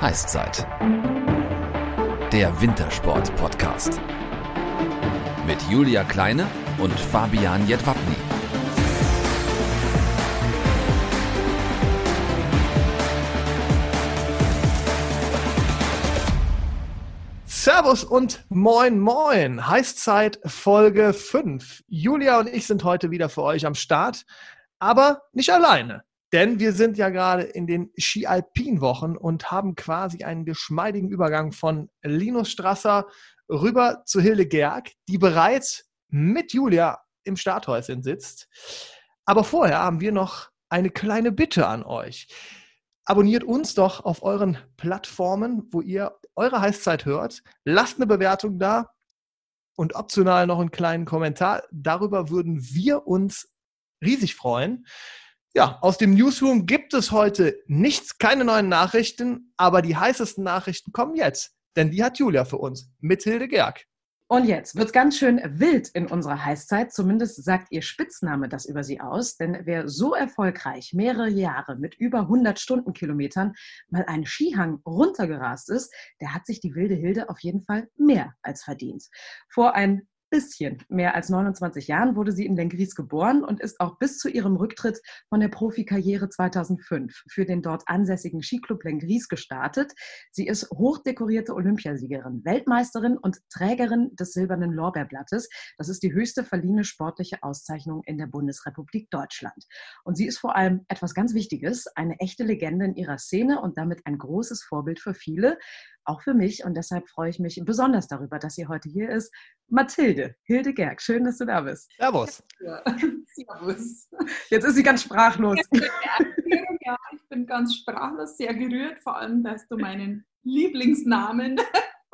Heißzeit. Der Wintersport-Podcast. Mit Julia Kleine und Fabian Jedwabny. Servus und moin moin. Heißzeit Folge 5. Julia und ich sind heute wieder für euch am Start, aber nicht alleine. Denn wir sind ja gerade in den Ski-Alpin-Wochen und haben quasi einen geschmeidigen Übergang von Linus Strasser rüber zu Hilde Gerg, die bereits mit Julia im Starthäuschen sitzt. Aber vorher haben wir noch eine kleine Bitte an euch. Abonniert uns doch auf euren Plattformen, wo ihr eure Heißzeit hört. Lasst eine Bewertung da und optional noch einen kleinen Kommentar. Darüber würden wir uns riesig freuen. Ja, aus dem Newsroom gibt es heute nichts, keine neuen Nachrichten, aber die heißesten Nachrichten kommen jetzt, denn die hat Julia für uns mit Hilde Gerg. Und jetzt wird es ganz schön wild in unserer Heißzeit. Zumindest sagt ihr Spitzname das über sie aus. Denn wer so erfolgreich mehrere Jahre mit über 100 Stundenkilometern mal einen Skihang runtergerast ist, der hat sich die wilde Hilde auf jeden Fall mehr als verdient. Vor ein bisschen mehr als 29 Jahren wurde sie in Lengries geboren und ist auch bis zu ihrem Rücktritt von der Profikarriere 2005 für den dort ansässigen Skiclub Lengries gestartet. Sie ist hochdekorierte Olympiasiegerin, Weltmeisterin und Trägerin des Silbernen Lorbeerblattes. Das ist die höchste verliehene sportliche Auszeichnung in der Bundesrepublik Deutschland. Und sie ist vor allem etwas ganz Wichtiges, eine echte Legende in ihrer Szene und damit ein großes Vorbild für viele auch für mich. Und deshalb freue ich mich besonders darüber, dass sie heute hier ist. Mathilde, Hilde Gerg, schön, dass du da bist. Servus. Ja. Servus. Jetzt ist sie ganz sprachlos. Ja, ich bin ganz sprachlos, sehr gerührt, vor allem, dass du meinen Lieblingsnamen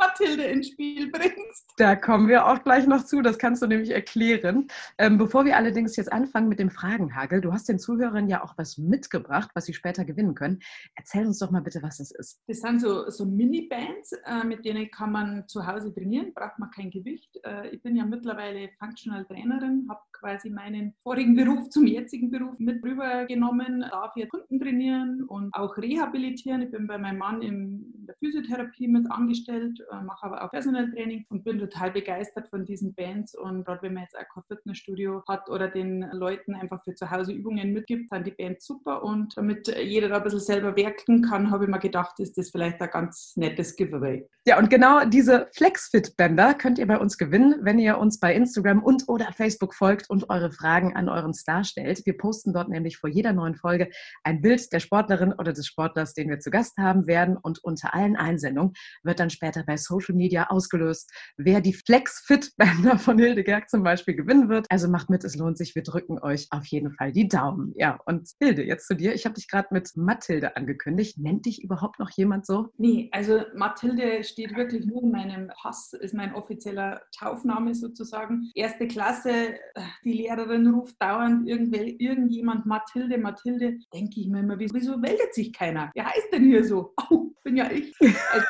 Mathilde ins Spiel bringst. Da kommen wir auch gleich noch zu, das kannst du nämlich erklären. Ähm, bevor wir allerdings jetzt anfangen mit dem Fragenhagel, du hast den Zuhörern ja auch was mitgebracht, was sie später gewinnen können. Erzähl uns doch mal bitte, was das ist. Das sind so, so Mini-Bands, äh, mit denen kann man zu Hause trainieren, braucht man kein Gewicht. Äh, ich bin ja mittlerweile Functional Trainerin, habe quasi meinen vorigen Beruf zum jetzigen Beruf mit rübergenommen, darf hier Kunden trainieren und auch rehabilitieren. Ich bin bei meinem Mann in der Physiotherapie mit angestellt mache aber auch Personal Training und bin total begeistert von diesen Bands. Und gerade wenn man jetzt auch kein Fitnessstudio hat oder den Leuten einfach für zu Hause Übungen mitgibt, sind die Bands super. Und damit jeder da ein bisschen selber werken kann, habe ich mir gedacht, ist das vielleicht ein ganz nettes Giveaway. Ja, und genau diese Flexfit-Bänder könnt ihr bei uns gewinnen, wenn ihr uns bei Instagram und oder Facebook folgt und eure Fragen an euren Star stellt. Wir posten dort nämlich vor jeder neuen Folge ein Bild der Sportlerin oder des Sportlers, den wir zu Gast haben werden. Und unter allen Einsendungen wird dann später bei Social Media ausgelöst, wer die Flex-Fit-Bänder von Hildegerg zum Beispiel gewinnen wird. Also macht mit, es lohnt sich. Wir drücken euch auf jeden Fall die Daumen. Ja, und Hilde, jetzt zu dir. Ich habe dich gerade mit Mathilde angekündigt. Nennt dich überhaupt noch jemand so? Nee, also Mathilde steht wirklich nur in meinem Pass, ist mein offizieller Taufname sozusagen. Erste Klasse, die Lehrerin ruft dauernd irgendjemand Mathilde, Mathilde. Denke ich mir immer, wieso meldet sich keiner? Wer heißt denn hier so? Oh, bin ja ich. Also,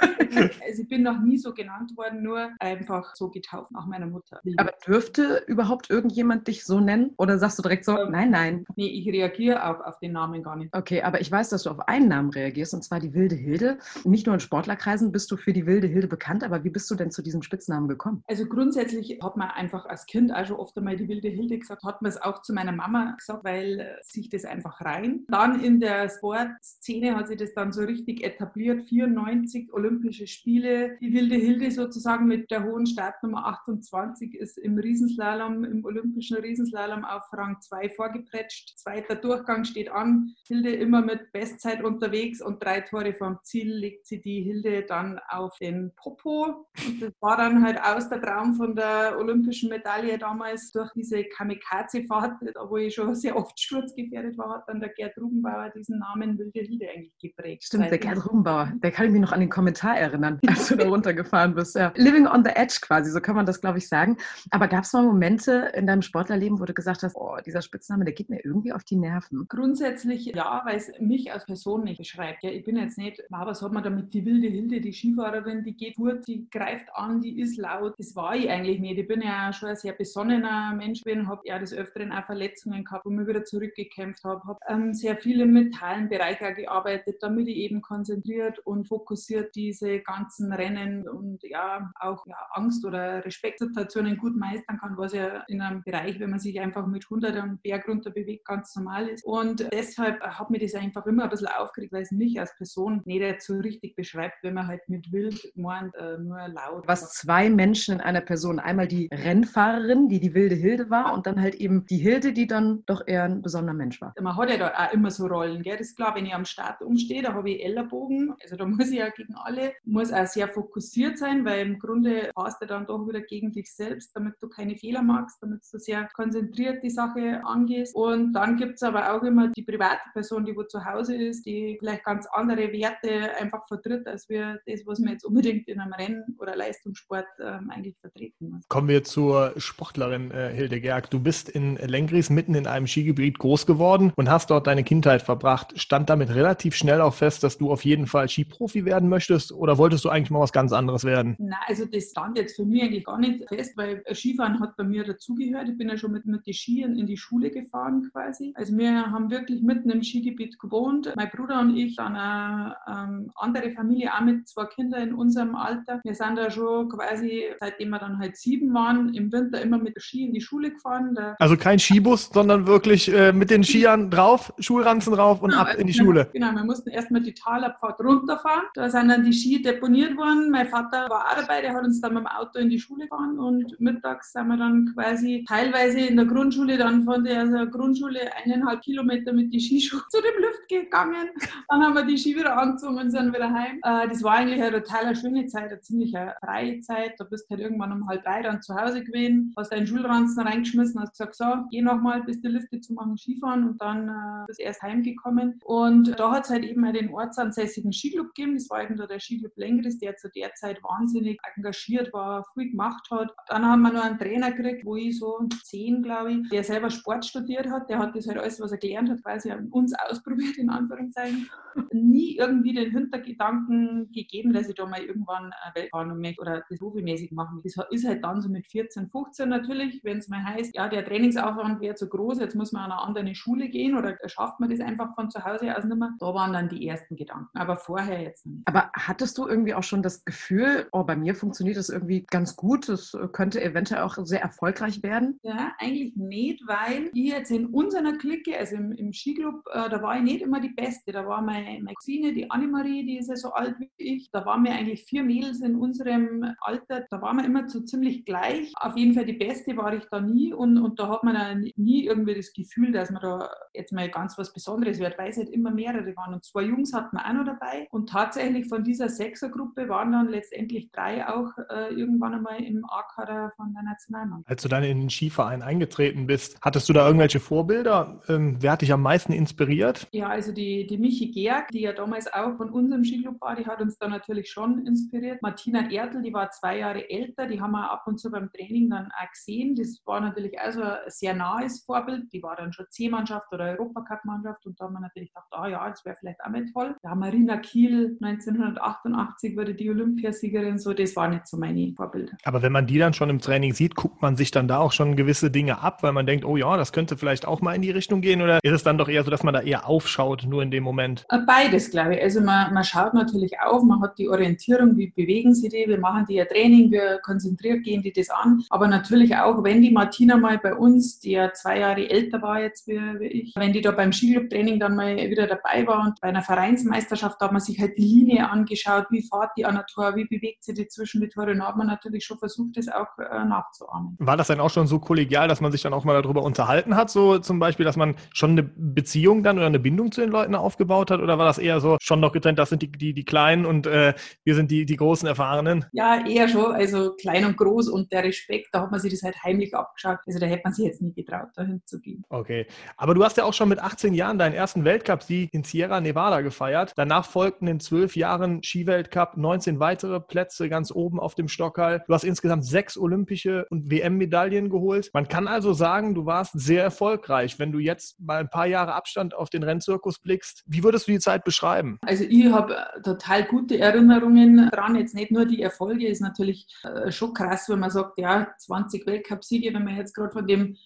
also ich bin noch noch nie so genannt worden, nur einfach so getauft nach meiner Mutter. Aber dürfte überhaupt irgendjemand dich so nennen? Oder sagst du direkt so, ähm, nein, nein? Nee, ich reagiere auch auf den Namen gar nicht. Okay, aber ich weiß, dass du auf einen Namen reagierst, und zwar die Wilde Hilde. Nicht nur in Sportlerkreisen bist du für die Wilde Hilde bekannt, aber wie bist du denn zu diesem Spitznamen gekommen? Also grundsätzlich hat man einfach als Kind auch schon oft einmal die Wilde Hilde gesagt, hat man es auch zu meiner Mama gesagt, weil äh, sich das einfach rein. Dann in der Sportszene hat sich das dann so richtig etabliert, 94 Olympische Spiele, die wilde Hilde sozusagen mit der hohen Startnummer 28 ist im Riesenslalom, im olympischen Riesenslalom auf Rang 2 vorgepretscht. Zweiter Durchgang steht an. Hilde immer mit Bestzeit unterwegs und drei Tore vom Ziel legt sie die Hilde dann auf den Popo. Und das war dann halt aus der Traum von der olympischen Medaille damals durch diese Kamikaze-Fahrt, wo ich schon sehr oft sturzgefährdet war, hat dann der Gerd Rubenbauer diesen Namen Wilde Hilde eigentlich geprägt. Stimmt, der Gerd Rubenbauer, der kann ich mich noch an den Kommentar erinnern, als du da runtergefahren bist. Ja. Living on the edge quasi, so kann man das, glaube ich, sagen. Aber gab es mal Momente in deinem Sportlerleben, wo du gesagt hast, oh, dieser Spitzname, der geht mir irgendwie auf die Nerven? Grundsätzlich ja, weil es mich als Person nicht beschreibt. Ja, ich bin jetzt nicht, was hat man damit, die wilde Hilde, die Skifahrerin, die geht gut, die greift an, die ist laut. Das war ich eigentlich nicht. Ich bin ja schon ein sehr besonnener Mensch, bin, habe ja des Öfteren auch Verletzungen gehabt, wo ich wieder zurückgekämpft habe, habe ähm, sehr viel im mentalen Bereich auch gearbeitet, damit ich eben konzentriert und fokussiert diese ganzen Rennen und ja auch ja, Angst- oder Respektsituationen gut meistern kann, was ja in einem Bereich, wenn man sich einfach mit 100 am Berg runter bewegt, ganz normal ist. Und deshalb hat mir das einfach immer ein bisschen aufgeregt, weil es mich als Person nicht so richtig beschreibt, wenn man halt mit wild meint, äh, nur laut. Was zwei Menschen in einer Person, einmal die Rennfahrerin, die die wilde Hilde war und dann halt eben die Hilde, die dann doch eher ein besonderer Mensch war. Man hat ja da auch immer so Rollen, gell? das ist klar, wenn ich am Start umstehe, da habe ich Ellerbogen, also da muss ich ja gegen alle, muss auch sehr fokussiert sein, weil im Grunde passt du dann doch wieder gegen dich selbst, damit du keine Fehler machst, damit du sehr konzentriert die Sache angehst. Und dann gibt es aber auch immer die private Person, die wo zu Hause ist, die vielleicht ganz andere Werte einfach vertritt, als wir das, was man jetzt unbedingt in einem Rennen oder Leistungssport ähm, eigentlich vertreten muss. Kommen wir zur Sportlerin äh, Hilde Gerg. Du bist in Lengries mitten in einem Skigebiet groß geworden und hast dort deine Kindheit verbracht. Stand damit relativ schnell auch fest, dass du auf jeden Fall Skiprofi werden möchtest oder wolltest du eigentlich mal was ganz anderes werden? Nein, also das stand jetzt für mich eigentlich gar nicht fest, weil Skifahren hat bei mir dazugehört. Ich bin ja schon mit, mit den Skiern in die Schule gefahren quasi. Also wir haben wirklich mitten im Skigebiet gewohnt. Mein Bruder und ich, dann eine ähm, andere Familie, auch mit zwei Kindern in unserem Alter. Wir sind da schon quasi, seitdem wir dann halt sieben waren, im Winter immer mit Ski in die Schule gefahren. Da also kein Skibus, sondern wirklich äh, mit den Skiern drauf, Schulranzen drauf und genau, ab in die also Schule. Genau, wir mussten erst mit die Talerpfad runterfahren. Da sind dann die Ski deponiert worden. Mein Vater war auch dabei, der hat uns dann mit dem Auto in die Schule gefahren und mittags sind wir dann quasi teilweise in der Grundschule dann von der also Grundschule eineinhalb Kilometer mit die Skischuhe zu dem Lift gegangen. Dann haben wir die Ski wieder angezogen und sind wieder heim. Äh, das war eigentlich eine total schöne Zeit, eine ziemlich freie Zeit. Da bist du halt irgendwann um halb drei dann zu Hause gewesen, hast deinen Schulranzen reingeschmissen, hast gesagt, so, geh nochmal bis die Lifte zu machen Skifahren und dann äh, bist erst heimgekommen. Und da hat es halt eben den ortsansässigen Skiclub gegeben. Das war eben der Skiclub Lengris, der zu der Zeit wahnsinnig engagiert war, viel gemacht hat. Dann haben wir noch einen Trainer gekriegt, wo ich so zehn, glaube ich, der selber Sport studiert hat. Der hat das halt alles, was er gelernt hat, quasi an uns ausprobiert, in Anführungszeichen. Nie irgendwie den Hintergedanken gegeben, dass ich da mal irgendwann Weltfahren möchte oder das profimäßig machen Das ist halt dann so mit 14, 15 natürlich, wenn es mal heißt, ja, der Trainingsaufwand wäre zu groß, jetzt muss man an eine andere Schule gehen oder schafft man das einfach von zu Hause aus nicht mehr. Da waren dann die ersten Gedanken, aber vorher jetzt nicht. Aber hattest du irgendwie auch schon das Gefühl, oh, bei mir funktioniert das irgendwie ganz gut, das könnte eventuell auch sehr erfolgreich werden? Ja, eigentlich nicht, weil ich jetzt in unserer Clique, also im, im Skiclub, äh, da war ich nicht immer die Beste. Da war meine, meine Cousine, die Annemarie, die ist ja so alt wie ich. Da waren wir eigentlich vier Mädels in unserem Alter. Da waren wir immer so ziemlich gleich. Auf jeden Fall die Beste war ich da nie und, und da hat man dann nie irgendwie das Gefühl, dass man da jetzt mal ganz was Besonderes wird, weil es halt immer mehrere waren. Und zwei Jungs hatten wir auch noch dabei. Und tatsächlich von dieser Sechsergruppe waren dann letztendlich drei auch äh, irgendwann einmal im A-Kader von der Nationalmannschaft. Als du dann in den Skiverein eingetreten bist, hattest du da irgendwelche Vorbilder? Ähm, wer hat dich am meisten inspiriert? Ja, also die, die Michi Gerg, die ja damals auch von unserem Skiclub war, die hat uns da natürlich schon inspiriert. Martina Ertl, die war zwei Jahre älter, die haben wir ab und zu beim Training dann auch gesehen. Das war natürlich also ein sehr nahes Vorbild. Die war dann schon C-Mannschaft oder Europacup-Mannschaft und da haben wir natürlich gedacht, ah ja, das wäre vielleicht auch mal toll. Ja, Marina Kiel, 1988 wurde die Olympiasiegerin, so das war nicht so meine Vorbilder. Aber wenn man die dann schon im Training sieht, guckt man sich dann da auch schon gewisse Dinge ab, weil man denkt, oh ja, das könnte vielleicht auch mal in die Richtung gehen oder ist es dann doch eher so, dass man da eher aufschaut, nur in dem Moment? Äh, beides, glaube ich. Also man, man schaut natürlich auf, man hat die Orientierung, wie bewegen sie die, wir machen die ja Training, wir konzentriert gehen die das an. Aber natürlich auch, wenn die Martina mal bei uns, die ja zwei Jahre älter war jetzt wie, wie ich, wenn die da beim Skiclub-Training dann mal wieder dabei war und bei einer Vereinsmeisterschaft, da hat man sich halt die Linie angeschaut, wie fährt die an der Tor, wie bewegt sie die zwischen die Tore und hat man natürlich schon versucht, das auch äh, nachzuahmen. War das dann auch schon so kollegial, dass man sich dann auch mal darüber unterhalten hat, so zum Beispiel, dass man schon eine Beziehung dann oder eine Bindung zu den Leuten aufgebaut hat oder war das eher so schon noch getrennt, das sind die, die, die Kleinen und äh, wir sind die, die großen Erfahrenen? Ja, eher schon, also klein und groß und der Respekt, da hat man sich das halt heimlich abgeschaut, also da hätte man sich jetzt nie getraut, dahin zu gehen. Okay, aber du hast ja auch schon mit 18 Jahren deinen ersten Weltcup-Sieg in Sierra Nevada gefeiert. Danach folgten in zwölf Jahren Skiweltcup 19 weitere Plätze ganz oben auf dem Stockhall. Du hast insgesamt sechs olympische und WM-Medaillen geholt. Man kann also sagen, du warst sehr erfolgreich. Wenn du jetzt mal ein paar Jahre Abstand auf den Rennzirkus blickst, wie würdest du die Zeit beschreiben? Also ich habe total gute Erinnerungen dran. Jetzt nicht nur die Erfolge, ist natürlich äh, schon krass, wenn man sagt, ja, 20 Weltcup-Siege, wenn man jetzt gerade von dem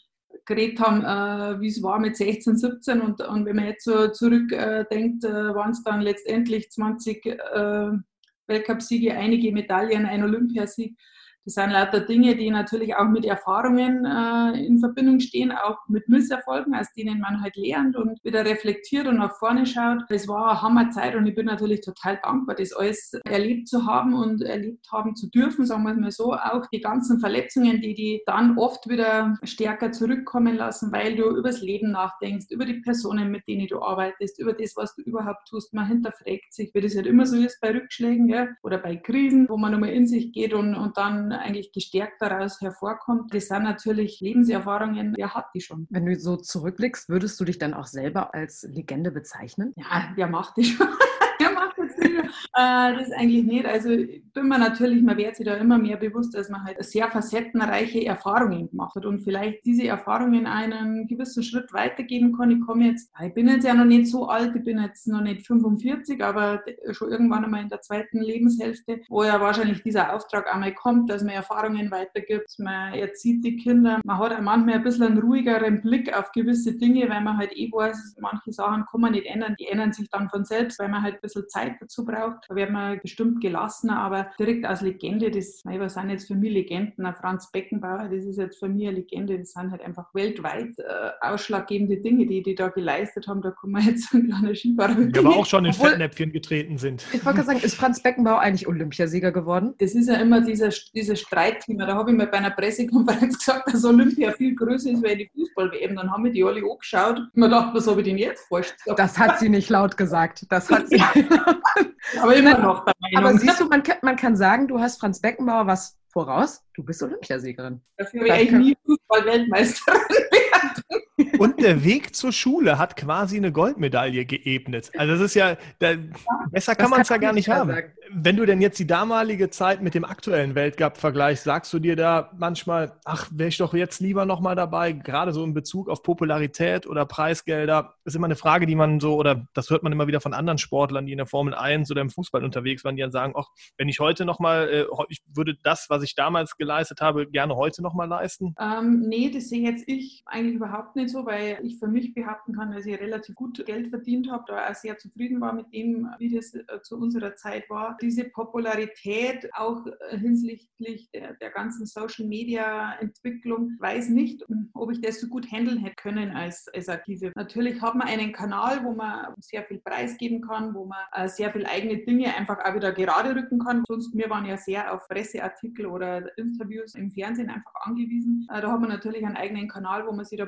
geredet haben, äh, wie es war mit 16, 17 und, und wenn man jetzt so zurückdenkt, äh, äh, waren es dann letztendlich 20 äh, Weltcupsiege, einige Medaillen, ein Olympiasieg. Das sind lauter Dinge, die natürlich auch mit Erfahrungen äh, in Verbindung stehen, auch mit Misserfolgen, aus denen man halt lernt und wieder reflektiert und nach vorne schaut. Es war eine Hammerzeit und ich bin natürlich total dankbar, das alles erlebt zu haben und erlebt haben zu dürfen, sagen wir mal so. Auch die ganzen Verletzungen, die die dann oft wieder stärker zurückkommen lassen, weil du übers Leben nachdenkst, über die Personen, mit denen du arbeitest, über das, was du überhaupt tust. Man hinterfragt sich, wie das halt immer so ist bei Rückschlägen ja, oder bei Krisen, wo man nochmal in sich geht und, und dann eigentlich gestärkt daraus hervorkommt. Das sind natürlich Lebenserfahrungen, wer hat die schon? Wenn du so zurückblickst, würdest du dich dann auch selber als Legende bezeichnen? Ja, wer macht die schon? äh, das eigentlich nicht. Also bin mir natürlich, man wird sich da immer mehr bewusst, dass man halt sehr facettenreiche Erfahrungen gemacht hat und vielleicht diese Erfahrungen einen gewissen Schritt weitergeben kann. Ich komme jetzt, ich bin jetzt ja noch nicht so alt, ich bin jetzt noch nicht 45, aber schon irgendwann einmal in der zweiten Lebenshälfte, wo ja wahrscheinlich dieser Auftrag einmal kommt, dass man Erfahrungen weitergibt. Man erzieht die Kinder, man hat manchmal ein bisschen einen ruhigeren Blick auf gewisse Dinge, weil man halt eh weiß, manche Sachen kann man nicht ändern, die ändern sich dann von selbst, weil man halt ein bisschen Zeit dazu braucht. Da wird man bestimmt gelassener, aber direkt als Legende, das was sind jetzt für mich Legenden? Ein Franz Beckenbauer, das ist jetzt für mich eine Legende. Das sind halt einfach weltweit äh, ausschlaggebende Dinge, die die da geleistet haben. Da kann man jetzt ein kleiner Skifahrer. Die aber auch schon in Fettnäpfchen getreten sind. Ich wollte gerade sagen, ist Franz Beckenbauer eigentlich Olympiasieger geworden? Das ist ja immer dieser, dieses Streitthema. Da habe ich mal bei einer Pressekonferenz gesagt, dass Olympia viel größer ist, weil die Fußball-WM. Dann haben wir die alle angeschaut und mir gedacht, was habe ich denn jetzt falsch gesagt? Das hat sie nicht laut gesagt. Das hat sie. aber immer noch der Meinung. Aber siehst du, man kann, man kann sagen, du hast Franz Beckenbauer was voraus. Du bist Olympiasiegerin. Dafür wäre ich nie Fußball-Weltmeisterin werden. Und der Weg zur Schule hat quasi eine Goldmedaille geebnet. Also das ist ja, da, besser kann man es ja gar nicht haben. Sagen. Wenn du denn jetzt die damalige Zeit mit dem aktuellen Weltcup vergleichst, sagst du dir da manchmal, ach, wäre ich doch jetzt lieber nochmal dabei, gerade so in Bezug auf Popularität oder Preisgelder, ist immer eine Frage, die man so, oder das hört man immer wieder von anderen Sportlern, die in der Formel 1 oder im Fußball unterwegs waren, die dann sagen, ach, wenn ich heute nochmal, äh, ich würde das, was ich damals geleistet habe, gerne heute nochmal leisten? Ähm, nee, das sehe jetzt ich eigentlich überhaupt nicht so, weil ich für mich behaupten kann, dass ich relativ gut Geld verdient habe, da auch sehr zufrieden war mit dem, wie das äh, zu unserer Zeit war diese Popularität auch äh, hinsichtlich der, der ganzen Social-Media-Entwicklung, weiß nicht, ob ich das so gut handeln hätte können als, als Aktive. Natürlich hat man einen Kanal, wo man sehr viel preisgeben kann, wo man äh, sehr viel eigene Dinge einfach auch wieder gerade rücken kann. Sonst, wir waren ja sehr auf Presseartikel oder Interviews im Fernsehen einfach angewiesen. Da hat man natürlich einen eigenen Kanal, wo man sich da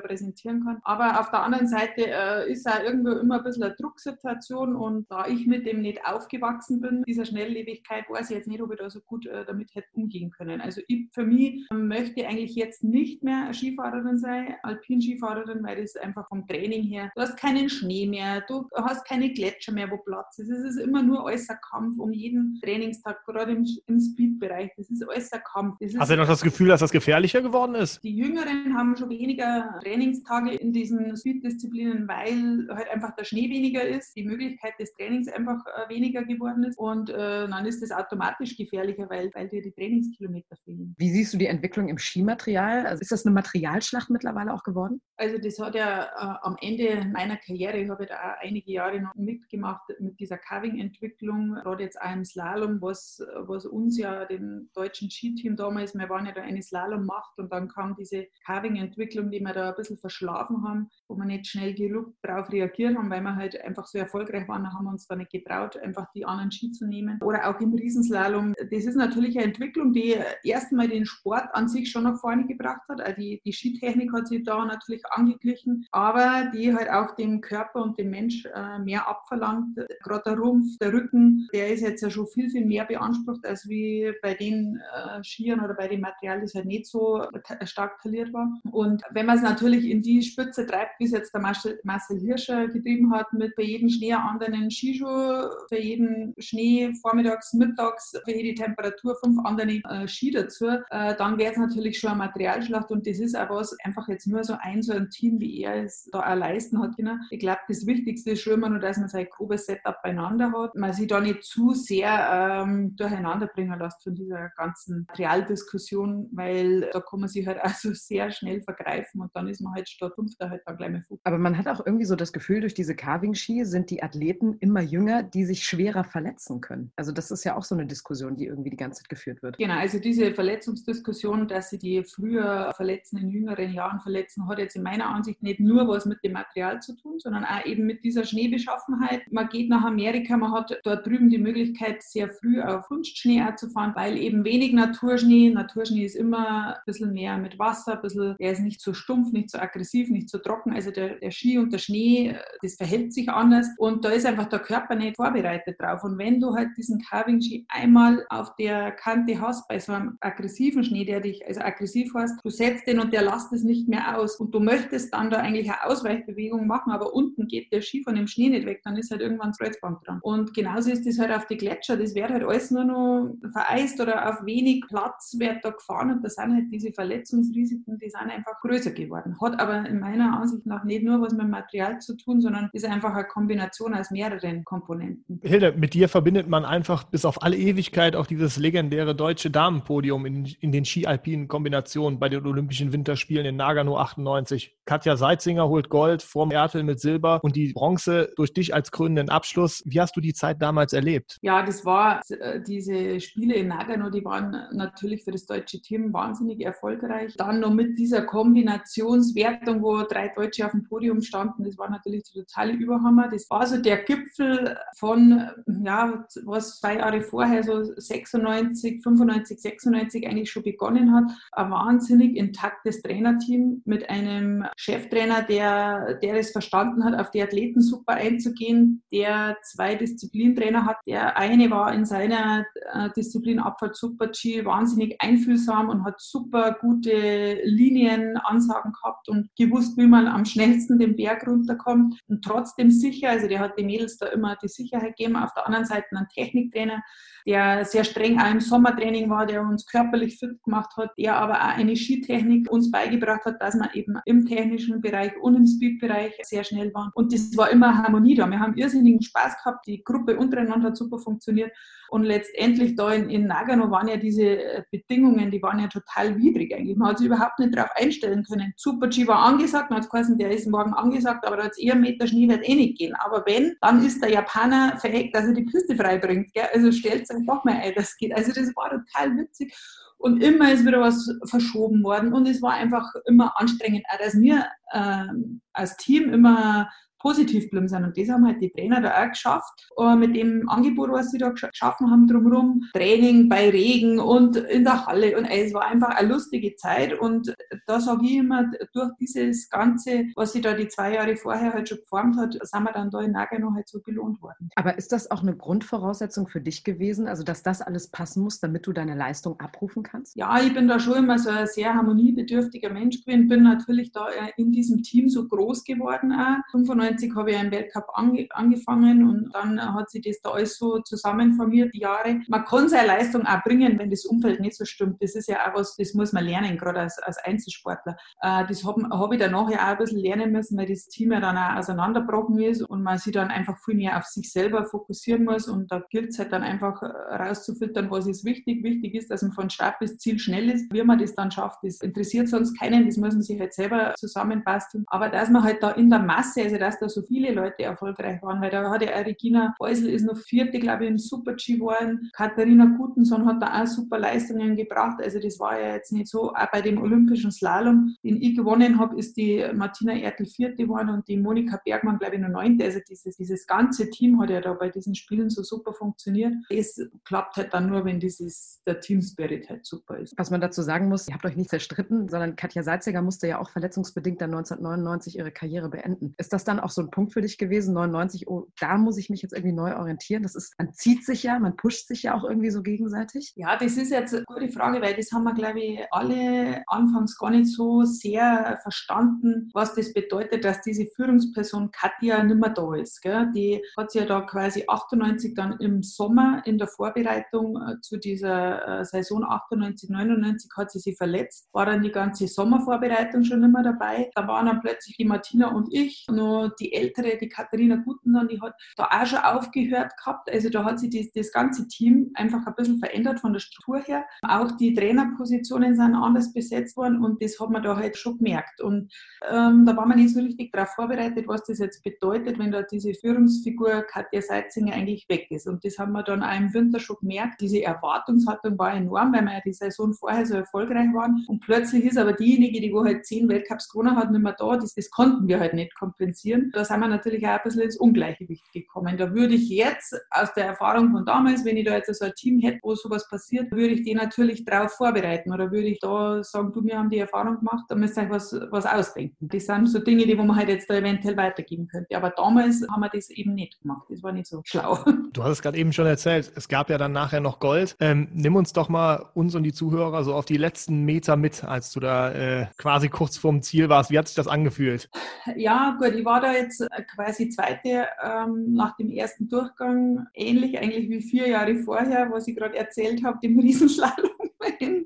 präsentieren kann. Aber auf der anderen Seite ist auch irgendwo immer ein bisschen eine Drucksituation und da ich mit dem nicht aufgewachsen bin, dieser schnell Schnelllebigkeit weiß ich jetzt nicht, ob ich da so gut äh, damit hätte umgehen können. Also ich für mich möchte eigentlich jetzt nicht mehr Skifahrerin sein, Alpin-Skifahrerin, weil das einfach vom Training her, du hast keinen Schnee mehr, du hast keine Gletscher mehr, wo Platz ist. Es ist immer nur äußer Kampf um jeden Trainingstag, gerade im, im Speed-Bereich. Das ist äußer Kampf. Das hast du noch das Gefühl, dass das gefährlicher geworden ist? Die Jüngeren haben schon weniger Trainingstage in diesen Speed-Disziplinen, weil halt einfach der Schnee weniger ist, die Möglichkeit des Trainings einfach äh, weniger geworden ist und äh, dann ist es automatisch gefährlicher, weil, weil dir die Trainingskilometer fehlen. Wie siehst du die Entwicklung im Skimaterial? Also ist das eine Materialschlacht mittlerweile auch geworden? Also das hat ja äh, am Ende meiner Karriere, ich habe da einige Jahre noch mitgemacht mit dieser Carving-Entwicklung, gerade jetzt auch im Slalom, was, was uns ja, dem deutschen Skiteam damals, wir waren ja da eine Slalom-Macht und dann kam diese Carving-Entwicklung, die wir da ein bisschen verschlafen haben, wo wir nicht schnell genug darauf reagiert haben, weil wir halt einfach so erfolgreich waren, haben wir uns da nicht getraut, einfach die anderen Ski zu nehmen oder auch im Riesenslalom. Das ist natürlich eine Entwicklung, die erstmal den Sport an sich schon nach vorne gebracht hat. Also die, die Skitechnik hat sich da natürlich angeglichen, aber die halt auch dem Körper und dem Mensch äh, mehr abverlangt. Gerade der Rumpf, der Rücken, der ist jetzt ja schon viel, viel mehr beansprucht, als wie bei den äh, Skiern oder bei dem Material, das halt nicht so stark taliert war. Und wenn man es natürlich in die Spitze treibt, wie es jetzt der Marcel Hirscher getrieben hat, mit bei jedem Schnee anderen Skischuh, für jeden Schnee vor vormittags, mittags für jede Temperatur fünf andere äh, Ski dazu, äh, dann wäre es natürlich schon eine Materialschlacht und das ist auch was, einfach jetzt nur so ein, so ein Team, wie er es da auch leisten hat können. Ich glaube, das Wichtigste ist schon immer nur, dass man sein grobes Setup beieinander hat, man sich da nicht zu sehr ähm, durcheinander bringen lässt von dieser ganzen Materialdiskussion, weil da kann man sich halt also sehr schnell vergreifen und dann ist man halt statt Fünfter halt dann gleich mal Fuß. Aber man hat auch irgendwie so das Gefühl, durch diese Carving-Ski sind die Athleten immer jünger, die sich schwerer verletzen können. Also das ist ja auch so eine Diskussion, die irgendwie die ganze Zeit geführt wird. Genau, also diese Verletzungsdiskussion, dass sie die früher verletzen, in jüngeren Jahren verletzen, hat jetzt in meiner Ansicht nicht nur was mit dem Material zu tun, sondern auch eben mit dieser Schneebeschaffenheit. Man geht nach Amerika, man hat dort drüben die Möglichkeit, sehr früh auf Kunstschnee zu fahren, weil eben wenig Naturschnee, Naturschnee ist immer ein bisschen mehr mit Wasser, ein bisschen, der ist nicht so stumpf, nicht so aggressiv, nicht so trocken. Also der, der Ski und der Schnee, das verhält sich anders und da ist einfach der Körper nicht vorbereitet drauf. Und wenn du halt diesen Carving-Ski einmal auf der Kante hast, bei so einem aggressiven Schnee, der dich also aggressiv hast, du setzt den und der lässt es nicht mehr aus und du möchtest dann da eigentlich eine Ausweichbewegung machen, aber unten geht der Ski von dem Schnee nicht weg, dann ist halt irgendwann das Kreuzband dran. Und genauso ist das halt auf die Gletscher, das wird halt alles nur noch vereist oder auf wenig Platz wird da gefahren und da sind halt diese Verletzungsrisiken, die sind einfach größer geworden. Hat aber in meiner Ansicht nach nicht nur was mit Material zu tun, sondern ist einfach eine Kombination aus mehreren Komponenten. Hilde, mit dir verbindet man einfach bis auf alle Ewigkeit auch dieses legendäre deutsche Damenpodium in, in den ski-alpinen Kombinationen bei den Olympischen Winterspielen in Nagano 98. Katja Seitzinger holt Gold vorm Ertel mit Silber und die Bronze durch dich als krönenden Abschluss. Wie hast du die Zeit damals erlebt? Ja, das war äh, diese Spiele in Nagano, die waren natürlich für das deutsche Team wahnsinnig erfolgreich. Dann noch mit dieser Kombinationswertung, wo drei Deutsche auf dem Podium standen, das war natürlich der totale Überhammer. Das war so der Gipfel von, ja, was zwei Jahre vorher, so 96, 95, 96 eigentlich schon begonnen hat. Ein wahnsinnig intaktes Trainerteam mit einem Cheftrainer, der, der es verstanden hat, auf die Athleten super einzugehen, der zwei Disziplintrainer hat. Der eine war in seiner äh, Disziplin Abfahrt Super G wahnsinnig einfühlsam und hat super gute Linienansagen gehabt und gewusst, wie man am schnellsten den Berg runterkommt und trotzdem sicher. Also der hat den Mädels da immer die Sicherheit gegeben. Auf der anderen Seite ein Techniktrainer, der sehr streng auch im Sommertraining war, der uns körperlich fit gemacht hat, der aber auch eine Skitechnik uns beigebracht hat, dass wir eben im technischen Bereich und im Speedbereich sehr schnell waren. Und das war immer Harmonie da. Wir haben irrsinnigen Spaß gehabt. Die Gruppe untereinander hat super funktioniert. Und letztendlich da in, in Nagano waren ja diese äh, Bedingungen, die waren ja total widrig eigentlich. Man hat sich überhaupt nicht darauf einstellen können. Super G war angesagt, man hat geheißen, der ist morgen angesagt, aber da hat es eher Meter Schnee wird eh nicht gehen. Aber wenn, dann ist der Japaner fähig, dass er die Piste freibringt. Also stellt euch doch mal ein, das geht. Also das war total witzig. Und immer ist wieder was verschoben worden und es war einfach immer anstrengend, auch dass wir äh, als Team immer positiv geblieben sind. Und das haben halt die Trainer da auch geschafft, äh, mit dem Angebot, was sie da geschaffen haben drumherum. Training bei Regen und in der Halle. Und es war einfach eine lustige Zeit. Und da sage ich immer, durch dieses Ganze, was sie da die zwei Jahre vorher halt schon geformt hat, sind wir dann da in Nagano halt so belohnt worden. Aber ist das auch eine Grundvoraussetzung für dich gewesen, also dass das alles passen muss, damit du deine Leistung abrufen kannst? Ja, ich bin da schon immer so ein sehr harmoniebedürftiger Mensch gewesen, bin natürlich da äh, in diesem Team so groß geworden auch. 95 1990 habe ich einen Weltcup ange angefangen und dann hat sich das da alles so zusammenformiert, die Jahre. Man kann seine Leistung auch bringen, wenn das Umfeld nicht so stimmt. Das ist ja auch was, das muss man lernen, gerade als, als Einzelsportler. Äh, das habe hab ich dann nachher auch ein bisschen lernen müssen, weil das Team ja dann auch auseinandergebrochen ist und man sich dann einfach viel mehr auf sich selber fokussieren muss und da gilt es halt dann einfach rauszufiltern, was ist wichtig. Wichtig ist, dass man von Start bis Ziel schnell ist. Wie man das dann schafft, das interessiert sonst keinen, das muss man sich halt selber zusammenbasteln. Aber dass man halt da in der Masse, also dass da so viele Leute erfolgreich waren, weil da hat ja Regina Beusel ist noch vierte, glaube ich, im Super-G geworden. Katharina Gutenson hat da auch super Leistungen gebracht. Also das war ja jetzt nicht so. Auch bei dem Olympischen Slalom, den ich gewonnen habe, ist die Martina Ertel vierte geworden und die Monika Bergmann, glaube ich, noch neunte. Also dieses, dieses ganze Team hat ja da bei diesen Spielen so super funktioniert. Es klappt halt dann nur, wenn dieses, der Team-Spirit halt super ist. Was man dazu sagen muss, ihr habt euch nicht zerstritten, sondern Katja Salziger musste ja auch verletzungsbedingt dann 1999 ihre Karriere beenden. Ist das dann auch so ein Punkt für dich gewesen, 99, oh, da muss ich mich jetzt irgendwie neu orientieren? Das ist, man zieht sich ja, man pusht sich ja auch irgendwie so gegenseitig. Ja, das ist jetzt eine gute Frage, weil das haben wir, glaube ich, alle anfangs gar nicht so sehr verstanden, was das bedeutet, dass diese Führungsperson Katja nicht mehr da ist. Gell? Die hat sich ja da quasi 98 dann im Sommer in der Vorbereitung äh, zu dieser äh, Saison 98, 99 hat sie sich verletzt, war dann die ganze Sommervorbereitung schon immer dabei. Da waren dann plötzlich die Martina und ich, nur die ältere, die Katharina Guten, dann, die hat da auch schon aufgehört gehabt. Also da hat sich das, das ganze Team einfach ein bisschen verändert von der Struktur her. Auch die Trainerpositionen sind anders besetzt worden und das hat man da halt schon gemerkt. Und ähm, da war man nicht so richtig darauf vorbereitet, was das jetzt bedeutet, wenn da diese Führungsfigur Katja Seitzinger eigentlich weg ist. Und das haben wir dann auch im Winter schon gemerkt. Diese Erwartungshaltung war enorm, weil wir ja die Saison vorher so erfolgreich waren. Und plötzlich ist aber diejenige, die wo halt zehn Weltcups gewonnen hat, nicht mehr da. Das, das konnten wir halt nicht kompensieren. Da sind wir natürlich auch ein bisschen ins Ungleichgewicht gekommen. Da würde ich jetzt aus der Erfahrung von damals, wenn ich da jetzt so ein Team hätte, wo sowas passiert, würde ich die natürlich darauf vorbereiten oder würde ich da sagen, du, wir haben die Erfahrung gemacht, da müsst ihr euch was, was ausdenken. Das sind so Dinge, die wo man halt jetzt da eventuell weitergeben könnte. Aber damals haben wir das eben nicht gemacht. Das war nicht so schlau. Du hast es gerade eben schon erzählt, es gab ja dann nachher noch Gold. Ähm, nimm uns doch mal uns und die Zuhörer so auf die letzten Meter mit, als du da äh, quasi kurz vorm Ziel warst. Wie hat sich das angefühlt? Ja, gut, ich war da jetzt quasi zweite ähm, nach dem ersten Durchgang, ähnlich eigentlich wie vier Jahre vorher, was ich gerade erzählt habe, dem Riesenslalom in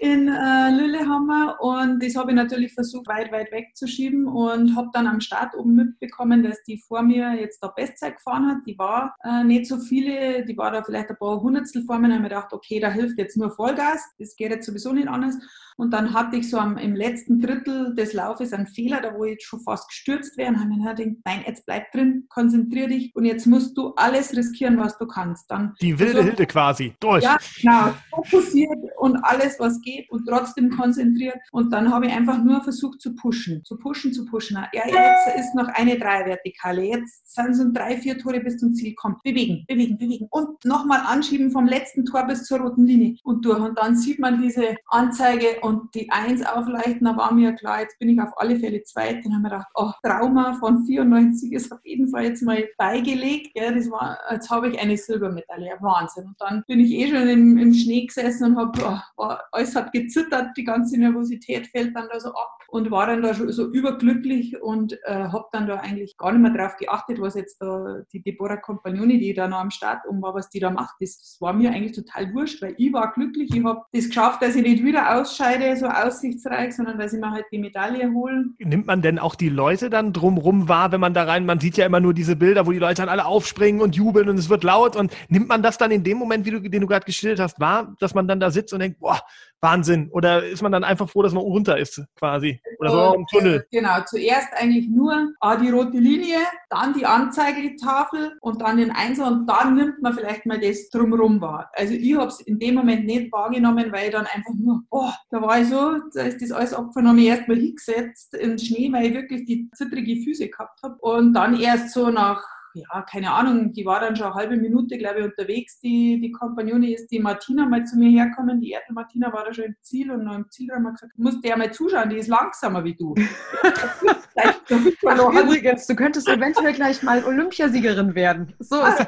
in äh, Lillehammer und das habe ich natürlich versucht, weit, weit wegzuschieben und habe dann am Start oben mitbekommen, dass die vor mir jetzt da Bestzeit gefahren hat. Die war äh, nicht so viele, die war da vielleicht ein paar Hundertstel vor mir und habe mir gedacht, okay, da hilft jetzt nur Vollgas, das geht jetzt sowieso nicht anders. Und dann hatte ich so am, im letzten Drittel des Laufes einen Fehler, da wo ich schon fast gestürzt wäre. Und habe mir gedacht, nein, jetzt bleib drin, konzentrier dich und jetzt musst du alles riskieren, was du kannst. Dann Die wilde also, Hilde quasi, durch. Ja, genau, fokussiert und alles, was geht und trotzdem konzentriert. Und dann habe ich einfach nur versucht zu pushen, zu pushen, zu pushen. Ja, jetzt ist noch eine Dreivertikale, jetzt sind es drei, vier Tore bis zum Ziel. Komm, bewegen, bewegen, bewegen. Und nochmal anschieben vom letzten Tor bis zur roten Linie und durch. Und dann sieht man diese Anzeige und die Eins aufleichten, da war mir klar, jetzt bin ich auf alle Fälle zweit. Dann haben wir gedacht, oh, Trauma von 94 ist auf jeden Fall jetzt mal beigelegt. Ja, das war, jetzt habe ich eine Silbermedaille, Wahnsinn. Und dann bin ich eh schon im, im Schnee gesessen und habe, oh, alles hat gezittert, die ganze Nervosität fällt dann da so ab und war dann da schon so überglücklich und äh, habe dann da eigentlich gar nicht mehr drauf geachtet, was jetzt da die Deborah Compagnoni, die da noch am Start um war, was die da macht. Das, das war mir eigentlich total wurscht, weil ich war glücklich. Ich habe das geschafft, dass ich nicht wieder ausscheide, so aussichtsreich, sondern dass ich mir halt die Medaille holen. Nimmt man denn auch die Leute dann drumrum wahr, wenn man da rein, man sieht ja immer nur diese Bilder, wo die Leute dann alle aufspringen und jubeln und es wird laut und nimmt man das dann in dem Moment, wie du, den du gerade geschildert hast, wahr, dass man dann da sitzt und denkt, boah, Wahnsinn. Oder ist man dann einfach froh, dass man runter ist, quasi? Oder so im Tunnel? Genau, zuerst eigentlich nur ah, die rote Linie, dann die Anzeigetafel und dann den Einser und dann nimmt man vielleicht mal das drumherum wahr. Also ich habe es in dem Moment nicht wahrgenommen, weil ich dann einfach nur, boah, da war ich so, da ist das alles ich erstmal hingesetzt in den Schnee, weil ich wirklich die zittrige Füße gehabt habe. Und dann erst so nach ja, keine Ahnung, die war dann schon eine halbe Minute, glaube ich, unterwegs, die, die Kompagnonin ist die Martina mal zu mir herkommen. Die Erdl Martina war da schon im Ziel und noch im Ziel haben wir gesagt, du musst dir mal zuschauen, die ist langsamer wie du. Ach, übrigens, du könntest eventuell gleich mal Olympiasiegerin werden. So ist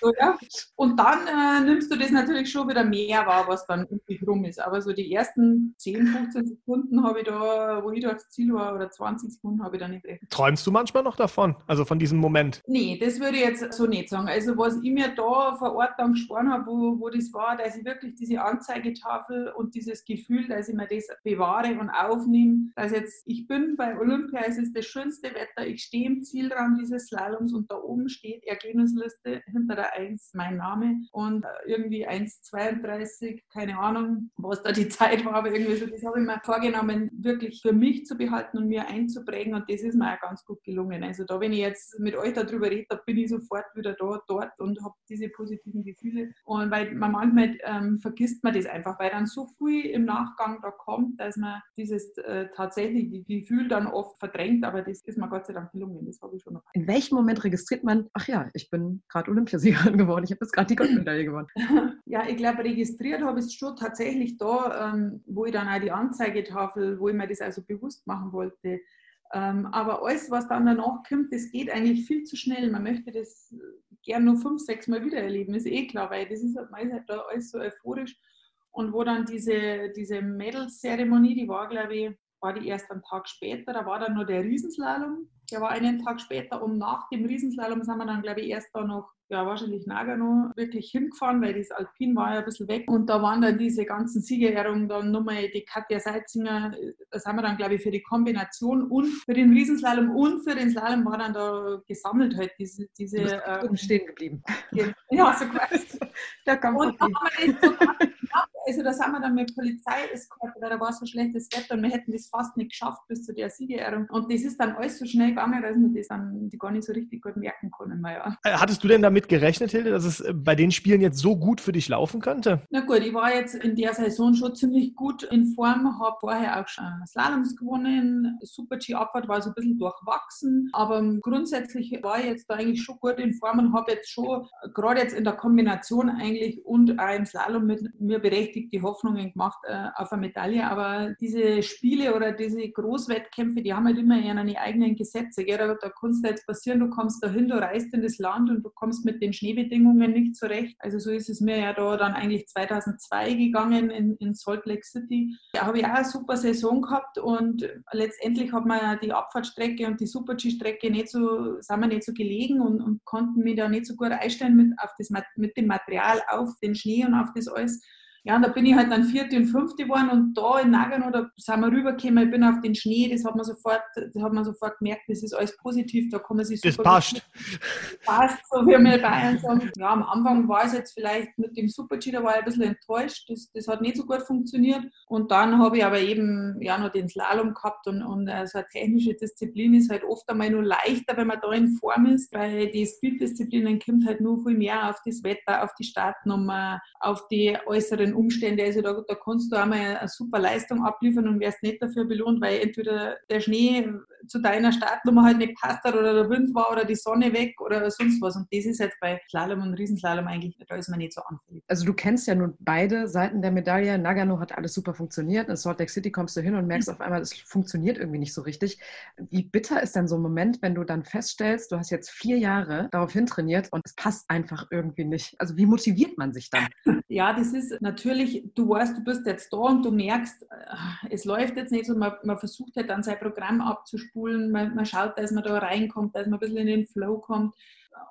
so, ja. Und dann äh, nimmst du das natürlich schon wieder mehr wahr, was dann üblich rum ist. Aber so die ersten 10, 15 Sekunden habe ich da, wo ich da aufs Ziel war, oder 20 Sekunden habe ich da nicht recht. Träumst du manchmal noch davon? Also von diesem Moment? Nee, das würde ich jetzt so nicht sagen. Also was ich mir da vor Ort dann gesprochen habe, wo, wo das war, dass ich wirklich diese Anzeigetafel und dieses Gefühl, dass ich mir das bewahre und aufnehme, dass jetzt ich bin bei Olympia, es ist das schönste Wetter, ich stehe im Zielraum dieses Slaloms und da oben steht Ergebnisliste hinter der 1 mein Name und irgendwie 1,32, keine Ahnung, was da die Zeit war, aber irgendwie so, das habe ich mir vorgenommen, wirklich für mich zu behalten und mir einzuprägen und das ist mir auch ganz gut gelungen. Also da, wenn ich jetzt mit euch da darüber rede, da bin ich sofort wieder da, dort und habe diese positiven Gefühle. Und weil man manchmal ähm, vergisst man das einfach, weil dann so viel im Nachgang da kommt, dass man dieses äh, tatsächliche Gefühl dann oft verdrängt, aber das ist mir Gott sei Dank gelungen. Das habe ich schon noch. In welchem Moment registriert man, ach ja, ich bin gerade Olympiasiegerin geworden, ich habe jetzt gerade die Goldmedaille gewonnen? ja, ich glaube, registriert habe ich es schon tatsächlich da, ähm, wo ich dann auch die Anzeigetafel, wo ich mir das also bewusst machen wollte, aber alles, was dann danach kommt, das geht eigentlich viel zu schnell. Man möchte das gern nur fünf, sechs Mal wieder erleben, ist eh klar, weil das ist halt, man ist halt da alles so euphorisch. Und wo dann diese, diese Mädelszeremonie, die war, glaube ich, war die erst einen Tag später, da war dann nur der Riesenslalom. Der war einen Tag später und nach dem Riesenslalom sind wir dann, glaube ich, erst da noch ja, wahrscheinlich Nagano wirklich hingefahren, weil das Alpin war ja ein bisschen weg. Und da waren dann diese ganzen Siegerehrungen, dann nochmal die Katja Seitzinger, das haben wir dann, glaube ich, für die Kombination und für den Riesenslalom und für den Slalom war dann da gesammelt halt diese... diese du bist äh, stehen geblieben. Ja, so quasi. da kam und da haben wir das so also da sind wir dann mit Polizei eskortet, weil da war so schlechtes Wetter und wir hätten das fast nicht geschafft bis zu der Siegerehrung. Und das ist dann alles so schnell gegangen, dass wir das dann gar nicht so richtig gut merken konnten. Ja. Äh, hattest du denn damit gerechnet, Hilde, dass es äh, bei den Spielen jetzt so gut für dich laufen könnte? Na gut, ich war jetzt in der Saison schon ziemlich gut in Form, habe vorher auch schon Slaloms gewonnen, Super-G-Abfahrt war so ein bisschen durchwachsen, aber grundsätzlich war ich jetzt da eigentlich schon gut in Form und habe jetzt schon, gerade jetzt in der Kombination eigentlich und auch im Slalom mit mir berechtigt, richtig die Hoffnungen gemacht äh, auf eine Medaille. Aber diese Spiele oder diese Großwettkämpfe, die haben halt immer ihre eigenen Gesetze. Gell? Da, da kann es jetzt passieren, du kommst dahin, du reist in das Land und du kommst mit den Schneebedingungen nicht zurecht. Also so ist es mir ja da dann eigentlich 2002 gegangen in, in Salt Lake City. Da habe ich auch eine super Saison gehabt und letztendlich hat man die Abfahrtstrecke und die Super-G-Strecke nicht so, sind wir nicht so gelegen und, und konnten mich da nicht so gut einstellen mit, auf das, mit dem Material auf den Schnee und auf das alles. Ja, und da bin ich halt dann vierte und fünfte geworden und da in Nagano, da sind wir rübergekommen, ich bin auf den Schnee, das hat man sofort, das hat man sofort gemerkt, das ist alles positiv, da kann man sich super... Das passt. Passt, so wie wir Bayern sagen. Ja, am Anfang war es jetzt vielleicht mit dem Super-G, da war ich ein bisschen enttäuscht, das, das hat nicht so gut funktioniert und dann habe ich aber eben ja noch den Slalom gehabt und, und äh, so eine technische Disziplin ist halt oft einmal nur leichter, wenn man da in Form ist, weil die Speed-Disziplinen kommt halt nur viel mehr auf das Wetter, auf die Startnummer, auf die äußeren den Umständen. Also da, da kannst du einmal eine super Leistung abliefern und wirst nicht dafür belohnt, weil entweder der Schnee zu deiner Startnummer halt nicht passt hat oder der Wind war oder die Sonne weg oder sonst was. Und das ist jetzt bei Slalom und Riesenslalom eigentlich, da ist man nicht so anfällig. Also du kennst ja nun beide Seiten der Medaille. Nagano hat alles super funktioniert. In Salt Lake City kommst du hin und merkst mhm. auf einmal, es funktioniert irgendwie nicht so richtig. Wie bitter ist dann so ein Moment, wenn du dann feststellst, du hast jetzt vier Jahre darauf hintrainiert und es passt einfach irgendwie nicht. Also wie motiviert man sich dann? Ja, das ist natürlich, du weißt, du bist jetzt da und du merkst, äh, es läuft jetzt nicht so, man, man versucht halt dann sein Programm abzuspulen, man, man schaut, dass man da reinkommt, dass man ein bisschen in den Flow kommt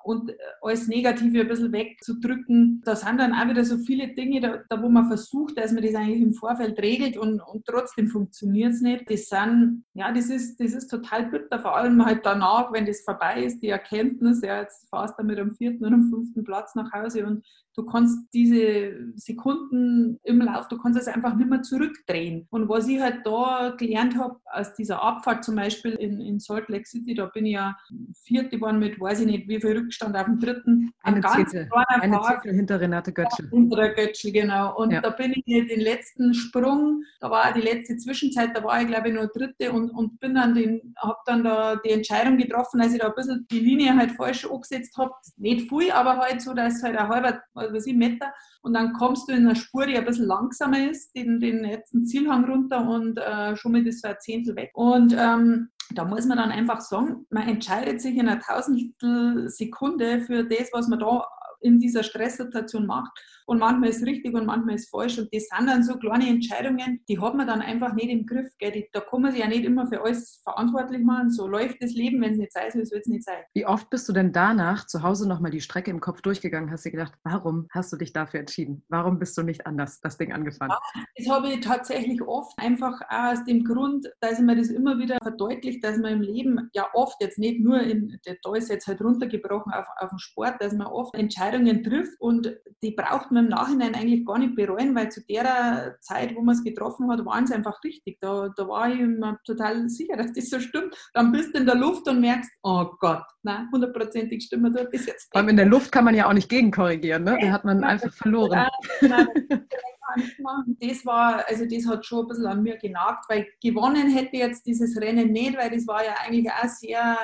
und alles Negative ein bisschen wegzudrücken. Da sind dann auch wieder so viele Dinge, da, da wo man versucht, dass man das eigentlich im Vorfeld regelt und, und trotzdem funktioniert es nicht. Das sind, ja, das ist, das ist total bitter, vor allem halt danach, wenn das vorbei ist, die Erkenntnis, ja, jetzt fahrst du mit dem vierten oder dem fünften Platz nach Hause und du kannst diese Sekunden im Lauf, du kannst es einfach nicht mehr zurückdrehen. Und was ich halt da gelernt habe, aus dieser Abfahrt zum Beispiel in, in Salt Lake City, da bin ich ja vierte geworden mit, weiß ich nicht, wie viel Rückstand auf dem dritten. Eine Zehntel, eine Zehntel hinter Renate Götschel. Ja, hinter der Götschel, genau. Und ja. da bin ich den letzten Sprung, da war die letzte Zwischenzeit, da war ich glaube ich nur dritte und, und bin dann den, habe dann da die Entscheidung getroffen, als ich da ein bisschen die Linie halt falsch angesetzt habe. Nicht viel, aber halt so, dass halt ein halber, was ich, Meter und dann kommst du in eine Spur, die ein bisschen langsamer ist, den, den letzten Zielhang runter und äh, schon mit ist so ein Zehntel weg. Und ähm, da muss man dann einfach sagen, man entscheidet sich in einer Tausendstel Sekunde für das, was man da in dieser Stresssituation macht. Und manchmal ist richtig und manchmal ist falsch. Und das sind dann so kleine Entscheidungen, die hat man dann einfach nicht im Griff. Gell? Da kann man sich ja nicht immer für alles verantwortlich machen. So läuft das Leben, wenn es nicht sein soll, soll es nicht sein. Wie oft bist du denn danach zu Hause nochmal die Strecke im Kopf durchgegangen? Hast du gedacht, warum hast du dich dafür entschieden? Warum bist du nicht anders das Ding angefangen? Ja, das habe ich tatsächlich oft einfach aus dem Grund, dass ich mir das immer wieder verdeutlicht, dass man im Leben ja oft jetzt nicht nur in, da ist jetzt halt runtergebrochen auf, auf den Sport, dass man oft Entscheidungen trifft und die braucht man im Nachhinein eigentlich gar nicht bereuen, weil zu der Zeit, wo man es getroffen hat, waren sie einfach richtig. Da, da war ich mir total sicher, dass das so stimmt. Dann bist du in der Luft und merkst, oh Gott, nein, hundertprozentig stimmt das ist jetzt. Vor allem in der Luft kann man ja auch nicht gegenkorrigieren, ne? Da hat man einfach verloren. Nein, das war, also das hat schon ein bisschen an mir genagt, weil gewonnen hätte jetzt dieses Rennen nicht, weil das war ja eigentlich auch sehr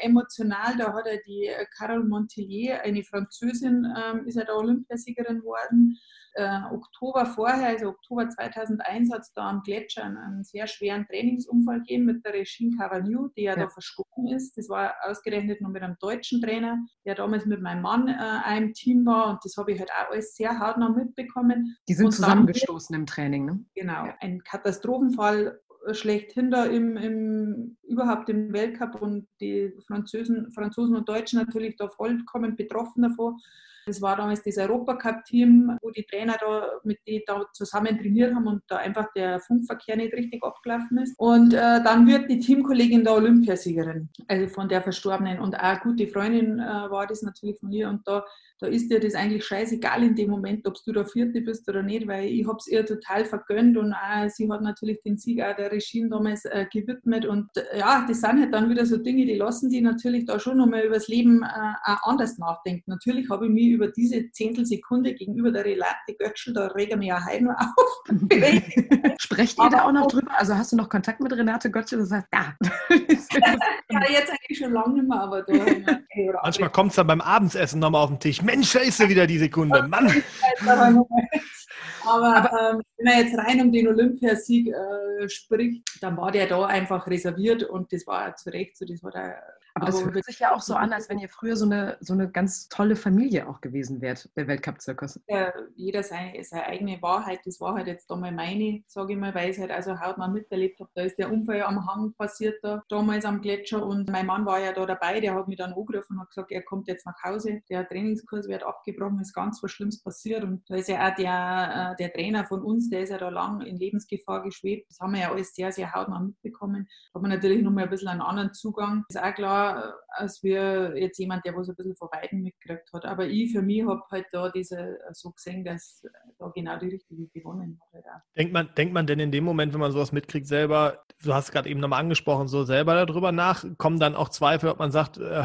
äh, emotional. Da hat ja die Carole Montellier, eine Französin, ähm, ist ja da Olympiasiegerin geworden. Äh, Oktober vorher, also Oktober 2001, hat es da am Gletscher einen, sehr schweren Trainingsunfall gegeben mit der Regine Cavagnou, die ja, ja, da verstorben ist. Das war ausgerechnet nur mit einem deutschen Trainer, der damals mit meinem Mann äh, einem Team war und das habe ich halt auch alles sehr hautnah mitbekommen. Die sind und zusammengestoßen im Training, ne? Genau, ein Katastrophenfall schlechthin da im, im, überhaupt im Weltcup und die Franzosen, Franzosen und Deutschen natürlich da vollkommen betroffen davon. Das war damals das Europacup-Team, wo die Trainer da mit denen da zusammen trainiert haben und da einfach der Funkverkehr nicht richtig abgelaufen ist. Und äh, dann wird die Teamkollegin da Olympiasiegerin, also von der Verstorbenen. Und auch eine gute Freundin äh, war das natürlich von ihr. Und da da ist dir das eigentlich scheißegal in dem Moment, ob du da Vierte bist oder nicht, weil ich habe es ihr total vergönnt und auch, sie hat natürlich den Sieg auch der Regine damals äh, gewidmet und äh, ja, das sind halt dann wieder so Dinge, die lassen die natürlich da schon nochmal über das Leben äh, auch anders nachdenken. Natürlich habe ich mich über diese Zehntelsekunde gegenüber der Relate Götschel, da rege mich ja heute nur auf. Sprecht ihr da auch noch drüber? Also hast du noch Kontakt mit Renate Götschel? Du sagst, ja. ja, jetzt eigentlich schon lange nicht mehr, aber da. Manchmal kommt es dann beim Abendsessen nochmal auf den Tisch. Mensch, da ist sie wieder die Sekunde. Mann! Aber, Aber ähm, wenn man jetzt rein um den Olympiasieg äh, spricht, dann war der da einfach reserviert und das war zu Recht so. Das war der aber das hört sich ja auch so an, als wenn ihr früher so eine, so eine ganz tolle Familie auch gewesen wärt, der Weltcup-Zirkus. Ja, jeder seine, seine eigene Wahrheit. Das war halt jetzt da mal meine, sage ich mal, weil ich halt also hautnah miterlebt habe. Da ist der Unfall am Hang passiert, da, damals am Gletscher. Und mein Mann war ja da dabei, der hat mich dann angerufen und hat gesagt, er kommt jetzt nach Hause. Der Trainingskurs wird abgebrochen, ist ganz was Schlimmes passiert. Und da ist ja auch der, äh, der Trainer von uns, der ist ja da lang in Lebensgefahr geschwebt. Das haben wir ja alles sehr, sehr hautnah mitbekommen. Da hat man natürlich noch mal ein bisschen einen anderen Zugang. Ist auch klar, als wir jetzt jemand, der was ein bisschen von Weitem mitgekriegt hat. Aber ich für mich habe halt da diese so gesehen, dass da genau die richtige gewonnen hat. Denkt, man, denkt man denn in dem Moment, wenn man sowas mitkriegt, selber, du hast gerade eben nochmal angesprochen, so selber darüber nach, kommen dann auch Zweifel, ob man sagt, äh,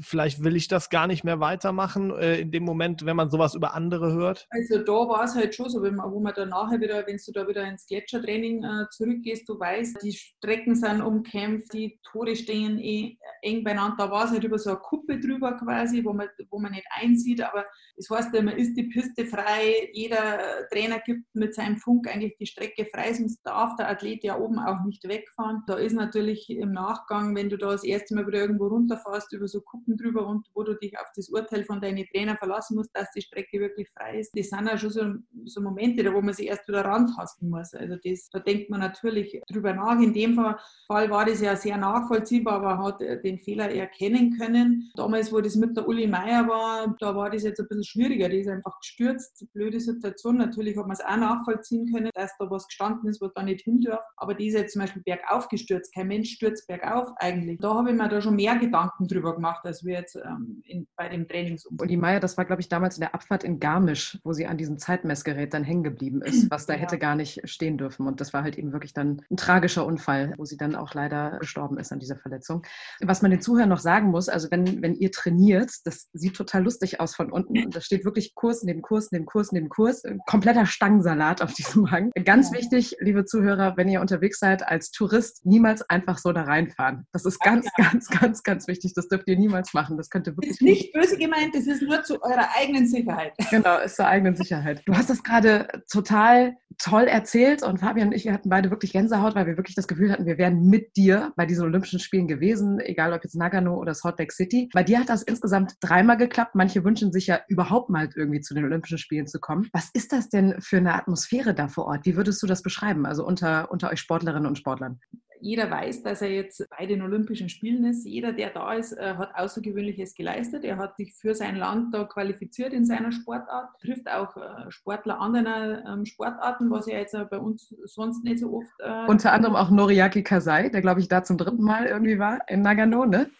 vielleicht will ich das gar nicht mehr weitermachen, äh, in dem Moment, wenn man sowas über andere hört? Also da war es halt schon so, wenn man, wo man dann nachher wieder, wenn du da wieder ins Gletschertraining äh, zurückgehst, du weißt, die Strecken sind umkämpft, die Tore stehen eh eng beieinander. Da war es halt über so eine Kuppe drüber quasi, wo man, wo man nicht einsieht, aber das heißt immer, ist die Piste frei, jeder Trainer gibt mit seinem Funk eigentlich die Strecke frei, sonst darf der Athlet ja oben auch nicht wegfahren. Da ist natürlich im Nachgang, wenn du da das erste Mal wieder irgendwo runterfährst, über so Kuppen drüber und wo du dich auf das Urteil von deinen Trainer verlassen musst, dass die Strecke wirklich frei ist. Das sind ja schon so, so Momente, wo man sich erst wieder rantasten muss. Also das, da denkt man natürlich drüber nach. In dem Fall war das ja sehr nachvollziehbar, aber hat den Fehler erkennen können. Damals, wo das mit der Uli Meier war, da war das jetzt ein bisschen schwieriger. Die ist einfach gestürzt. Blöde Situation. Natürlich hat man es auch nachvollziehen können, dass da was gestanden ist, was da nicht hin darf. Aber die ist jetzt zum Beispiel bergauf gestürzt. Kein Mensch stürzt bergauf eigentlich. Da habe ich mir da schon mehr Gedanken drüber gemacht, als wir jetzt ähm, in, bei dem Trainingsumfang. Und die Meier, das war, glaube ich, damals in der Abfahrt in Garmisch, wo sie an diesem Zeitmessgerät dann hängen geblieben ist, was da ja. hätte gar nicht stehen dürfen. Und das war halt eben wirklich dann ein tragischer Unfall, wo sie dann auch leider gestorben ist an dieser Verletzung. Was man den Zuhörern noch sagen muss, also wenn, wenn ihr trainiert, das sieht total lustig aus von unten. Und da steht wirklich Kurs neben Kurs, neben Kurs, neben Kurs. Kompletter Stangensalat auf diesem Hang. Ganz ja. wichtig, liebe Zuhörer, wenn ihr unterwegs seid als Tourist, niemals einfach so da reinfahren. Das ist ganz, ja. ganz, ganz, ganz wichtig. Das dürft ihr niemals machen. Das könnte wirklich. Ist nicht böse gemeint, das ist nur zu eurer eigenen Sicherheit. Genau, ist zur eigenen Sicherheit. Du hast das gerade total toll erzählt und Fabian und ich hatten beide wirklich Gänsehaut, weil wir wirklich das Gefühl hatten, wir wären mit dir bei diesen Olympischen Spielen gewesen, egal ob jetzt Nagano oder Salt Lake City. Bei dir hat das insgesamt dreimal geklappt. Manche wünschen sich ja überhaupt mal irgendwie zu den Olympischen Spielen zu kommen. Was ist das denn für eine Atmosphäre da vor Ort? Wie würdest du das beschreiben, also unter, unter euch Sportlerinnen und Sportlern? Jeder weiß, dass er jetzt bei den Olympischen Spielen ist. Jeder, der da ist, äh, hat Außergewöhnliches geleistet. Er hat sich für sein Land da qualifiziert in seiner Sportart, trifft auch äh, Sportler anderer ähm, Sportarten, was ja jetzt bei uns sonst nicht so oft. Äh, Unter anderem auch Noriaki Kasai, der glaube ich da zum dritten Mal irgendwie war in Nagano, ne?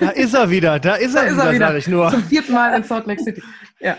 Da ist er wieder, da ist er, da ist er wieder, sage ich nur. Zum vierten Mal in Salt Lake City. Ja.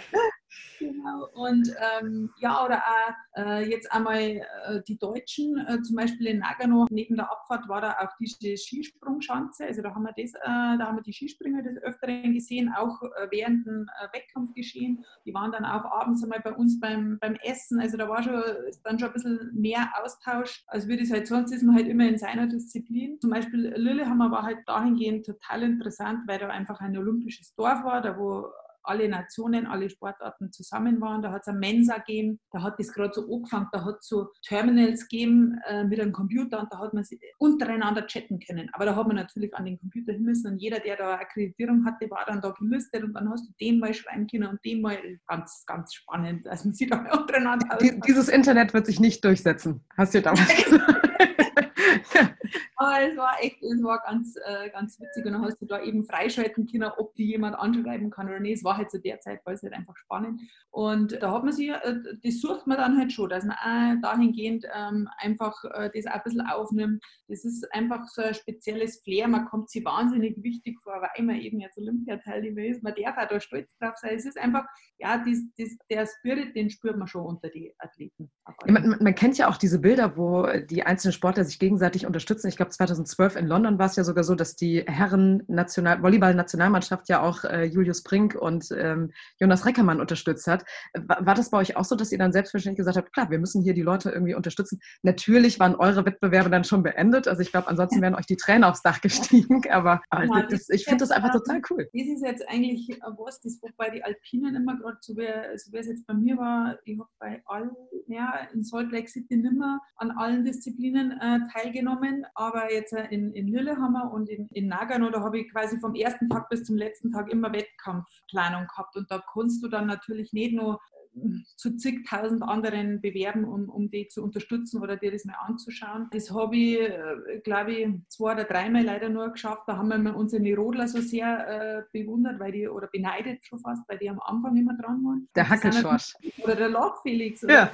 Genau. Und ähm, ja, oder auch äh, jetzt einmal äh, die Deutschen, äh, zum Beispiel in Nagano, neben der Abfahrt war da auch diese Skisprungschanze. Also da haben wir das, äh, da haben wir die Skispringer des Öfteren gesehen, auch äh, während dem äh, Wettkampf geschehen. Die waren dann auch abends einmal bei uns beim, beim Essen. Also da war schon dann schon ein bisschen mehr Austausch, als wie das halt sonst ist man halt immer in seiner Disziplin. Zum Beispiel Lillehammer war halt dahingehend total interessant, weil da einfach ein olympisches Dorf war, da wo alle Nationen, alle Sportarten zusammen waren. Da hat es eine Mensa gegeben, da hat es gerade so angefangen, da hat es so Terminals gegeben äh, mit einem Computer und da hat man sich untereinander chatten können. Aber da hat man natürlich an den Computer hin müssen und jeder, der da Akkreditierung hatte, war dann da gelistet und dann hast du den mal schreiben können und den mal ganz, ganz spannend. Also man sieht auch untereinander Die, Dieses Internet wird sich nicht durchsetzen, hast du damals gesagt. Aber es war echt, es war ganz, äh, ganz witzig. Und dann hast du da eben freischalten können, ob die jemand anschreiben kann oder nicht. Es war halt zu der Zeit, weil es halt einfach spannend. Und da hat man sich, äh, das sucht man dann halt schon, dass man auch dahingehend ähm, einfach äh, das auch ein bisschen aufnimmt. Das ist einfach so ein spezielles Flair. Man kommt sich wahnsinnig wichtig vor, weil man eben jetzt Olympiateilnehmer ist. Man darf auch da stolz drauf sein. Es ist einfach, ja, das, das, der Spirit, den spürt man schon unter die Athleten. Ja, man, man kennt ja auch diese Bilder, wo die einzelnen Sportler sich gegenseitig unterstützen. Ich glaube, 2012 in London war es ja sogar so, dass die Herren National Volleyball-Nationalmannschaft ja auch äh, Julius Brink und ähm, Jonas Reckermann unterstützt hat. War, war, das bei euch auch so, dass ihr dann selbstverständlich gesagt habt, klar, wir müssen hier die Leute irgendwie unterstützen? Natürlich waren eure Wettbewerbe dann schon beendet. Also ich glaube, ansonsten wären euch die Tränen aufs Dach gestiegen. Aber, aber das, ich finde das einfach total cool. Das ist jetzt eigentlich was, das bei die Alpinen immer gerade so wie, so wie es jetzt bei mir war. Ich habe bei allen, ja, in Salt Lake City nimmer an allen Disziplinen äh, teilgenommen, aber jetzt äh, in, in Lillehammer und in, in Nagano, da habe ich quasi vom ersten Tag bis zum letzten Tag immer Wettkampfplanung gehabt. Und da kannst du dann natürlich nicht nur zu zigtausend anderen bewerben, um, um die zu unterstützen oder dir das mal anzuschauen. Das habe ich, äh, glaube ich, zwei oder dreimal leider nur geschafft. Da haben wir unsere Rodler so sehr äh, bewundert, weil die, oder beneidet schon fast, weil die am Anfang immer dran waren. Der Hackelschorsch. Oder der Lachfelix. Ja.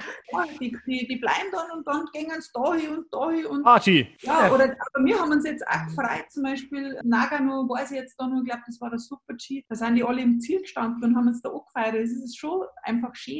Die, die, die, bleiben dann und dann gehen sie da hin und da hin. Und, Party. Ja, oder aber wir haben uns jetzt auch gefreut, zum Beispiel Nagano, weiß ich jetzt da noch, ich glaube, das war der Super-G. Da sind die alle im Ziel gestanden und haben uns da angefeiert. Das ist schon einfach schön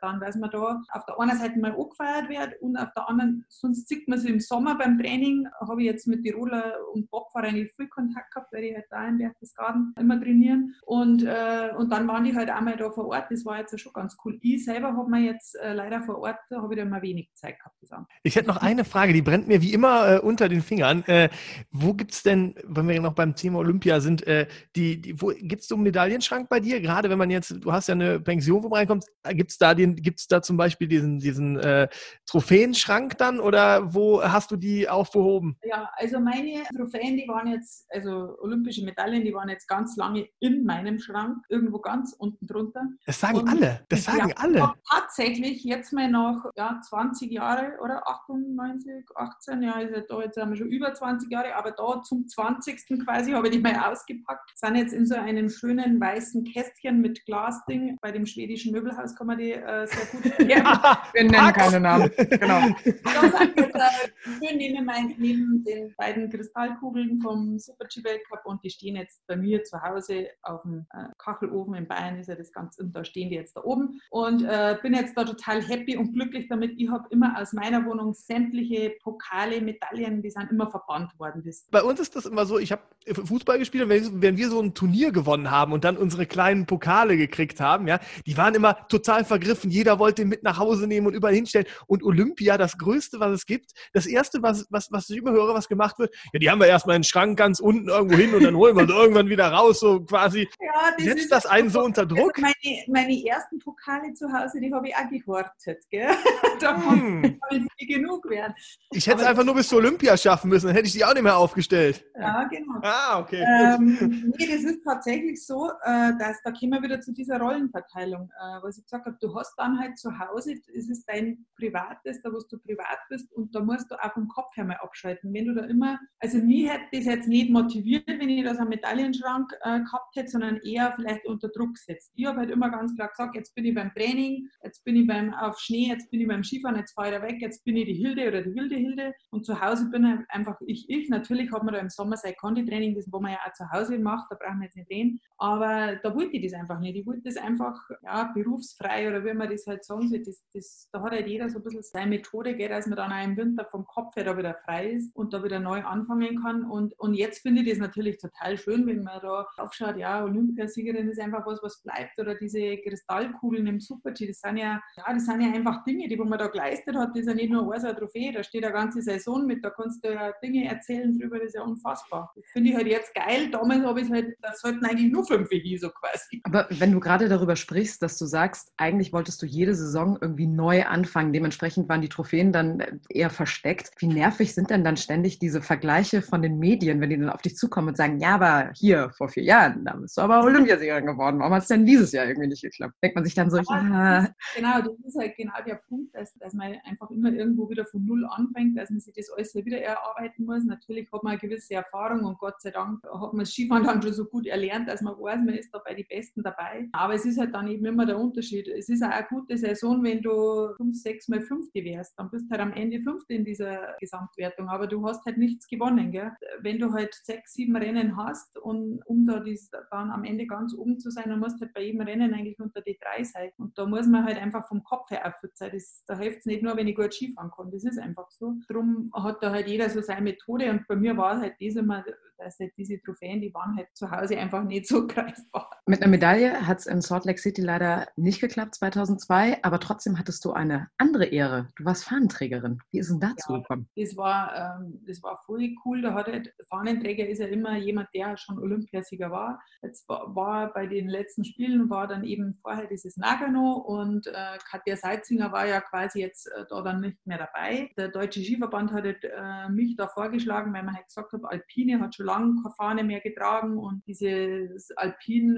dann, weil man da auf der einen Seite mal angefeiert wird und auf der anderen, sonst sieht man sich im Sommer beim Training, habe ich jetzt mit Tiroler und Bobfahrern viel Kontakt gehabt, weil die halt da in Berchtesgaden immer trainieren und, äh, und dann waren die halt einmal da vor Ort, das war jetzt schon ganz cool. Ich selber habe mir jetzt äh, leider vor Ort, habe ich da immer wenig Zeit gehabt. Zusammen. Ich hätte noch eine Frage, die brennt mir wie immer äh, unter den Fingern. Äh, wo gibt es denn, wenn wir noch beim Thema Olympia sind, äh, die, die, wo gibt es so einen Medaillenschrank bei dir? Gerade wenn man jetzt, du hast ja eine Pension, wo man reinkommt, gibt es da den, gibt's da zum Beispiel diesen, diesen äh, Trophäenschrank dann oder wo hast du die aufgehoben? Ja, also meine Trophäen, die waren jetzt, also olympische Medaillen, die waren jetzt ganz lange in meinem Schrank, irgendwo ganz unten drunter. Das sagen Und, alle, das sagen ja, alle. Tatsächlich jetzt mal nach ja, 20 Jahre oder 98, 18, ja, ist ja da jetzt haben wir schon über 20 Jahre, aber da zum 20. quasi habe ich die mal ausgepackt. Sind jetzt in so einem schönen weißen Kästchen mit Glasding. Bei dem schwedischen Möbelhaus kann man die äh, sehr gut ja, Wir nennen keine Namen. Genau. schön neben, mein, neben den beiden Kristallkugeln vom Super G-Weltcup und die stehen jetzt bei mir zu Hause auf dem äh, Kachelofen in Bayern, ist ja das ganz, und da stehen die jetzt da oben. Und äh, bin jetzt da total happy und glücklich damit. Ich habe immer aus meiner Wohnung sämtliche Pokale, Medaillen, die sind immer verbannt worden. Das bei uns ist das immer so, ich habe Fußball gespielt und wenn, wenn wir so ein Turnier gewonnen haben und dann unsere kleinen Pokale gekriegt haben, ja, die waren immer total vergriffen. Jeder wollte ihn mit nach Hause nehmen und überall hinstellen. Und Olympia, das Größte, was es gibt, das Erste, was, was, was ich immer höre, was gemacht wird, ja, die haben wir erstmal in den Schrank ganz unten irgendwo hin und dann holen wir sie irgendwann wieder raus, so quasi. Ja, das Setzt das einen so unter Druck? Meine, meine ersten Pokale zu Hause, die habe ich auch gehortet, gell? da hm. ich genug werden. Ich hätte es einfach nur bis zur Olympia schaffen müssen, dann hätte ich die auch nicht mehr aufgestellt. Ja, genau. Ah, okay. Ähm, nee, das ist tatsächlich so, äh, dass da kommen wir wieder zu dieser Rollenverteilung, äh, was ich gesagt habe, du hast dann halt zu Hause, es ist dein Privates, da wo du privat bist und da musst du auch vom Kopf her mal abschalten. Wenn du da immer, also mich hätte das jetzt nicht motiviert, wenn ich das am Medaillenschrank äh, gehabt hätte, sondern eher vielleicht unter Druck gesetzt. Ich habe halt immer ganz klar gesagt, jetzt bin ich beim Training, jetzt bin ich beim auf Schnee, jetzt bin ich beim Skifahren, jetzt fahre ich da weg, jetzt bin ich die Hilde oder die wilde Hilde und zu Hause bin ich einfach ich, ich. Natürlich hat man da im Sommer sein Conditraining, das wo man ja auch zu Hause macht, da brauchen wir jetzt nicht reden, aber da wollte ich das einfach nicht. Ich wollte das einfach ja, berufsfrei frei oder wie man das halt sagen soll. Das, das, da hat halt jeder so ein bisschen seine Methode, gell, dass man dann auch im Winter vom Kopf her da wieder frei ist und da wieder neu anfangen kann. Und, und jetzt finde ich das natürlich total schön, wenn man da aufschaut, ja, Olympiasiegerin ist einfach was, was bleibt. Oder diese Kristallkugeln im Super-G, das sind ja, ja, das sind ja einfach Dinge, die man da geleistet hat. Das ist ja nicht nur eine Trophäe, da steht eine ganze Saison mit, da kannst du ja Dinge erzählen drüber, das ist ja unfassbar. Finde ich halt jetzt geil. Damals habe ich halt, das sollten eigentlich nur fünf wie so quasi. Aber wenn du gerade darüber sprichst, dass du sagst, eigentlich wolltest du jede Saison irgendwie neu anfangen, dementsprechend waren die Trophäen dann eher versteckt. Wie nervig sind denn dann ständig diese Vergleiche von den Medien, wenn die dann auf dich zukommen und sagen, ja, aber hier vor vier Jahren, da bist du aber Olympiasiegerin geworden. Warum hat es denn dieses Jahr irgendwie nicht geklappt? Denkt man sich dann so, ja. Genau, das ist halt genau der Punkt, dass, dass man einfach immer irgendwo wieder von Null anfängt, dass man sich das alles wieder erarbeiten muss. Natürlich hat man eine gewisse Erfahrung und Gott sei Dank hat man das Skifahren dann schon so gut erlernt, dass man weiß, man ist da bei den Besten dabei. Aber es ist halt dann eben immer der Unterschied. Es ist auch eine gute Saison, wenn du fünf, sechs Mal Fünfte wärst. Dann bist du halt am Ende Fünfte in dieser Gesamtwertung. Aber du hast halt nichts gewonnen. Gell? Wenn du halt sechs, sieben Rennen hast und um da dies, dann am Ende ganz oben zu sein, dann musst du halt bei jedem Rennen eigentlich unter die drei sein. Und da muss man halt einfach vom Kopf her erfüllt sein. Das, da hilft es nicht nur, wenn ich gut Skifahren kann. Das ist einfach so. Darum hat da halt jeder so seine Methode. Und bei mir war halt das immer, dass halt diese Trophäen, die waren halt zu Hause einfach nicht so greifbar. Mit einer Medaille hat es in Salt Lake City leider nicht geklappt 2002, aber trotzdem hattest du eine andere Ehre. Du warst Fahnenträgerin. Wie ist denn dazu ja, gekommen? Das war, ähm, das war voll cool. Da hat halt, Fahnenträger ist ja immer jemand, der schon Olympiasieger war. Jetzt war, war bei den letzten Spielen war dann eben vorher dieses Nagano und äh, Katja Seitzinger war ja quasi jetzt äh, da dann nicht mehr dabei. Der Deutsche Skiverband hat äh, mich da vorgeschlagen, weil man halt gesagt hat, Alpine hat schon lange keine Fahne mehr getragen und dieses Alpin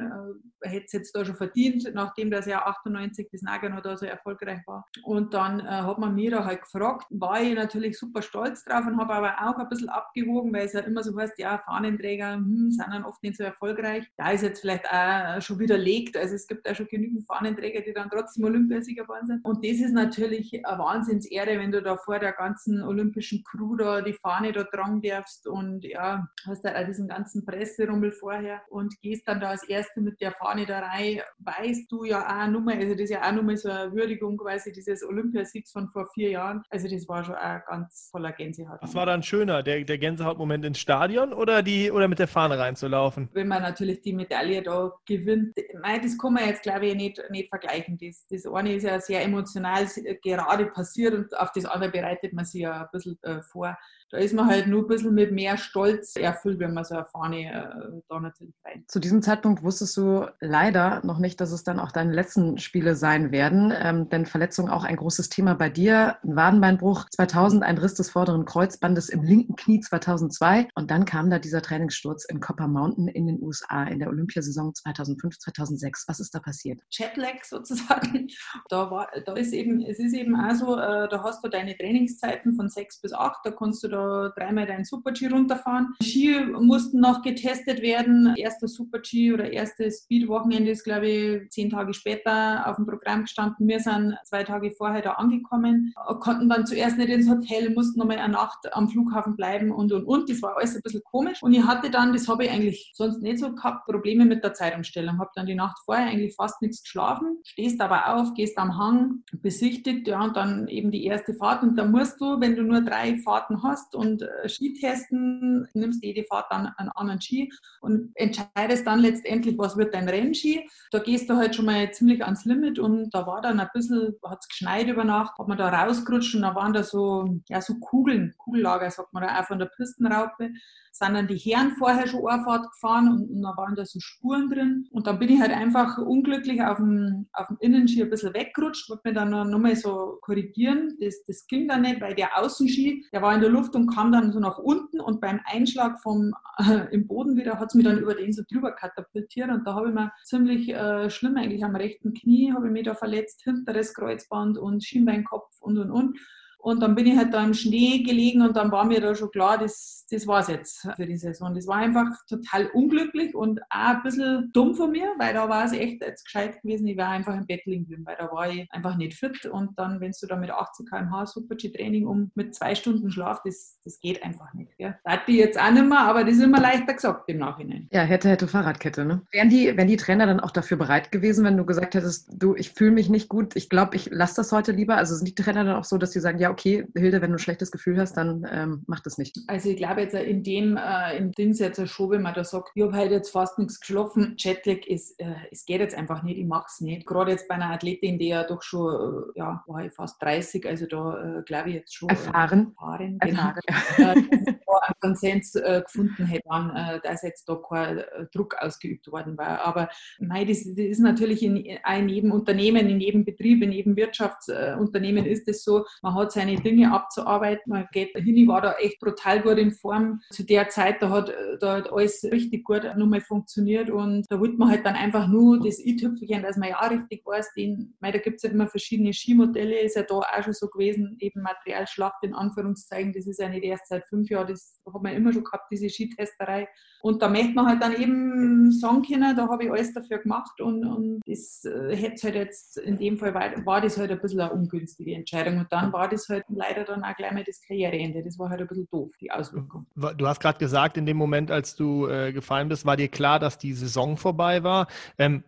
äh, hätte es jetzt da schon verdient, nachdem das Jahr 98 das Nagano da so erfolgreich war. Und dann äh, hat man mir da halt gefragt, war ich natürlich super stolz drauf und habe aber auch ein bisschen abgewogen, weil es ja immer so heißt, ja, Fahnenträger hm, sind dann oft nicht so erfolgreich. Da ist jetzt vielleicht auch schon widerlegt, also es gibt ja schon genügend Fahnenträger, die dann trotzdem Olympiasieger geworden sind. Und das ist natürlich eine Wahnsinnsehre, wenn du da vor der ganzen olympischen Crew da die Fahne da tragen darfst und ja, da auch diesen ganzen Presserummel vorher und gehst dann da als Erste mit der Fahne da rein, weißt du ja auch nochmal, also das ist ja auch nochmal so eine Würdigung quasi dieses Olympiasiegs von vor vier Jahren. Also das war schon auch ganz voller Gänsehaut. Was war dann schöner, der, der Gänsehautmoment ins Stadion oder, die, oder mit der Fahne reinzulaufen? Wenn man natürlich die Medaille da gewinnt, das kann man jetzt glaube ich nicht, nicht vergleichen. Das, das eine ist ja sehr emotional gerade passiert und auf das andere bereitet man sich ja ein bisschen äh, vor da ist man halt nur ein bisschen mit mehr Stolz erfüllt, wenn man so Fahne äh, da natürlich rein. Zu diesem Zeitpunkt wusstest du leider noch nicht, dass es dann auch deine letzten Spiele sein werden, ähm, denn Verletzung auch ein großes Thema bei dir. Ein Wadenbeinbruch 2000, ein Riss des vorderen Kreuzbandes im linken Knie 2002 und dann kam da dieser Trainingssturz in Copper Mountain in den USA in der Olympiasaison 2005, 2006. Was ist da passiert? Jetlag sozusagen. Da war, da ist eben, es ist eben auch so, äh, da hast du deine Trainingszeiten von sechs bis acht, da kannst du da da dreimal deinen Super-G runterfahren. Ski mussten noch getestet werden. Erster Super-G oder erstes Speed-Wochenende ist, glaube ich, zehn Tage später auf dem Programm gestanden. Wir sind zwei Tage vorher da angekommen, konnten dann zuerst nicht ins Hotel, mussten nochmal eine Nacht am Flughafen bleiben und und und. Das war alles ein bisschen komisch. Und ich hatte dann, das habe ich eigentlich sonst nicht so gehabt, Probleme mit der Zeitumstellung. Habe dann die Nacht vorher eigentlich fast nichts geschlafen. Stehst aber auf, gehst am Hang, besichtigt, ja, und dann eben die erste Fahrt. Und da musst du, wenn du nur drei Fahrten hast, und äh, Skitesten, nimmst jede Fahrt dann einen anderen Ski und entscheidest dann letztendlich, was wird dein Rennski. Da gehst du halt schon mal ziemlich ans Limit und da war dann ein bisschen, hat es geschneit über Nacht, hat man da rausgerutscht und da waren da so, ja, so Kugeln, Kugellager, sagt man da auch von der Pistenraupe sind dann die Herren vorher schon Ohrfahrt gefahren und, und da waren da so Spuren drin. Und dann bin ich halt einfach unglücklich auf dem, auf dem Innenski ein bisschen weggerutscht, wollte mir dann nochmal so korrigieren. Das, das ging dann nicht, weil der Außenski, der war in der Luft und kam dann so nach unten und beim Einschlag vom, äh, im Boden wieder hat es mich dann über den so drüber katapultiert und da habe ich mir ziemlich äh, schlimm eigentlich am rechten Knie, habe ich mich da verletzt, hinteres Kreuzband und Schienbeinkopf und und und. Und dann bin ich halt da im Schnee gelegen und dann war mir da schon klar, das, das war es jetzt für die Saison. Das war einfach total unglücklich und auch ein bisschen dumm von mir, weil da war es echt jetzt gescheit gewesen, ich wäre einfach im Bett liegen geblieben, weil da war ich einfach nicht fit. Und dann, wenn du da mit 80 km/h Super-G-Training um mit zwei Stunden Schlaf, das, das geht einfach nicht. Ja. Das hatte ich jetzt auch nicht mehr, aber das ist immer leichter gesagt im Nachhinein. Ja, hätte, hätte Fahrradkette. Ne? Wären, die, wären die Trainer dann auch dafür bereit gewesen, wenn du gesagt hättest, du, ich fühle mich nicht gut, ich glaube, ich lasse das heute lieber? Also sind die Trainer dann auch so, dass die sagen, ja, okay, Hilde, wenn du ein schlechtes Gefühl hast, dann ähm, mach das nicht? Also ich glaube jetzt in dem, äh, in dem jetzt schon, wenn man da sagt, ich habe halt jetzt fast nichts geschlafen, Jetlag ist, äh, es geht jetzt einfach nicht, ich mache es nicht. Gerade jetzt bei einer Athletin, die ja doch schon, äh, ja, war ich fast 30, also da äh, glaube ich jetzt schon. Erfahren. Äh, erfahren, genau. Erfahren. Äh, einen Konsens gefunden hätte, dann, dass jetzt da kein Druck ausgeübt worden war. Aber mei, das, das ist natürlich in, in jedem Unternehmen, in jedem Betrieb, in jedem Wirtschaftsunternehmen ist es so, man hat seine Dinge abzuarbeiten, man geht hin, war da echt brutal gut in Form. Zu der Zeit, da hat, da hat alles richtig gut nochmal funktioniert und da wollte man halt dann einfach nur das i-Tüpfelchen, dass man ja richtig weiß, den, mei, da gibt es halt immer verschiedene Skimodelle, ist ja da auch schon so gewesen, eben Materialschlacht in Anführungszeichen, das ist ja nicht erst seit fünf Jahren, das hat man immer schon gehabt, diese Skitesterei. Und da möchte man halt dann eben sagen können, da habe ich alles dafür gemacht und, und das äh, hätte halt jetzt, in dem Fall war, war das halt ein bisschen eine ungünstige Entscheidung. Und dann war das halt leider dann auch gleich mal das Karriereende. Das war halt ein bisschen doof, die Auswirkung. Du hast gerade gesagt, in dem Moment, als du äh, gefallen bist, war dir klar, dass die Saison vorbei war. Ähm,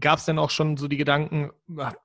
Gab es denn auch schon so die Gedanken,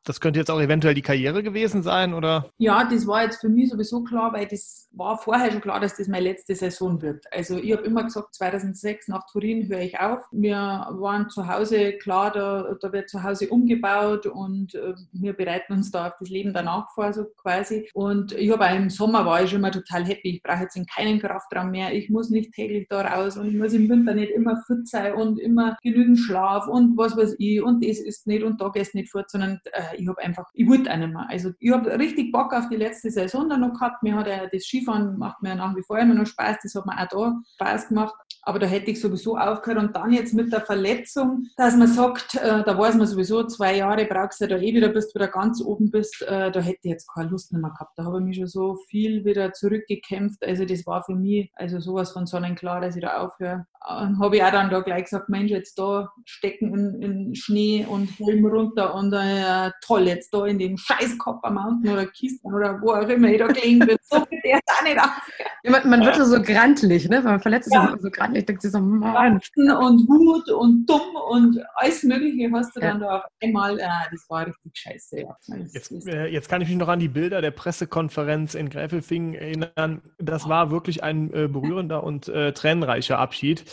das könnte jetzt auch eventuell die Karriere gewesen sein? Oder? Ja, das war jetzt für mich sowieso klar, weil das war vorher schon klar, dass das meine letzte Saison wird. Also ich habe immer gesagt, 2006 nach Turin höre ich auf. Wir waren zu Hause, klar, da, da wird zu Hause umgebaut und äh, wir bereiten uns da auf das Leben danach vor, so quasi. Und ich habe im Sommer war ich schon mal total happy. Ich brauche jetzt in keinen Kraftraum mehr. Ich muss nicht täglich da raus und ich muss im Winter nicht immer fit sein und immer genügend Schlaf und was weiß ich und das ist nicht und da gehst nicht fort, sondern äh, ich habe einfach, ich wollte auch nicht mehr. Also ich habe richtig Bock auf die letzte Saison dann noch gehabt. Mir hat ja das Skifahren macht mir nach wie vor immer noch Spaß. Das hat mir auch da Spaß gemacht. Aber da hätte ich sowieso aufgehört. Und dann jetzt mit der Verletzung, dass man sagt, äh, da weiß man sowieso, zwei Jahre brauchst du da eh wieder, bis du wieder ganz oben bist. Äh, da hätte ich jetzt keine Lust mehr gehabt. Da habe ich mich schon so viel wieder zurückgekämpft. Also das war für mich also sowas von sonnenklar, dass ich da aufhöre. Und habe ich auch dann da gleich gesagt, Mensch, jetzt da stecken in, in Schnee und Helm runter und äh, toll, jetzt da in dem scheiß Copper Mountain oder Kisten oder wo auch immer ich da gelegen bin. So wird der auch nicht aufhören. Ja, man, man wird so grantlich, ne? Wenn man verletzt ist, ja. so grantlich ich denke so, Mann. Und Wut und dumm und alles Mögliche hast du ja. dann da auf einmal, äh, das war richtig scheiße. Ja. Jetzt, äh, jetzt, kann ich mich noch an die Bilder der Pressekonferenz in Gräfelfing erinnern. Das war wirklich ein äh, berührender und äh, tränenreicher Abschied.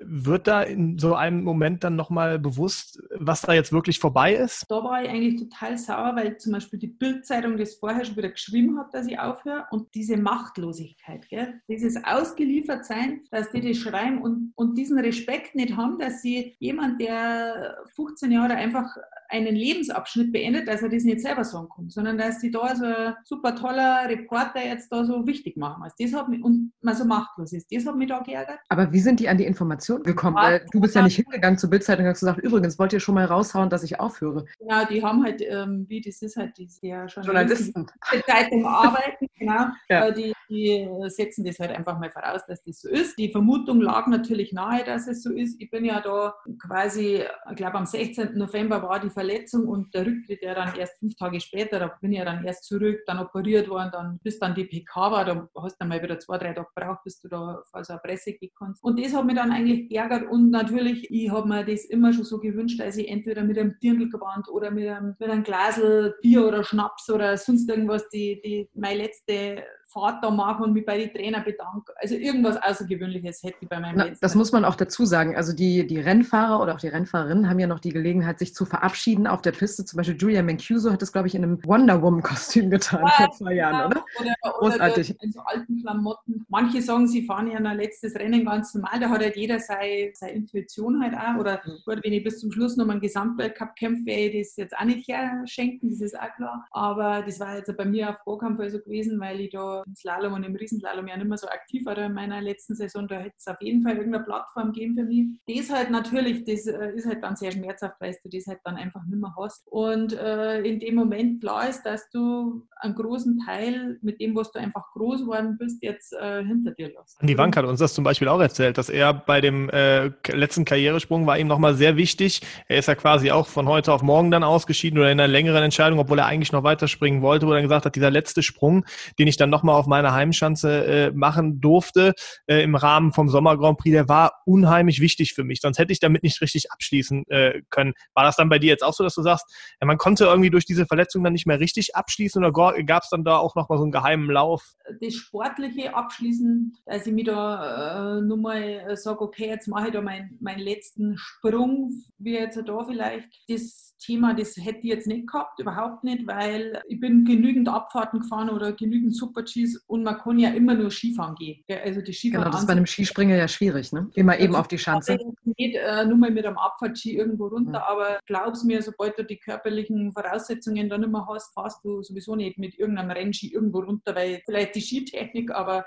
Wird da in so einem Moment dann nochmal bewusst, was da jetzt wirklich vorbei ist? Da war ich eigentlich total sauer, weil zum Beispiel die Bildzeitung das vorher schon wieder geschrieben hat, dass ich aufhöre. Und diese Machtlosigkeit, gell? dieses Ausgeliefertsein, dass die das schreiben und, und diesen Respekt nicht haben, dass sie jemand, der 15 Jahre einfach einen Lebensabschnitt beendet, dass er das nicht selber sagen kann, sondern dass die da so ein super toller Reporter jetzt da so wichtig machen. Also das hat mich, und man so machtlos ist. Das hat mich da geärgert. Aber wie sind die an die Informationen gekommen? Weil du bist ja nicht hingegangen zur Bildzeitung und hast gesagt, übrigens, wollt ihr schon mal raushauen, dass ich aufhöre? Ja, die haben halt, ähm, wie das ist halt, die ja Journalisten. Die Zeitung arbeiten, genau. Ja. Die, die setzen das halt einfach mal voraus, dass das so ist. Die Vermutung lag natürlich nahe, dass es so ist. Ich bin ja da quasi, ich glaube am 16. November war die Verletzung und der Rücktritt ja dann erst fünf Tage später, da bin ich ja dann erst zurück, dann operiert worden, dann bis dann die PK war, da hast du dann mal wieder zwei, drei Tage gebraucht, bis du da vor so eine Presse kannst. Und das hat mich dann eigentlich geärgert und natürlich, ich habe mir das immer schon so gewünscht, dass ich entweder mit einem Dirndlgewand oder mit einem, mit einem Glasel Bier oder Schnaps oder sonst irgendwas die, die meine letzte Fahrt da mache und mich bei den Trainer bedanke. Also irgendwas Außergewöhnliches hätte ich bei meinem Na, letzten. Das muss man auch dazu sagen. Also die, die Rennfahrer oder auch die Rennfahrerinnen haben ja noch die Gelegenheit, sich zu verabschieden auf der Piste. Zum Beispiel Julia Mancuso hat das, glaube ich, in einem Wonder Woman-Kostüm getan ja, vor zwei Jahren, oder? Oder, Großartig. In so alten Klamotten. Manche sagen, sie fahren ja ein letztes Rennen ganz normal. Da hat halt jeder seine, seine Intuition halt auch. Oder mhm. gut, wenn ich bis zum Schluss noch mal einen Gesamtweltcup kämpfe, werde ich das jetzt auch nicht herschenken, das ist auch klar. Aber das war jetzt bei mir auf Vorkampf so gewesen, weil ich da im Slalom und im Riesenslalom ja nicht mehr so aktiv war in meiner letzten Saison. Da hätte es auf jeden Fall irgendeine Plattform geben für mich. Das halt natürlich, das äh, ist halt dann sehr schmerzhaft, weil du das halt dann einfach nicht mehr hast. Und äh, in dem Moment klar ist, dass du einen großen Teil mit dem, was du einfach groß geworden bist, jetzt äh, hinter dir lässt. Die Wank hat uns das zum Beispiel auch erzählt, dass er bei dem äh, letzten Karrieresprung war ihm nochmal sehr wichtig. Er ist ja quasi auch von heute auf morgen dann ausgeschieden oder in einer längeren Entscheidung, obwohl er eigentlich noch weiterspringen wollte, wo er dann gesagt hat, dieser letzte Sprung, den ich dann nochmal auf meiner Heimschanze äh, machen durfte äh, im Rahmen vom Sommer Grand Prix, der war unheimlich wichtig für mich. Sonst hätte ich damit nicht richtig abschließen äh, können. War das dann bei dir jetzt auch so, dass du sagst, ja, man konnte irgendwie durch diese Verletzung dann nicht mehr richtig abschließen oder gab es dann da auch nochmal so einen geheimen Lauf? Das sportliche Abschließen, dass ich mir da äh, nur mal äh, sage, okay, jetzt mache ich da meinen mein letzten Sprung, wie jetzt da vielleicht. Das Thema, das hätte ich jetzt nicht gehabt, überhaupt nicht, weil ich bin genügend Abfahrten gefahren oder genügend Super-Gs und man kann ja immer nur Skifahren gehen. also die Skifahren genau, das ist bei einem Skispringer ja schwierig, ne? Immer eben auf die Schanze. Nicht äh, nur mal mit einem Abfahrtski irgendwo runter, mhm. aber glaub's mir, sobald du die körperlichen Voraussetzungen dann immer hast, fahrst du sowieso nicht mit irgendeinem Rennski irgendwo runter, weil vielleicht die Skitechnik, aber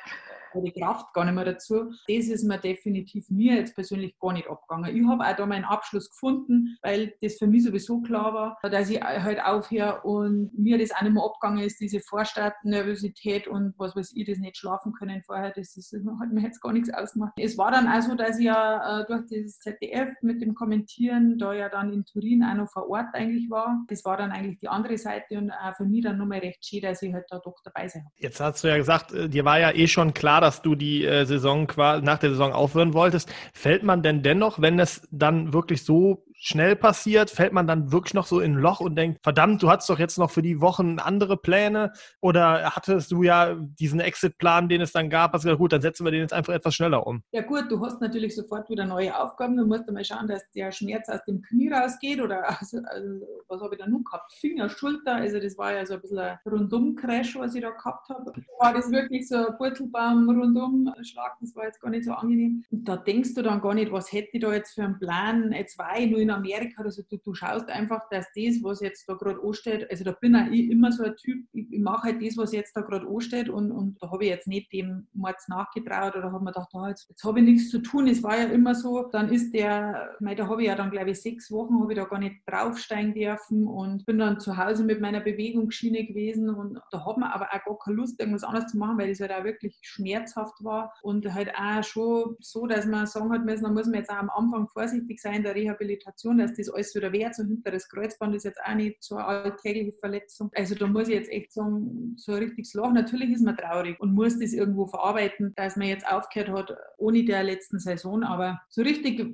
die Kraft gar nicht mehr dazu. Das ist mir definitiv mir jetzt persönlich gar nicht abgegangen. Ich habe auch da meinen Abschluss gefunden, weil das für mich sowieso klar war, dass ich halt aufhöre und mir das auch nicht mehr abgegangen ist, diese Vorstartnervosität und was weiß ich, das nicht schlafen können vorher, das ist, hat mir jetzt gar nichts ausgemacht. Es war dann auch so, dass ich ja äh, durch das ZDF mit dem Kommentieren da ja dann in Turin auch noch vor Ort eigentlich war. Das war dann eigentlich die andere Seite und auch für mich dann nochmal recht schön, dass ich halt da doch dabei sein habe. Jetzt hast du ja gesagt, äh, dir war ja eh schon klar, dass du die äh, Saison nach der Saison aufhören wolltest. Fällt man denn dennoch, wenn es dann wirklich so schnell passiert, fällt man dann wirklich noch so in ein Loch und denkt, verdammt, du hattest doch jetzt noch für die Wochen andere Pläne oder hattest du ja diesen Exit-Plan, den es dann gab, hast gesagt, gut, dann setzen wir den jetzt einfach etwas schneller um. Ja gut, du hast natürlich sofort wieder neue Aufgaben, du musst einmal schauen, dass der Schmerz aus dem Knie rausgeht oder also, also, was habe ich da nun gehabt? Finger, Schulter, also das war ja so ein bisschen ein Rundum-Crash, was ich da gehabt habe. War das wirklich so ein Purzelbaum rundum Schlag, das war jetzt gar nicht so angenehm. Und da denkst du dann gar nicht, was hätte ich da jetzt für einen Plan, jetzt war ich nur in Amerika oder so, du, du schaust einfach, dass das, was jetzt da gerade ansteht, also da bin auch ich immer so ein Typ, ich, mache halt das, was jetzt da gerade ansteht und, und da habe ich jetzt nicht dem Mords nachgetraut oder habe mir gedacht, oh, jetzt, jetzt habe ich nichts zu tun. Es war ja immer so, dann ist der, mei, da habe ich ja dann glaube ich sechs Wochen, habe ich da gar nicht draufsteigen dürfen und bin dann zu Hause mit meiner Bewegungsschiene gewesen und da hat man aber auch gar keine Lust, irgendwas anderes zu machen, weil das halt auch wirklich schmerzhaft war und halt auch schon so, dass man sagen hat müssen, da muss man jetzt auch am Anfang vorsichtig sein in der Rehabilitation Operation, dass das alles wieder wehrt. So hinteres Kreuzband ist jetzt auch nicht so eine alltägliche Verletzung. Also da muss ich jetzt echt sagen, so ein richtiges Loch. Natürlich ist man traurig und muss das irgendwo verarbeiten, dass man jetzt aufgehört hat, ohne der letzten Saison. Aber so richtig äh,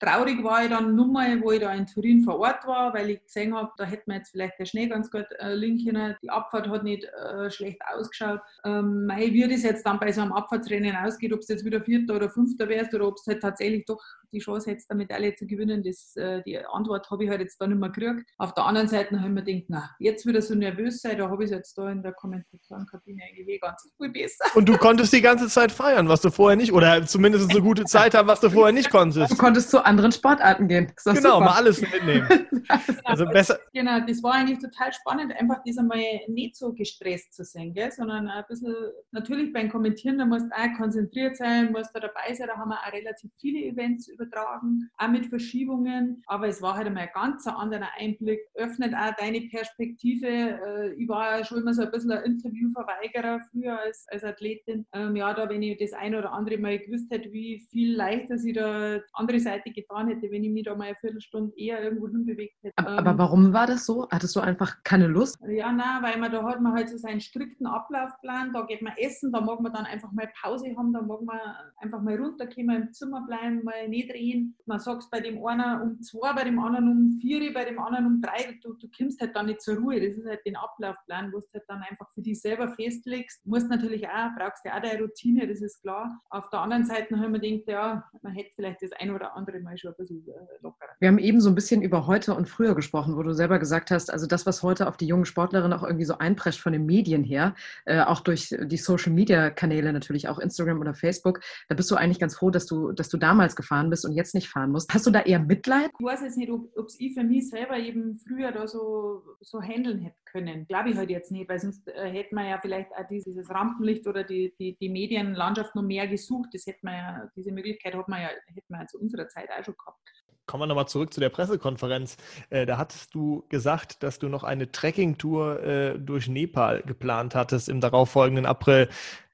traurig war ich dann nur mal, wo ich da in Turin vor Ort war, weil ich gesehen habe, da hätte man jetzt vielleicht der Schnee ganz gut äh, können. Die Abfahrt hat nicht äh, schlecht ausgeschaut. Ähm, wie das jetzt dann bei so einem Abfahrtsrennen ausgeht, ob es jetzt wieder Vierter oder Fünfter wärst oder ob es halt tatsächlich doch die Chance hättest, eine Medaille zu gewinnen, das, äh, die Antwort habe ich halt jetzt da nicht mehr gekriegt. Auf der anderen Seite habe ich mir gedacht, na, jetzt wieder so nervös sein, da habe ich es jetzt da in der Kommentatorenkabine eigentlich eh ganz viel besser. Und du konntest die ganze Zeit feiern, was du vorher nicht, oder zumindest eine gute Zeit haben, was du vorher nicht konntest. Du konntest zu anderen Sportarten gehen. Genau, super. mal alles mitnehmen. also besser. Genau, das war eigentlich total spannend, einfach das einmal nicht so gestresst zu sehen, gell? sondern ein bisschen, natürlich beim Kommentieren, da musst du auch konzentriert sein, musst da dabei sein, da haben wir auch relativ viele Events übertragen, auch mit Verschiebungen. Aber es war halt einmal ein ganz anderer Einblick, öffnet auch deine Perspektive. Äh, ich war ja schon immer so ein bisschen ein Interviewverweigerer früher als, als Athletin. Ähm, ja, da, wenn ich das ein oder andere Mal gewusst hätte, wie viel leichter sie da andere Seite getan hätte, wenn ich mich da mal eine Viertelstunde eher irgendwo hinbewegt hätte. Aber, aber ähm, warum war das so? Hattest du einfach keine Lust? Ja, nein, weil man da hat man halt so seinen strikten Ablaufplan, da geht man essen, da mag man dann einfach mal Pause haben, da mag man einfach mal runterkommen, im Zimmer bleiben, mal nicht drehen. Man sagt bei dem einen um zwei, bei dem anderen um vier, bei dem anderen um drei. Du, du kommst halt dann nicht zur Ruhe. Das ist halt den Ablaufplan, wo du halt dann einfach für dich selber festlegst. Du musst natürlich auch, brauchst ja auch deine Routine, das ist klar. Auf der anderen Seite haben wir gedacht, ja, man hätte vielleicht das ein oder andere Mal schon ein bisschen äh, lockerer. Wir haben eben so ein bisschen über heute und früher gesprochen, wo du selber gesagt hast, also das, was heute auf die jungen Sportlerinnen auch irgendwie so einprescht von den Medien her, äh, auch durch die Social Media Kanäle natürlich, auch Instagram oder Facebook, da bist du eigentlich ganz froh, dass du, dass du damals gefahren bist bist und jetzt nicht fahren musst. Hast du da eher Mitleid? Ich weiß jetzt nicht, ob es ich für mich selber eben früher da so, so handeln hätte können. Glaube ich halt jetzt nicht, weil sonst äh, hätte man ja vielleicht auch dieses Rampenlicht oder die, die, die Medienlandschaft noch mehr gesucht. Das hätte man ja, diese Möglichkeit hat man ja, hätte man ja zu unserer Zeit auch schon gehabt. Kommen wir nochmal zurück zu der Pressekonferenz. Äh, da hattest du gesagt, dass du noch eine Trekkingtour äh, durch Nepal geplant hattest im darauffolgenden April.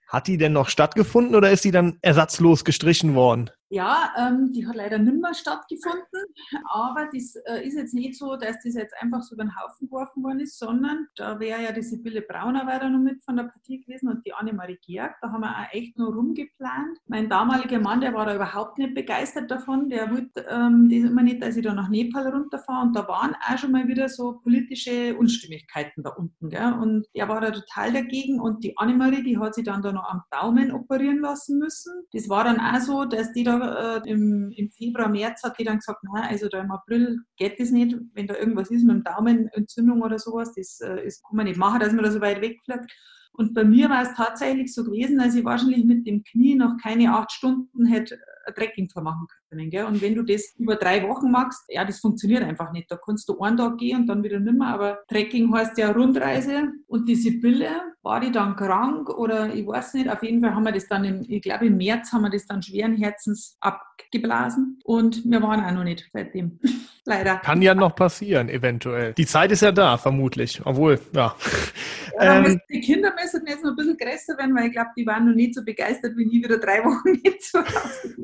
Hat die denn noch stattgefunden oder ist die dann ersatzlos gestrichen worden? Ja, ähm, die hat leider nicht mehr stattgefunden, aber das äh, ist jetzt nicht so, dass das jetzt einfach so über den Haufen geworfen worden ist, sondern da wäre ja die Sibylle Brauner weiter noch mit von der Partie gewesen und die Annemarie Georg, da haben wir auch echt nur rumgeplant. Mein damaliger Mann, der war da überhaupt nicht begeistert davon, der wollte ähm, das immer nicht, dass ich da nach Nepal runterfahre und da waren auch schon mal wieder so politische Unstimmigkeiten da unten gell? und er war da total dagegen und die Annemarie, die hat sich dann da noch am Daumen operieren lassen müssen. Das war dann auch so, dass die da äh, im, im, Februar, März hat die dann gesagt, nein, also da im April geht das nicht, wenn da irgendwas ist mit dem Daumenentzündung oder sowas, das, äh, das kann man nicht machen, dass man da so weit wegfliegt. Und bei mir war es tatsächlich so gewesen, dass ich wahrscheinlich mit dem Knie noch keine acht Stunden hätte ein Trekking machen können. Gell? Und wenn du das über drei Wochen machst, ja, das funktioniert einfach nicht. Da kannst du einen Tag gehen und dann wieder nimmer. Aber Trekking heißt ja Rundreise. Und diese Bille, war die dann krank oder ich weiß nicht. Auf jeden Fall haben wir das dann, im, ich glaube im März haben wir das dann schweren Herzens abgeblasen. Und wir waren auch noch nicht seitdem. Leider. Kann ja noch passieren, eventuell. Die Zeit ist ja da, vermutlich. Obwohl, ja. ja ähm, die Kinder müssen jetzt noch ein bisschen größer werden, weil ich glaube, die waren noch nicht so begeistert, wie nie wieder drei Wochen nicht zu Hause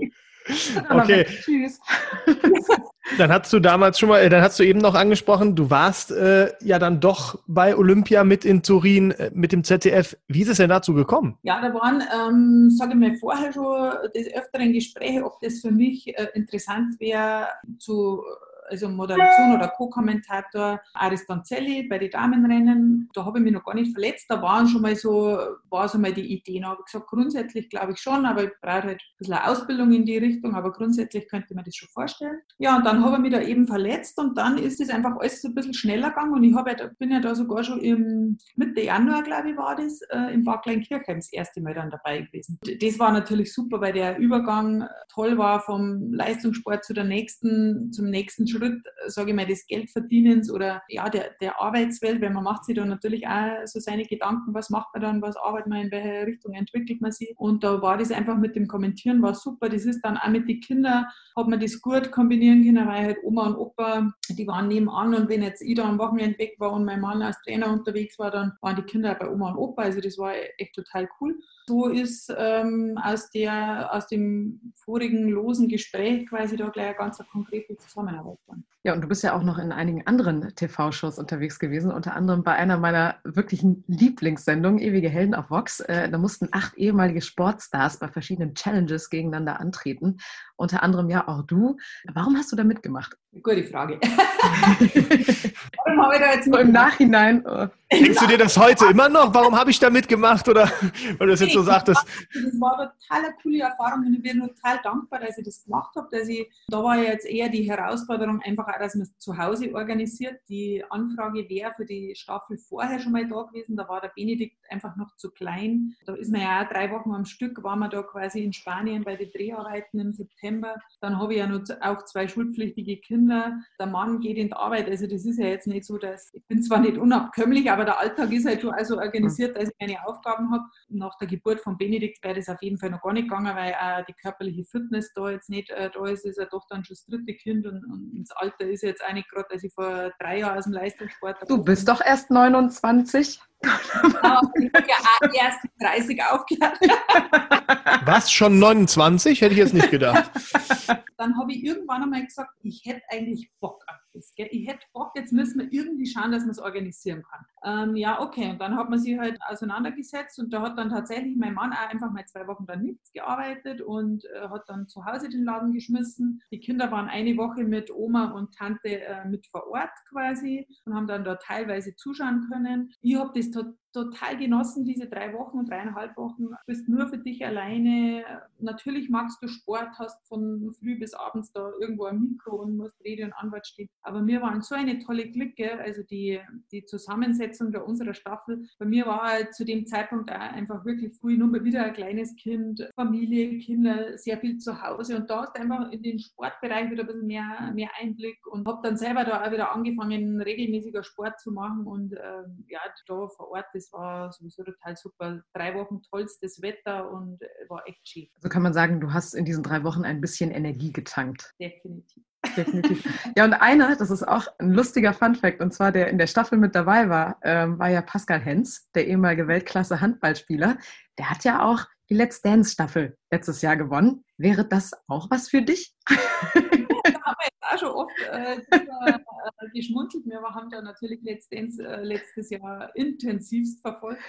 Okay. Tschüss. Dann hast du damals schon mal, äh, dann hast du eben noch angesprochen, du warst äh, ja dann doch bei Olympia mit in Turin äh, mit dem ZDF. Wie ist es denn dazu gekommen? Ja, da waren, ähm, sage ich mal, vorher schon des öfteren Gespräche, ob das für mich äh, interessant wäre, zu also Moderation oder Co-Kommentator Aris Danzelli bei den Damenrennen. Da habe ich mich noch gar nicht verletzt. Da waren schon mal so, war so mal die Idee. Da habe ich gesagt, grundsätzlich glaube ich schon, aber ich brauche halt ein bisschen Ausbildung in die Richtung, aber grundsätzlich könnte mir das schon vorstellen. Ja, und dann habe ich mich da eben verletzt und dann ist es einfach alles so ein bisschen schneller gegangen und ich habe ja, bin ja da sogar schon im Mitte Januar, glaube ich, war das, äh, im Parklein Kirchheim das erste Mal dann dabei gewesen. Das war natürlich super, weil der Übergang toll war vom Leistungssport zu der nächsten, zum nächsten Schritt Schritt, sage ich mal, des Geldverdienens oder ja, der, der Arbeitswelt, weil man macht sich da natürlich auch so seine Gedanken, was macht man dann, was arbeitet man, in welche Richtung entwickelt man sich. Und da war das einfach mit dem Kommentieren, war super. Das ist dann auch mit den Kindern, hat man das gut kombinieren können, weil halt Oma und Opa, die waren nebenan und wenn jetzt ich da am Wochenende weg war und mein Mann als Trainer unterwegs war, dann waren die Kinder bei Oma und Opa. Also das war echt total cool so ist ähm, aus, der, aus dem vorigen losen Gespräch quasi da gleich eine ganz konkrete Zusammenarbeit. Ja, und du bist ja auch noch in einigen anderen TV-Shows unterwegs gewesen, unter anderem bei einer meiner wirklichen Lieblingssendungen, Ewige Helden auf Vox. Äh, da mussten acht ehemalige Sportstars bei verschiedenen Challenges gegeneinander antreten, unter anderem ja auch du. Warum hast du da mitgemacht? Gute Frage. Warum habe ich da jetzt Im Nachhinein. Oh. Denkst du dir das heute immer noch? Warum habe ich da mitgemacht? Oder weil du das jetzt so sagtest? Das war eine total coole Erfahrung und ich bin total dankbar, dass ich das gemacht habe. Dass ich, da war jetzt eher die Herausforderung, einfach auch, dass man es zu Hause organisiert. Die Anfrage wäre für die Staffel vorher schon mal da gewesen. Da war der Benedikt einfach noch zu klein. Da ist man ja auch drei Wochen am Stück, waren wir da quasi in Spanien bei den Dreharbeiten im September. Dann habe ich ja noch auch zwei schulpflichtige Kinder der Mann geht in die Arbeit. Also das ist ja jetzt nicht so, dass ich bin zwar nicht unabkömmlich, aber der Alltag ist halt schon also organisiert, dass ich meine Aufgaben habe. Nach der Geburt von Benedikt wäre das auf jeden Fall noch gar nicht gegangen, weil auch die körperliche Fitness da jetzt nicht äh, da ist. Ist ja doch dann schon das dritte Kind und, und das Alter ist jetzt nicht gerade, dass ich vor drei Jahren aus dem Leistungssport. Du bist doch erst 29. Genau, ich habe ja erst 30 aufgehört. Was, schon 29? Hätte ich jetzt nicht gedacht. Dann habe ich irgendwann einmal gesagt, ich hätte eigentlich Bock auf das. Gell? Ich hätte Bock, jetzt müssen wir irgendwie schauen, dass man es organisieren kann. Ähm, ja, okay. Und dann hat man sich halt auseinandergesetzt und da hat dann tatsächlich mein Mann auch einfach mal zwei Wochen dann nichts gearbeitet und äh, hat dann zu Hause den Laden geschmissen. Die Kinder waren eine Woche mit Oma und Tante äh, mit vor Ort quasi und haben dann da teilweise zuschauen können. Ich habe das total genossen, diese drei Wochen und dreieinhalb Wochen. Du bist nur für dich alleine. Natürlich magst du Sport, hast von früh bis abends da irgendwo ein Mikro und musst Rede und Anwalt stehen. Aber wir waren so eine tolle Clique, also die, die Zusammensetzung der unserer Staffel. Bei mir war zu dem Zeitpunkt einfach wirklich früh nur mal wieder ein kleines Kind, Familie, Kinder, sehr viel zu Hause. Und da hast du einfach in den Sportbereich wieder ein bisschen mehr, mehr Einblick und habe dann selber da auch wieder angefangen, regelmäßiger Sport zu machen. Und ähm, ja, da vor Ort, das war sowieso total super. Drei Wochen tollstes Wetter und war echt schön. Also kann man sagen, du hast in diesen drei Wochen ein bisschen Energie getankt. Definitiv. Definitiv. Ja, und einer, das ist auch ein lustiger Funfact, und zwar der in der Staffel mit dabei war, ähm, war ja Pascal Hens, der ehemalige Weltklasse-Handballspieler. Der hat ja auch die Let's Dance-Staffel letztes Jahr gewonnen. Wäre das auch was für dich? da haben wir jetzt auch schon oft äh, äh, geschmunzelt. Wir haben ja natürlich Dance äh, letztes Jahr intensivst verfolgt.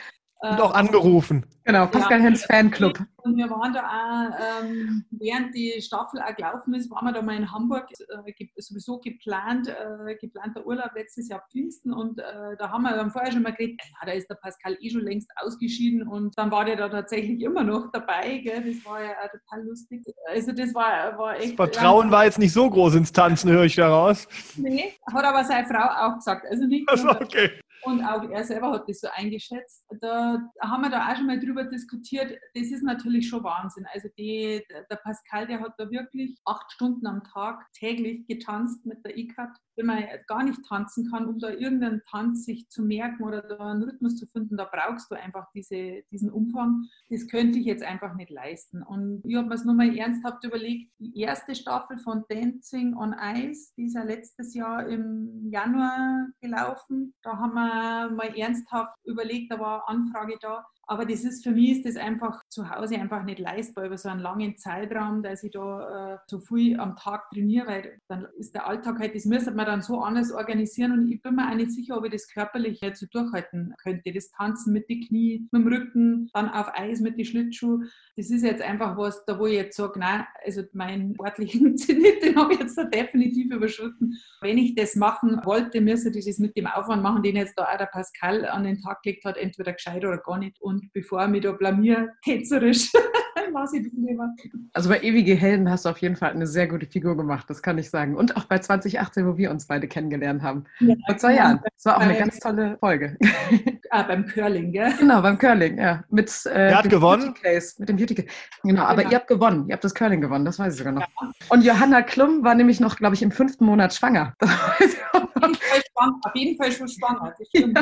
Und auch angerufen. Genau, Pascal ja, Hens Fanclub. Und wir waren da auch, ähm, während die Staffel auch gelaufen ist, waren wir da mal in Hamburg, äh, sowieso geplant, äh, geplanter Urlaub letztes Jahr Pfingsten. Und äh, da haben wir dann vorher schon mal geredet, ja, da ist der Pascal eh schon längst ausgeschieden. Und dann war der da tatsächlich immer noch dabei. Gell? Das war ja auch total lustig. Also das war, war echt... Das Vertrauen war jetzt nicht so groß ins Tanzen, höre ich daraus. Nee, hat aber seine Frau auch gesagt. Also nicht also, okay. Und auch er selber hat das so eingeschätzt. Da haben wir da auch schon mal drüber diskutiert. Das ist natürlich schon Wahnsinn. Also die, der Pascal, der hat da wirklich acht Stunden am Tag täglich getanzt mit der ICAT wenn man gar nicht tanzen kann, um da irgendeinen Tanz sich zu merken oder da einen Rhythmus zu finden, da brauchst du einfach diese, diesen Umfang. Das könnte ich jetzt einfach nicht leisten. Und ich habe mir es nochmal ernsthaft überlegt, die erste Staffel von Dancing on Ice, die ist ja letztes Jahr im Januar gelaufen. Da haben wir mal ernsthaft überlegt, da war Anfrage da, aber das ist für mich ist das einfach zu Hause einfach nicht leistbar über so einen langen Zeitraum, dass ich da äh, so viel am Tag trainiere, weil dann ist der Alltag halt, das müsste man dann so anders organisieren und ich bin mir auch nicht sicher, ob ich das körperlich so durchhalten könnte. Das Tanzen mit den Knie, mit dem Rücken, dann auf Eis mit den Schlittschuhen. Das ist jetzt einfach was, da wo ich jetzt sage, nein, also meinen sportlichen Zenit, den habe ich jetzt da definitiv überschritten. Wenn ich das machen wollte, müsste ich das mit dem Aufwand machen, den jetzt da auch der Pascal an den Tag gelegt hat, entweder gescheit oder gar nicht. Und bevor ich mich da blamier, tänzerisch, ich das lieber. Also bei Ewige Helden hast du auf jeden Fall eine sehr gute Figur gemacht, das kann ich sagen. Und auch bei 2018, wo wir uns beide kennengelernt haben. Ja, Vor zwei. Jahren. Das war auch eine ganz tolle Folge. Ah, beim Curling, gell? Genau, beim Curling, ja. Mit, äh, Wer hat gewonnen? Case, mit dem Beauty Case. Genau, aber genau. ihr habt gewonnen. Ihr habt das Curling gewonnen, das weiß ich sogar noch. Ja. Und Johanna Klum war nämlich noch, glaube ich, im fünften Monat schwanger. Auf jeden Fall schon schwanger. Ja. Genau.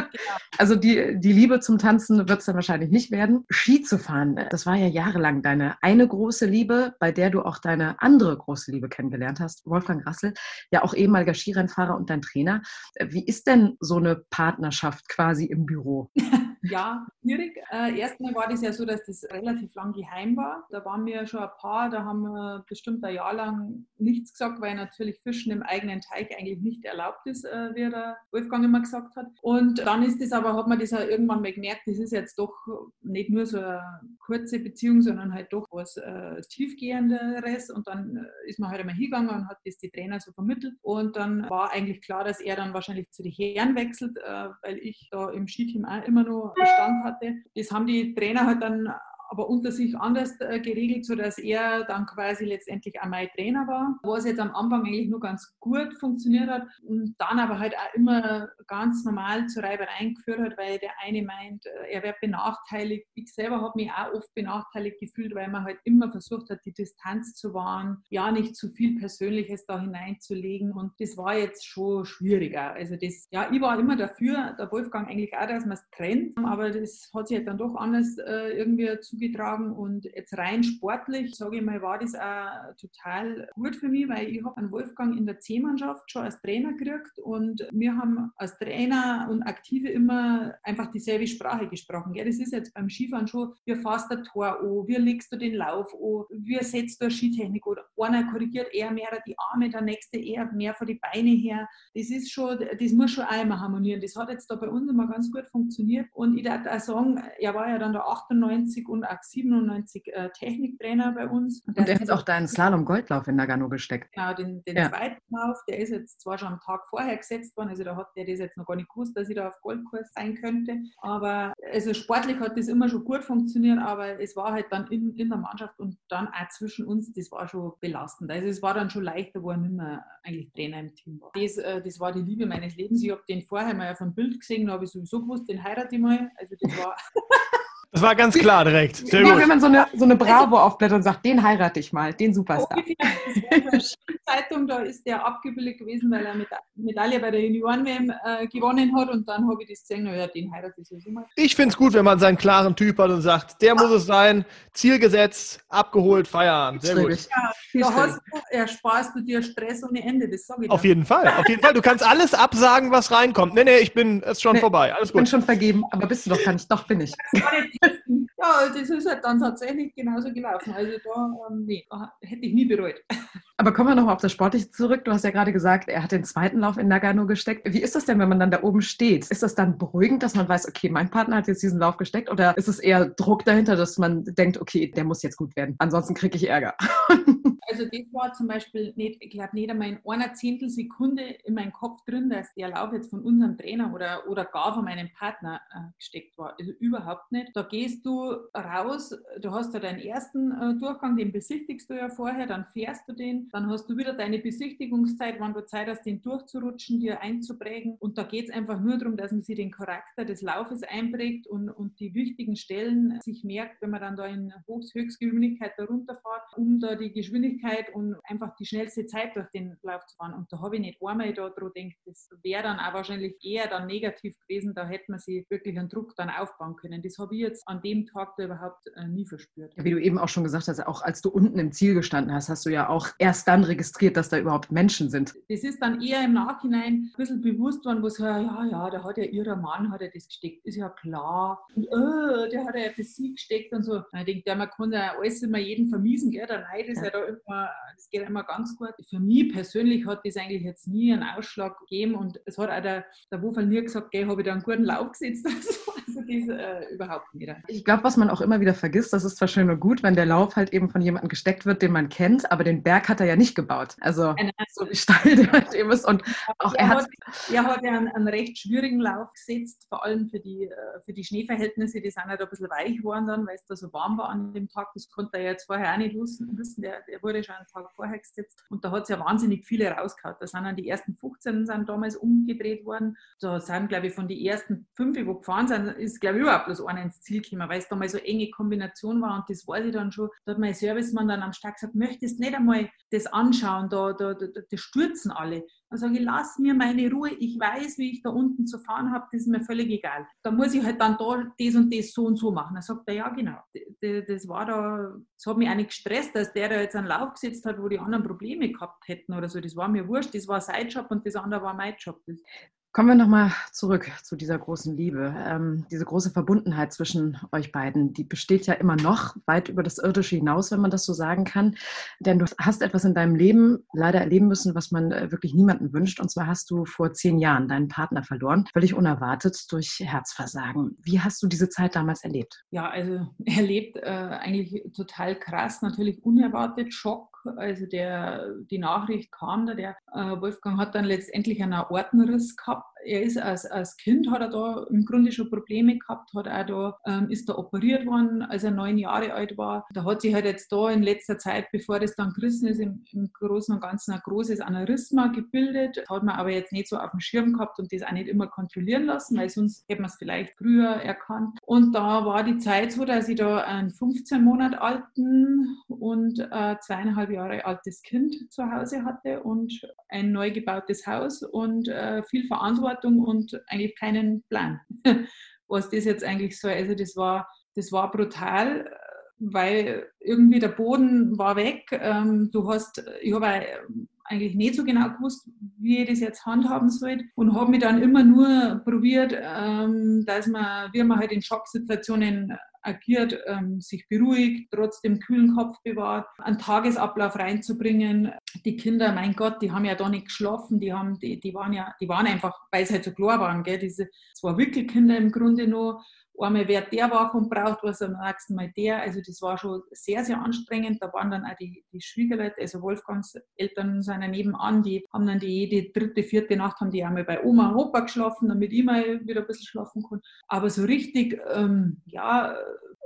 Also die, die Liebe zum Tanzen wird es dann wahrscheinlich nicht werden. Ski zu fahren, das war ja jahrelang deine eine große Liebe, bei der du auch deine andere große Liebe kennengelernt hast. Wolfgang Rassel, ja auch ehemaliger Skirennfahrer und dein Trainer. Wie ist denn so eine Partnerschaft quasi im Büro? ja, schwierig. Äh, erstmal war das ja so, dass das relativ lang geheim war. Da waren wir schon ein paar, da haben wir bestimmt ein Jahr lang nichts gesagt, weil natürlich Fischen im eigenen Teich eigentlich nicht erlaubt ist, äh, wie der Wolfgang immer gesagt hat. Und dann ist das aber, hat man das auch irgendwann mal gemerkt, das ist jetzt doch nicht nur so eine kurze Beziehung, sondern halt doch was äh, tiefgehenderes. Und dann äh, ist man halt einmal hingegangen und hat das die Trainer so vermittelt. Und dann war eigentlich klar, dass er dann wahrscheinlich zu den Herren wechselt, äh, weil ich da im Skiteam auch immer noch Bestand hatte. Das haben die Trainer halt dann aber unter sich anders äh, geregelt, sodass er dann quasi letztendlich auch mein Trainer war, was jetzt am Anfang eigentlich nur ganz gut funktioniert hat und dann aber halt auch immer ganz normal zu Reibereien geführt hat, weil der eine meint, äh, er wird benachteiligt. Ich selber habe mich auch oft benachteiligt gefühlt, weil man halt immer versucht hat, die Distanz zu wahren, ja nicht zu viel Persönliches da hineinzulegen und das war jetzt schon schwieriger. Also das, ja, ich war immer dafür, der Wolfgang eigentlich auch, dass man es trennt, aber das hat sich halt dann doch anders äh, irgendwie zu zugetragen und jetzt rein sportlich, sage ich mal, war das auch total gut für mich, weil ich habe einen Wolfgang in der C-Mannschaft schon als Trainer gekriegt und wir haben als Trainer und Aktive immer einfach dieselbe Sprache gesprochen. Gell? Das ist jetzt beim Skifahren schon, wie fährst du Tor an, wie legst du den Lauf an, wie setzt du eine Skitechnik oder einer korrigiert eher mehr die Arme, der nächste eher mehr von die Beine her. Das ist schon, das muss schon einmal harmonieren. Das hat jetzt da bei uns immer ganz gut funktioniert und ich darf auch sagen, er war ja dann der 98 und auch 97 äh, Techniktrainer bei uns. Und, und der hat auch deinen Slalom-Goldlauf in Nagano gesteckt. Genau, den, den ja. zweiten Lauf, der ist jetzt zwar schon am Tag vorher gesetzt worden, also da hat der das jetzt noch gar nicht gewusst, dass ich da auf Goldkurs sein könnte. Aber also sportlich hat das immer schon gut funktioniert, aber es war halt dann in, in der Mannschaft und dann auch zwischen uns, das war schon belastend. Also es war dann schon leichter, wo er nicht mehr eigentlich Trainer im Team war. Das, äh, das war die Liebe meines Lebens. Ich habe den vorher mal auf einem Bild gesehen, da habe ich sowieso gewusst, den heirate ich mal. Also das war. Das war ganz klar direkt. Sehr ja, gut. wenn man so eine, so eine Bravo aufblättert und sagt, den heirate ich mal, den Superstar. Zeitung, da ist der abgebildet gewesen, weil er mit Medaille bei der Junioren-WM äh, gewonnen hat und dann habe ich das gesehen, naja, den heirate ich sowieso mal. Ich finde es gut, wenn man seinen klaren Typ hat und sagt, der muss es sein, Ziel gesetzt, abgeholt, Feierabend. Sehr gut. Ja, da hast du, ersparst du dir Stress ohne Ende, das sage ich Auf jeden Fall, auf jeden Fall. Du kannst alles absagen, was reinkommt. Nee, nee, ich bin, es ist schon nee, vorbei, alles gut. Ich bin schon vergeben, aber bist du doch gar nicht, doch bin ich. Ja, das ist halt dann tatsächlich genauso gelaufen. Also da, ähm, nee, hätte ich nie bereut. Aber kommen wir nochmal auf das Sportliche zurück. Du hast ja gerade gesagt, er hat den zweiten Lauf in Nagano gesteckt. Wie ist das denn, wenn man dann da oben steht? Ist das dann beruhigend, dass man weiß, okay, mein Partner hat jetzt diesen Lauf gesteckt? Oder ist es eher Druck dahinter, dass man denkt, okay, der muss jetzt gut werden? Ansonsten kriege ich Ärger. Also das war zum Beispiel nicht, ich glaube nicht einmal in einer Zehntelsekunde in meinem Kopf drin, dass der Lauf jetzt von unserem Trainer oder, oder gar von meinem Partner äh, gesteckt war. Also überhaupt nicht. Da gehst du raus, du hast ja deinen ersten äh, Durchgang, den besichtigst du ja vorher, dann fährst du den, dann hast du wieder deine Besichtigungszeit, wann du Zeit hast, den durchzurutschen, dir einzuprägen. Und da geht es einfach nur darum, dass man sich den Charakter des Laufes einprägt und, und die wichtigen Stellen sich merkt, wenn man dann da in Höchstgeschwindigkeit da runterfährt, um da die Geschwindigkeit und einfach die schnellste Zeit durch den Lauf zu fahren. Und da habe ich nicht einmal da dran gedacht, das wäre dann auch wahrscheinlich eher dann negativ gewesen, da hätte man sich wirklich einen Druck dann aufbauen können. Das habe ich jetzt an dem Tag da überhaupt äh, nie verspürt. Ja, wie du eben auch schon gesagt hast, auch als du unten im Ziel gestanden hast, hast du ja auch erst dann registriert, dass da überhaupt Menschen sind. Das ist dann eher im Nachhinein ein bisschen bewusst worden, wo es ja, ja, ja, da hat ja ihrer Mann hat ja das gesteckt, ist ja klar. Und oh, der hat ja für sie gesteckt und so. Ich denke, man kann ja alles immer jeden vermiesen, gell? Der Neid ist ja. ja da immer, das geht immer ganz gut. Für mich persönlich hat das eigentlich jetzt nie einen Ausschlag gegeben und es hat auch der, der Wofel nie gesagt, habe ich da einen guten Lauf gesetzt. Also das äh, überhaupt nicht. Ich glaube, was man auch immer wieder vergisst, das ist zwar schön und gut, wenn der Lauf halt eben von jemandem gesteckt wird, den man kennt, aber den Berg hat er ja nicht gebaut. Also so wie steil der halt eben ist. Und auch er, er hat, er hat ja einen, einen, recht schwierigen Lauf gesetzt, vor allem für die, äh, für die Schneeverhältnisse, die sind halt ein bisschen weich geworden dann, weil es da so warm war an dem Tag. Das konnte er jetzt vorher auch nicht wissen. Der, der wurde schon einen Tag vorher gesetzt. Und da hat es ja wahnsinnig viele rausgehauen. Da sind dann die ersten 15 sind damals umgedreht worden. Da sind, glaube ich, von den ersten fünf, die gefahren sind, ist, glaube ich, überhaupt bloß einer ins Ziel gekommen, weil es damals so enge Kombination war. Und das weiß ich dann schon. Da hat mein Servicemann dann am Start gesagt, möchtest nicht einmal das anschauen, da, da, da, da stürzen alle. Dann sage ich, lass mir meine Ruhe, ich weiß, wie ich da unten zu fahren habe, das ist mir völlig egal. Da muss ich halt dann da das und das so und so machen. Dann sagt er, ja genau, das war da, das hat mich auch nicht gestresst, dass der da jetzt einen Lauf gesetzt hat, wo die anderen Probleme gehabt hätten oder so. Das war mir wurscht, das war sein Job und das andere war mein Job. Kommen wir nochmal zurück zu dieser großen Liebe. Ähm, diese große Verbundenheit zwischen euch beiden, die besteht ja immer noch weit über das Irdische hinaus, wenn man das so sagen kann. Denn du hast etwas in deinem Leben leider erleben müssen, was man äh, wirklich niemandem wünscht. Und zwar hast du vor zehn Jahren deinen Partner verloren, völlig unerwartet durch Herzversagen. Wie hast du diese Zeit damals erlebt? Ja, also erlebt äh, eigentlich total krass, natürlich unerwartet, Schock also der, die Nachricht kam da, der äh, Wolfgang hat dann letztendlich einen Ortenriss gehabt er ist als, als Kind, hat er da im Grunde schon Probleme gehabt, hat er da, ähm, ist da operiert worden, als er neun Jahre alt war. Da hat sich halt jetzt da in letzter Zeit, bevor das dann gerissen ist, im, im Großen und Ganzen ein großes Aneurysma gebildet. Hat man aber jetzt nicht so auf dem Schirm gehabt und das auch nicht immer kontrollieren lassen, weil sonst hätte man es vielleicht früher erkannt. Und da war die Zeit so, dass ich da einen 15 Monat alten und äh, zweieinhalb Jahre altes Kind zu Hause hatte und ein neu gebautes Haus und äh, viel Verantwortung Verantwortung und eigentlich keinen Plan, was das jetzt eigentlich soll. Also das war, das war brutal, weil irgendwie der Boden war weg. Ähm, du hast, ich habe eigentlich nicht so genau gewusst, wie ich das jetzt handhaben soll und habe mich dann immer nur probiert, ähm, dass man, wie man halt in Schocksituationen agiert, ähm, sich beruhigt, trotzdem kühlen Kopf bewahrt, einen Tagesablauf reinzubringen. Die Kinder, mein Gott, die haben ja da nicht geschlafen, die haben, die, die waren ja, die waren einfach, weil sie halt so klar waren, gell, diese zwei Wickelkinder im Grunde nur einmal wer der wach und braucht was, am nächsten Mal der. Also das war schon sehr, sehr anstrengend. Da waren dann auch die, die Schwiegerleute, also Wolfgangs Eltern sind ja nebenan, die haben dann die jede dritte, vierte Nacht haben die einmal bei Oma und Opa geschlafen, damit ich mal wieder ein bisschen schlafen konnte. Aber so richtig, ähm, ja,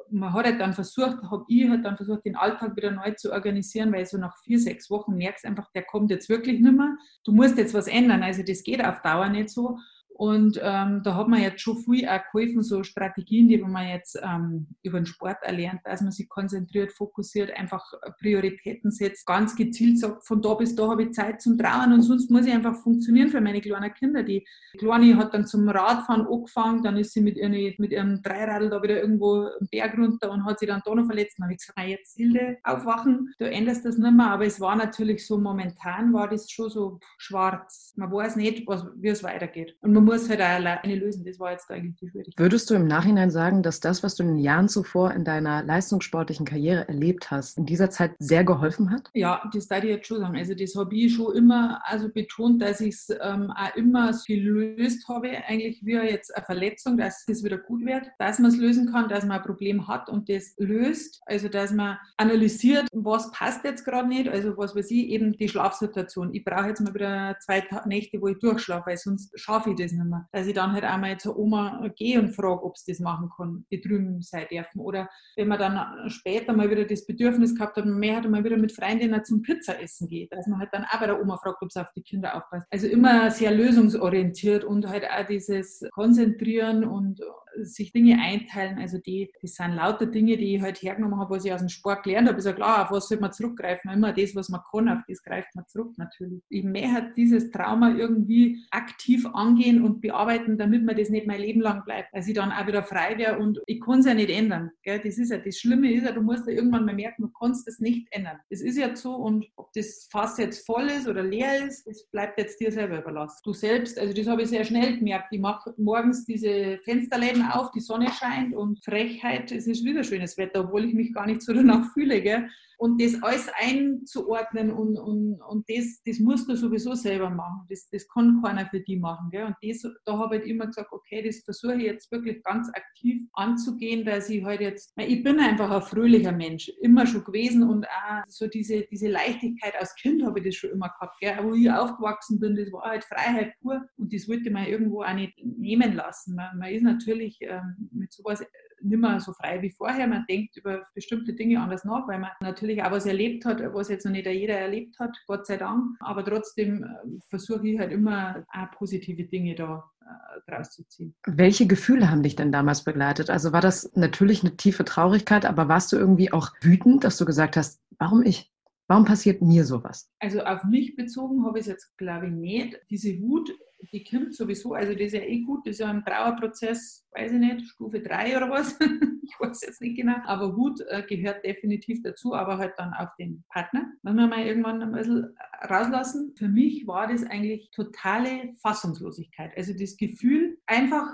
man hat halt dann versucht, habe ich halt dann versucht, den Alltag wieder neu zu organisieren, weil so nach vier, sechs Wochen merkst einfach, der kommt jetzt wirklich nicht mehr. Du musst jetzt was ändern. Also das geht auf Dauer nicht so. Und ähm, da hat man jetzt schon viel auch geholfen, so Strategien, die man jetzt ähm, über den Sport erlernt, dass man sich konzentriert, fokussiert, einfach Prioritäten setzt, ganz gezielt sagt, von da bis da habe ich Zeit zum Trauern und sonst muss ich einfach funktionieren für meine kleinen Kinder. Die Kleine hat dann zum Radfahren angefangen, dann ist sie mit, ihren, mit ihrem Dreiradl da wieder irgendwo einen Berg runter und hat sich dann da noch verletzt. Dann habe ich gesagt, jetzt Hilde, aufwachen, du änderst das nicht mehr. Aber es war natürlich so, momentan war das schon so schwarz. Man weiß nicht, wie es weitergeht. Und man man muss halt alleine lösen. Das war jetzt eigentlich die Schwierigkeit. Würdest du im Nachhinein sagen, dass das, was du in den Jahren zuvor in deiner leistungssportlichen Karriere erlebt hast, in dieser Zeit sehr geholfen hat? Ja, das darf ich jetzt schon sagen. Also das habe ich schon immer also betont, dass ich es ähm, auch immer so gelöst habe, eigentlich wie jetzt eine Verletzung, dass es wieder gut wird, dass man es lösen kann, dass man ein Problem hat und das löst. Also dass man analysiert, was passt jetzt gerade nicht. Also was weiß ich, eben die Schlafsituation. Ich brauche jetzt mal wieder zwei Nächte, wo ich durchschlafe, weil sonst schaffe ich das nicht mehr. Dass ich dann halt einmal zur Oma gehe und frage, ob sie das machen kann, die drüben sein dürfen. Oder wenn man dann später mal wieder das Bedürfnis gehabt hat, man mehr hat mal wieder mit Freundinnen zum Pizza essen geht, dass man halt dann auch bei der Oma fragt, ob sie auf die Kinder aufpasst. Also immer sehr lösungsorientiert und halt auch dieses Konzentrieren und sich Dinge einteilen. Also die, das sind lauter Dinge, die ich halt hergenommen habe, was ich aus dem Sport gelernt habe. Ist ja klar, auf was sollte man zurückgreifen? Immer das, was man kann, auf das greift man zurück natürlich. Ich möchte dieses Trauma irgendwie aktiv angehen und bearbeiten, damit man das nicht mein Leben lang bleibt. Dass ich dann auch wieder frei wäre und ich kann es ja nicht ändern. Gell? Das ist ja, das Schlimme ist ja, du musst ja irgendwann mal merken, du kannst das nicht ändern. Das ist ja so und ob das Fass jetzt voll ist oder leer ist, das bleibt jetzt dir selber überlassen. Du selbst, also das habe ich sehr schnell gemerkt. Ich mache morgens diese Fensterläden auf, die Sonne scheint und Frechheit, es ist wieder schönes Wetter, obwohl ich mich gar nicht so danach fühle. Gell? Und das alles einzuordnen und, und, und das, das musst du sowieso selber machen. Das, das kann keiner für die machen. Gell? Und das, da habe ich immer gesagt, okay, das versuche ich jetzt wirklich ganz aktiv anzugehen, dass ich halt jetzt, ich bin einfach ein fröhlicher Mensch, immer schon gewesen und auch so diese, diese Leichtigkeit als Kind habe ich das schon immer gehabt. Gell? Wo ich aufgewachsen bin, das war halt Freiheit pur und das wollte man irgendwo auch nicht nehmen lassen. Man, man ist natürlich ähm, mit sowas nicht mehr so frei wie vorher. Man denkt über bestimmte Dinge anders nach, weil man natürlich auch was erlebt hat, was jetzt noch nicht jeder erlebt hat, Gott sei Dank. Aber trotzdem äh, versuche ich halt immer auch positive Dinge da äh, draus zu ziehen. Welche Gefühle haben dich denn damals begleitet? Also war das natürlich eine tiefe Traurigkeit, aber warst du irgendwie auch wütend, dass du gesagt hast, warum ich? Warum passiert mir sowas? Also auf mich bezogen habe ich es jetzt, glaube ich, nicht. Diese Wut die kommt sowieso, also das ist ja eh gut, das ist ja ein Trauerprozess, weiß ich nicht, Stufe 3 oder was, ich weiß jetzt nicht genau, aber Wut äh, gehört definitiv dazu, aber halt dann auf den Partner. Wenn wir mal irgendwann ein bisschen rauslassen, für mich war das eigentlich totale Fassungslosigkeit, also das Gefühl, einfach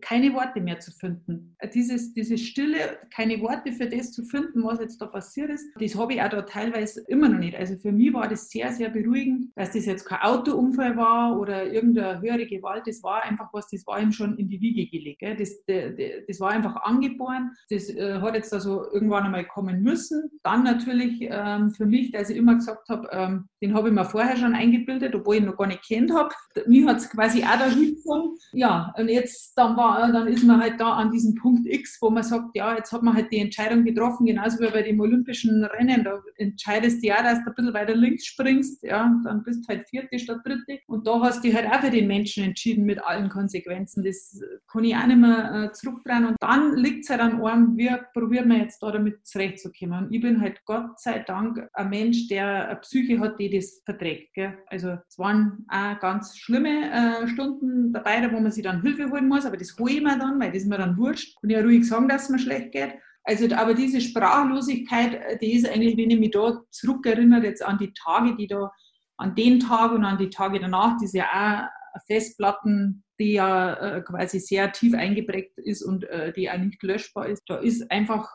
keine Worte mehr zu finden. Dieses, diese Stille, keine Worte für das zu finden, was jetzt da passiert ist, das habe ich auch da teilweise immer noch nicht. Also für mich war das sehr, sehr beruhigend, dass das jetzt kein Autounfall war oder irgendeine höhere Gewalt. Das war einfach was, das war ihm schon in die Wiege gelegt. Das, das war einfach angeboren. Das äh, hat jetzt also irgendwann einmal kommen müssen. Dann natürlich ähm, für mich, dass ich immer gesagt habe, ähm, den habe ich mir vorher schon eingebildet, obwohl ich ihn noch gar nicht kennt habe. Mir hat es quasi auch da hingezogen. Ja, und jetzt dann war war, dann ist man halt da an diesem Punkt X, wo man sagt, ja, jetzt hat man halt die Entscheidung getroffen, genauso wie bei dem olympischen Rennen. Da entscheidest du ja, dass du ein bisschen weiter links springst, ja, dann bist du halt vierte statt dritte. Und da hast du halt auch für den Menschen entschieden mit allen Konsequenzen. Das kann ich auch nicht mehr äh, zurückdrehen. Und dann liegt es halt an einem, wie probieren wir jetzt da damit zurechtzukommen. Und ich bin halt Gott sei Dank ein Mensch, der eine Psyche hat, die das verträgt. Gell? Also es waren auch ganz schlimme äh, Stunden dabei, wo man sich dann Hilfe holen muss, aber das hole ich mir dann, weil das mir dann wurscht. Und ja ruhig sagen, dass es mir schlecht geht. Also, aber diese Sprachlosigkeit, die ist eigentlich, wenn ich mich da zurückerinnere, jetzt an die Tage, die da, an den Tag und an die Tage danach, die ist ja auch Festplatten, die ja äh, quasi sehr tief eingeprägt ist und äh, die auch nicht löschbar ist. Da ist einfach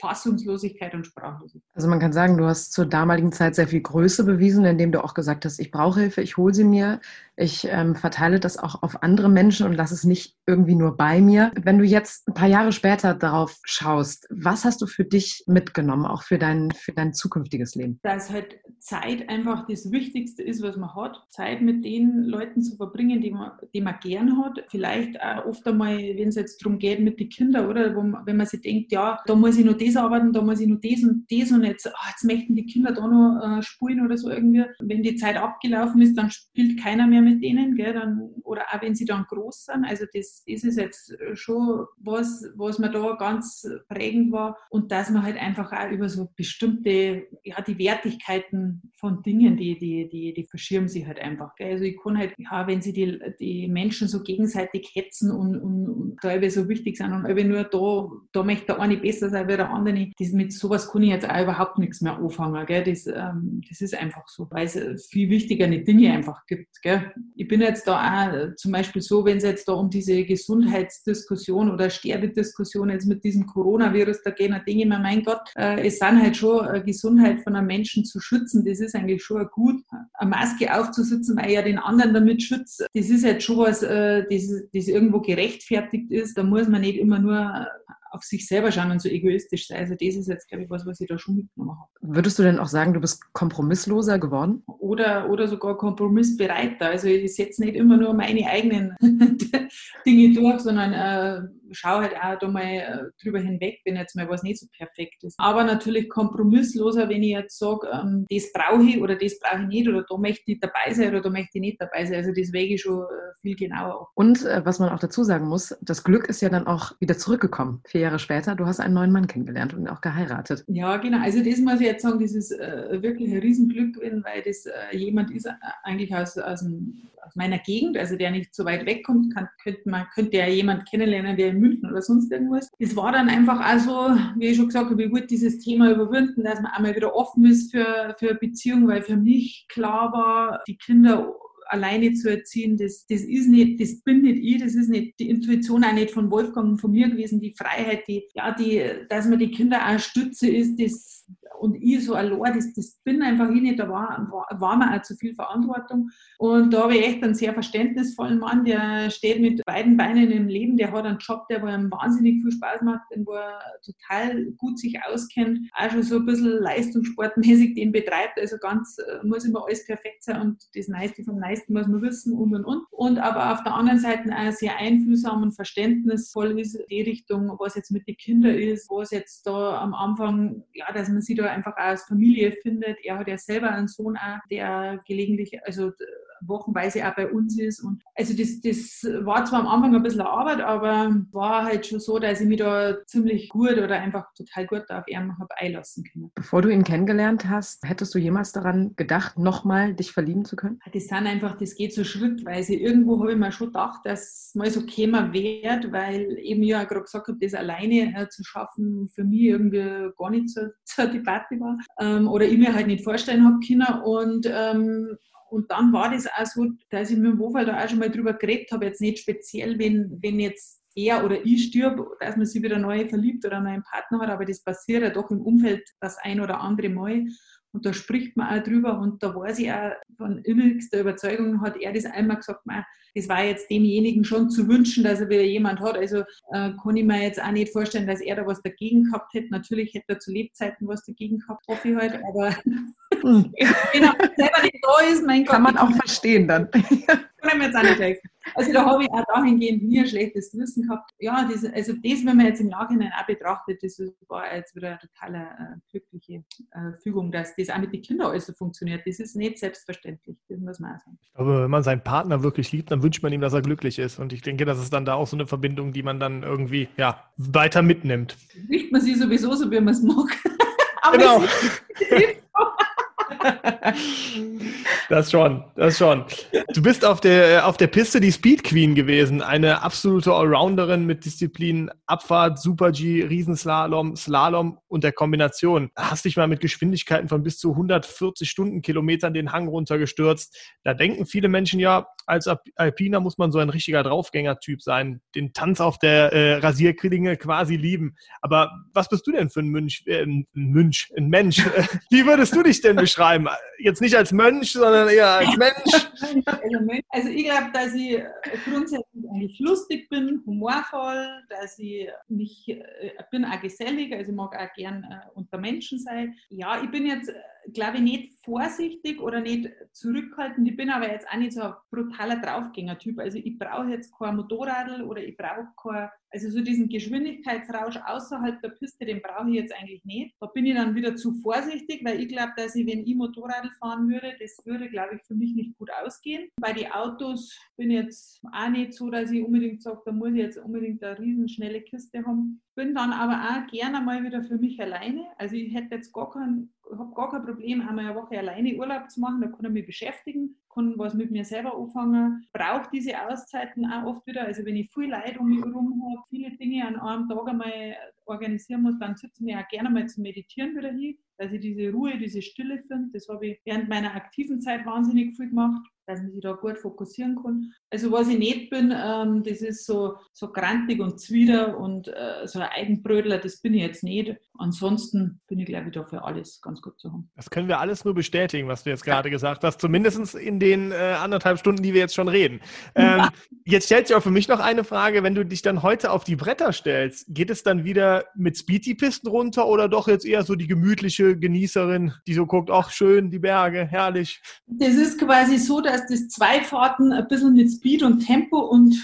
Fassungslosigkeit und Sprachlosigkeit. Also man kann sagen, du hast zur damaligen Zeit sehr viel Größe bewiesen, indem du auch gesagt hast, ich brauche Hilfe, ich hole sie mir, ich ähm, verteile das auch auf andere Menschen und lasse es nicht irgendwie nur bei mir. Wenn du jetzt ein paar Jahre später darauf schaust, was hast du für dich mitgenommen, auch für dein, für dein zukünftiges Leben? Dass halt Zeit einfach das Wichtigste ist, was man hat. Zeit mit den Leuten zu verbringen, die man, die man gern hat. Vielleicht auch oft einmal, wenn es jetzt darum geht, mit den Kindern, oder? Man, wenn man sich denkt, ja, da muss ich noch das arbeiten, da muss ich noch das und das und jetzt, oh, jetzt möchten die Kinder da noch äh, spulen oder so irgendwie. Wenn die Zeit abgelaufen ist, dann spielt keiner mehr mit denen, gell? Dann, oder auch wenn sie dann groß sind. Also das, ist jetzt schon was, was mir da ganz prägend war. Und dass man halt einfach auch über so bestimmte, ja, die Wertigkeiten von Dingen, die, die, die, die verschirmen sich halt einfach. Gell? Also ich kann halt, ja, wenn sie die, die Menschen so gegenseitig hetzen und, und, und da so wichtig sind und nur da, da möchte der eine besser sein wie der andere, das, mit sowas kann ich jetzt auch überhaupt nichts mehr anfangen. Gell? Das, ähm, das ist einfach so, weil es viel wichtigere Dinge einfach gibt. Gell? Ich bin jetzt da auch zum Beispiel so, wenn es jetzt da um diese Gesundheitsdiskussion oder Sterbediskussion jetzt mit diesem Coronavirus, da gehen, da denke ich mir, mein Gott, äh, es sind halt schon äh, Gesundheit von einem Menschen zu schützen. Das ist eigentlich schon gut, eine Maske aufzusitzen, weil ja den anderen damit schützt. Das ist jetzt schon was, äh, das, das irgendwo gerechtfertigt ist. Da muss man nicht immer nur auf sich selber schauen und so egoistisch sein. Also das ist jetzt, glaube ich, was, was ich da schon mitgenommen habe. Würdest du denn auch sagen, du bist kompromissloser geworden? Oder, oder sogar kompromissbereiter. Also ich setze nicht immer nur meine eigenen Dinge durch, sondern äh, schaue halt auch da mal äh, drüber hinweg, wenn jetzt mal was nicht so perfekt ist. Aber natürlich kompromissloser, wenn ich jetzt sage, ähm, das brauche ich oder das brauche ich nicht oder da möchte ich dabei sein oder da möchte ich nicht dabei sein. Also das wege ich schon äh, viel genauer ab. Und äh, was man auch dazu sagen muss, das Glück ist ja dann auch wieder zurückgekommen. Vier Jahre später, du hast einen neuen Mann kennengelernt und auch geheiratet. Ja, genau. Also das muss ich jetzt sagen, das ist äh, wirklich ein Riesenglück, weil das äh, jemand ist äh, eigentlich aus, aus, aus, meiner Gegend, also der nicht so weit wegkommt, kann, könnte man könnte ja jemand kennenlernen, der München oder sonst irgendwas. Es war dann einfach also, wie ich schon gesagt habe, ich wollte dieses Thema überwinden, dass man einmal wieder offen ist für, für Beziehungen, weil für mich klar war, die Kinder alleine zu erziehen, das, das ist nicht, das bin nicht ich, das ist nicht die Intuition auch nicht von Wolfgang und von mir gewesen, die Freiheit, die, ja, die, dass man die Kinder auch Stütze ist, das, und ich so allein, das, das bin einfach ich nicht, da war, war, war mir auch zu viel Verantwortung. Und da habe ich echt einen sehr verständnisvollen Mann, der steht mit beiden Beinen im Leben, der hat einen Job, der wo ihm wahnsinnig viel Spaß macht, wo er total gut sich auskennt, auch schon so ein bisschen leistungssportmäßig den betreibt, also ganz, äh, muss immer alles perfekt sein und das meiste vom meisten muss man wissen und und und. Und aber auf der anderen Seite auch sehr einfühlsam und verständnisvoll ist die Richtung, was jetzt mit den Kindern ist, was jetzt da am Anfang, ja, dass man sich da einfach als Familie findet. Er hat ja selber einen Sohn auch, der gelegentlich, also wochenweise auch bei uns ist. Und also das, das war zwar am Anfang ein bisschen Arbeit, aber war halt schon so, dass ich mich da ziemlich gut oder einfach total gut auf ihn habe einlassen können. Bevor du ihn kennengelernt hast, hättest du jemals daran gedacht, nochmal dich verlieben zu können? Das sind einfach, das geht so schrittweise. Irgendwo habe ich mir schon gedacht, dass es mal so käme wird, weil eben ja gerade gesagt habe, das alleine zu schaffen für mich irgendwie gar nicht zur, zur Debatte war. Ähm, oder ich mir halt nicht vorstellen habe können. Und ähm, und dann war das auch so, dass ich mit dem Wofall da auch schon mal drüber geredet habe, jetzt nicht speziell, wenn, wenn jetzt er oder ich stirbt, dass man sich wieder neu verliebt oder einen neuen Partner hat, aber das passiert ja doch im Umfeld das ein oder andere Mal. Und da spricht man auch drüber und da weiß ich auch von innigster Überzeugung, hat er das einmal gesagt, man, das war jetzt demjenigen schon zu wünschen, dass er wieder jemand hat. Also äh, kann ich mir jetzt auch nicht vorstellen, dass er da was dagegen gehabt hätte. Natürlich hätte er zu Lebzeiten was dagegen gehabt, hoffe ich halt, aber hm. wenn er selber nicht da ist, mein Gott. Kann man auch verstehen dann. Kann ich jetzt auch nicht helfen. Also da habe ich auch dahingehend nie ein schlechtes Wissen gehabt. Ja, das, also das, wenn man jetzt im Nachhinein auch betrachtet, das war jetzt wieder eine totale äh, glückliche äh, Fügung, dass das auch mit den Kindern alles so funktioniert. Das ist nicht selbstverständlich, das muss man auch sagen. Ich glaube, wenn man seinen Partner wirklich liebt, dann wünscht man ihm, dass er glücklich ist. Und ich denke, das ist dann da auch so eine Verbindung, die man dann irgendwie ja, weiter mitnimmt. Riecht man sie sowieso so, wie man es mag. Aber genau. Das schon, das schon. Du bist auf der, auf der Piste die Speed Queen gewesen, eine absolute Allrounderin mit Disziplinen Abfahrt, Super G, Riesenslalom, Slalom und der Kombination. Hast dich mal mit Geschwindigkeiten von bis zu 140 Stundenkilometern den Hang runtergestürzt. Da denken viele Menschen ja, als Alpiner muss man so ein richtiger Draufgänger-Typ sein, den Tanz auf der äh, Rasierklinge quasi lieben. Aber was bist du denn für ein Mönch, äh, ein Mönch, ein Mensch? Wie würdest du dich denn beschreiben? Jetzt nicht als Mönch, sondern eher als Mensch. Also ich glaube, dass ich grundsätzlich eigentlich lustig bin, humorvoll, dass ich mich, äh, bin auch gesellig, also ich mag auch gern äh, unter Menschen sein. Ja, ich bin jetzt glaube ich, nicht vorsichtig oder nicht zurückhaltend. Ich bin aber jetzt auch nicht so ein brutaler Draufgänger-Typ. Also ich brauche jetzt kein Motorradl oder ich brauche kein, also so diesen Geschwindigkeitsrausch außerhalb der Piste, den brauche ich jetzt eigentlich nicht. Da bin ich dann wieder zu vorsichtig, weil ich glaube, dass ich, wenn ich Motorradl fahren würde, das würde, glaube ich, für mich nicht gut ausgehen. Bei den Autos bin ich jetzt auch nicht so, dass ich unbedingt sage, da muss ich jetzt unbedingt eine riesen schnelle Kiste haben. Bin dann aber auch gerne mal wieder für mich alleine. Also ich hätte jetzt gar habe gar kein Problem, einmal eine Woche alleine Urlaub zu machen, da kann ich mich beschäftigen, kann was mit mir selber anfangen, brauche diese Auszeiten auch oft wieder. Also wenn ich viel Leid um mich herum habe, viele Dinge an einem Tag einmal organisieren muss, dann sitze ich auch gerne mal zum Meditieren wieder hin, dass ich diese Ruhe, diese Stille finde. Das habe ich während meiner aktiven Zeit wahnsinnig viel gemacht dass man sich da gut fokussieren kann. Also was ich nicht bin, ähm, das ist so, so grantig und zwider und äh, so ein Eigenbrödler, das bin ich jetzt nicht. Ansonsten bin ich, glaube ich, da für alles ganz gut zu haben. Das können wir alles nur bestätigen, was du jetzt gerade gesagt hast, zumindest in den äh, anderthalb Stunden, die wir jetzt schon reden. Ähm, ja. Jetzt stellt sich auch für mich noch eine Frage, wenn du dich dann heute auf die Bretter stellst, geht es dann wieder mit Speedy-Pisten runter oder doch jetzt eher so die gemütliche Genießerin, die so guckt, ach schön, die Berge, herrlich? Das ist quasi so, dass dass das zwei Fahrten ein bisschen mit Speed und Tempo und,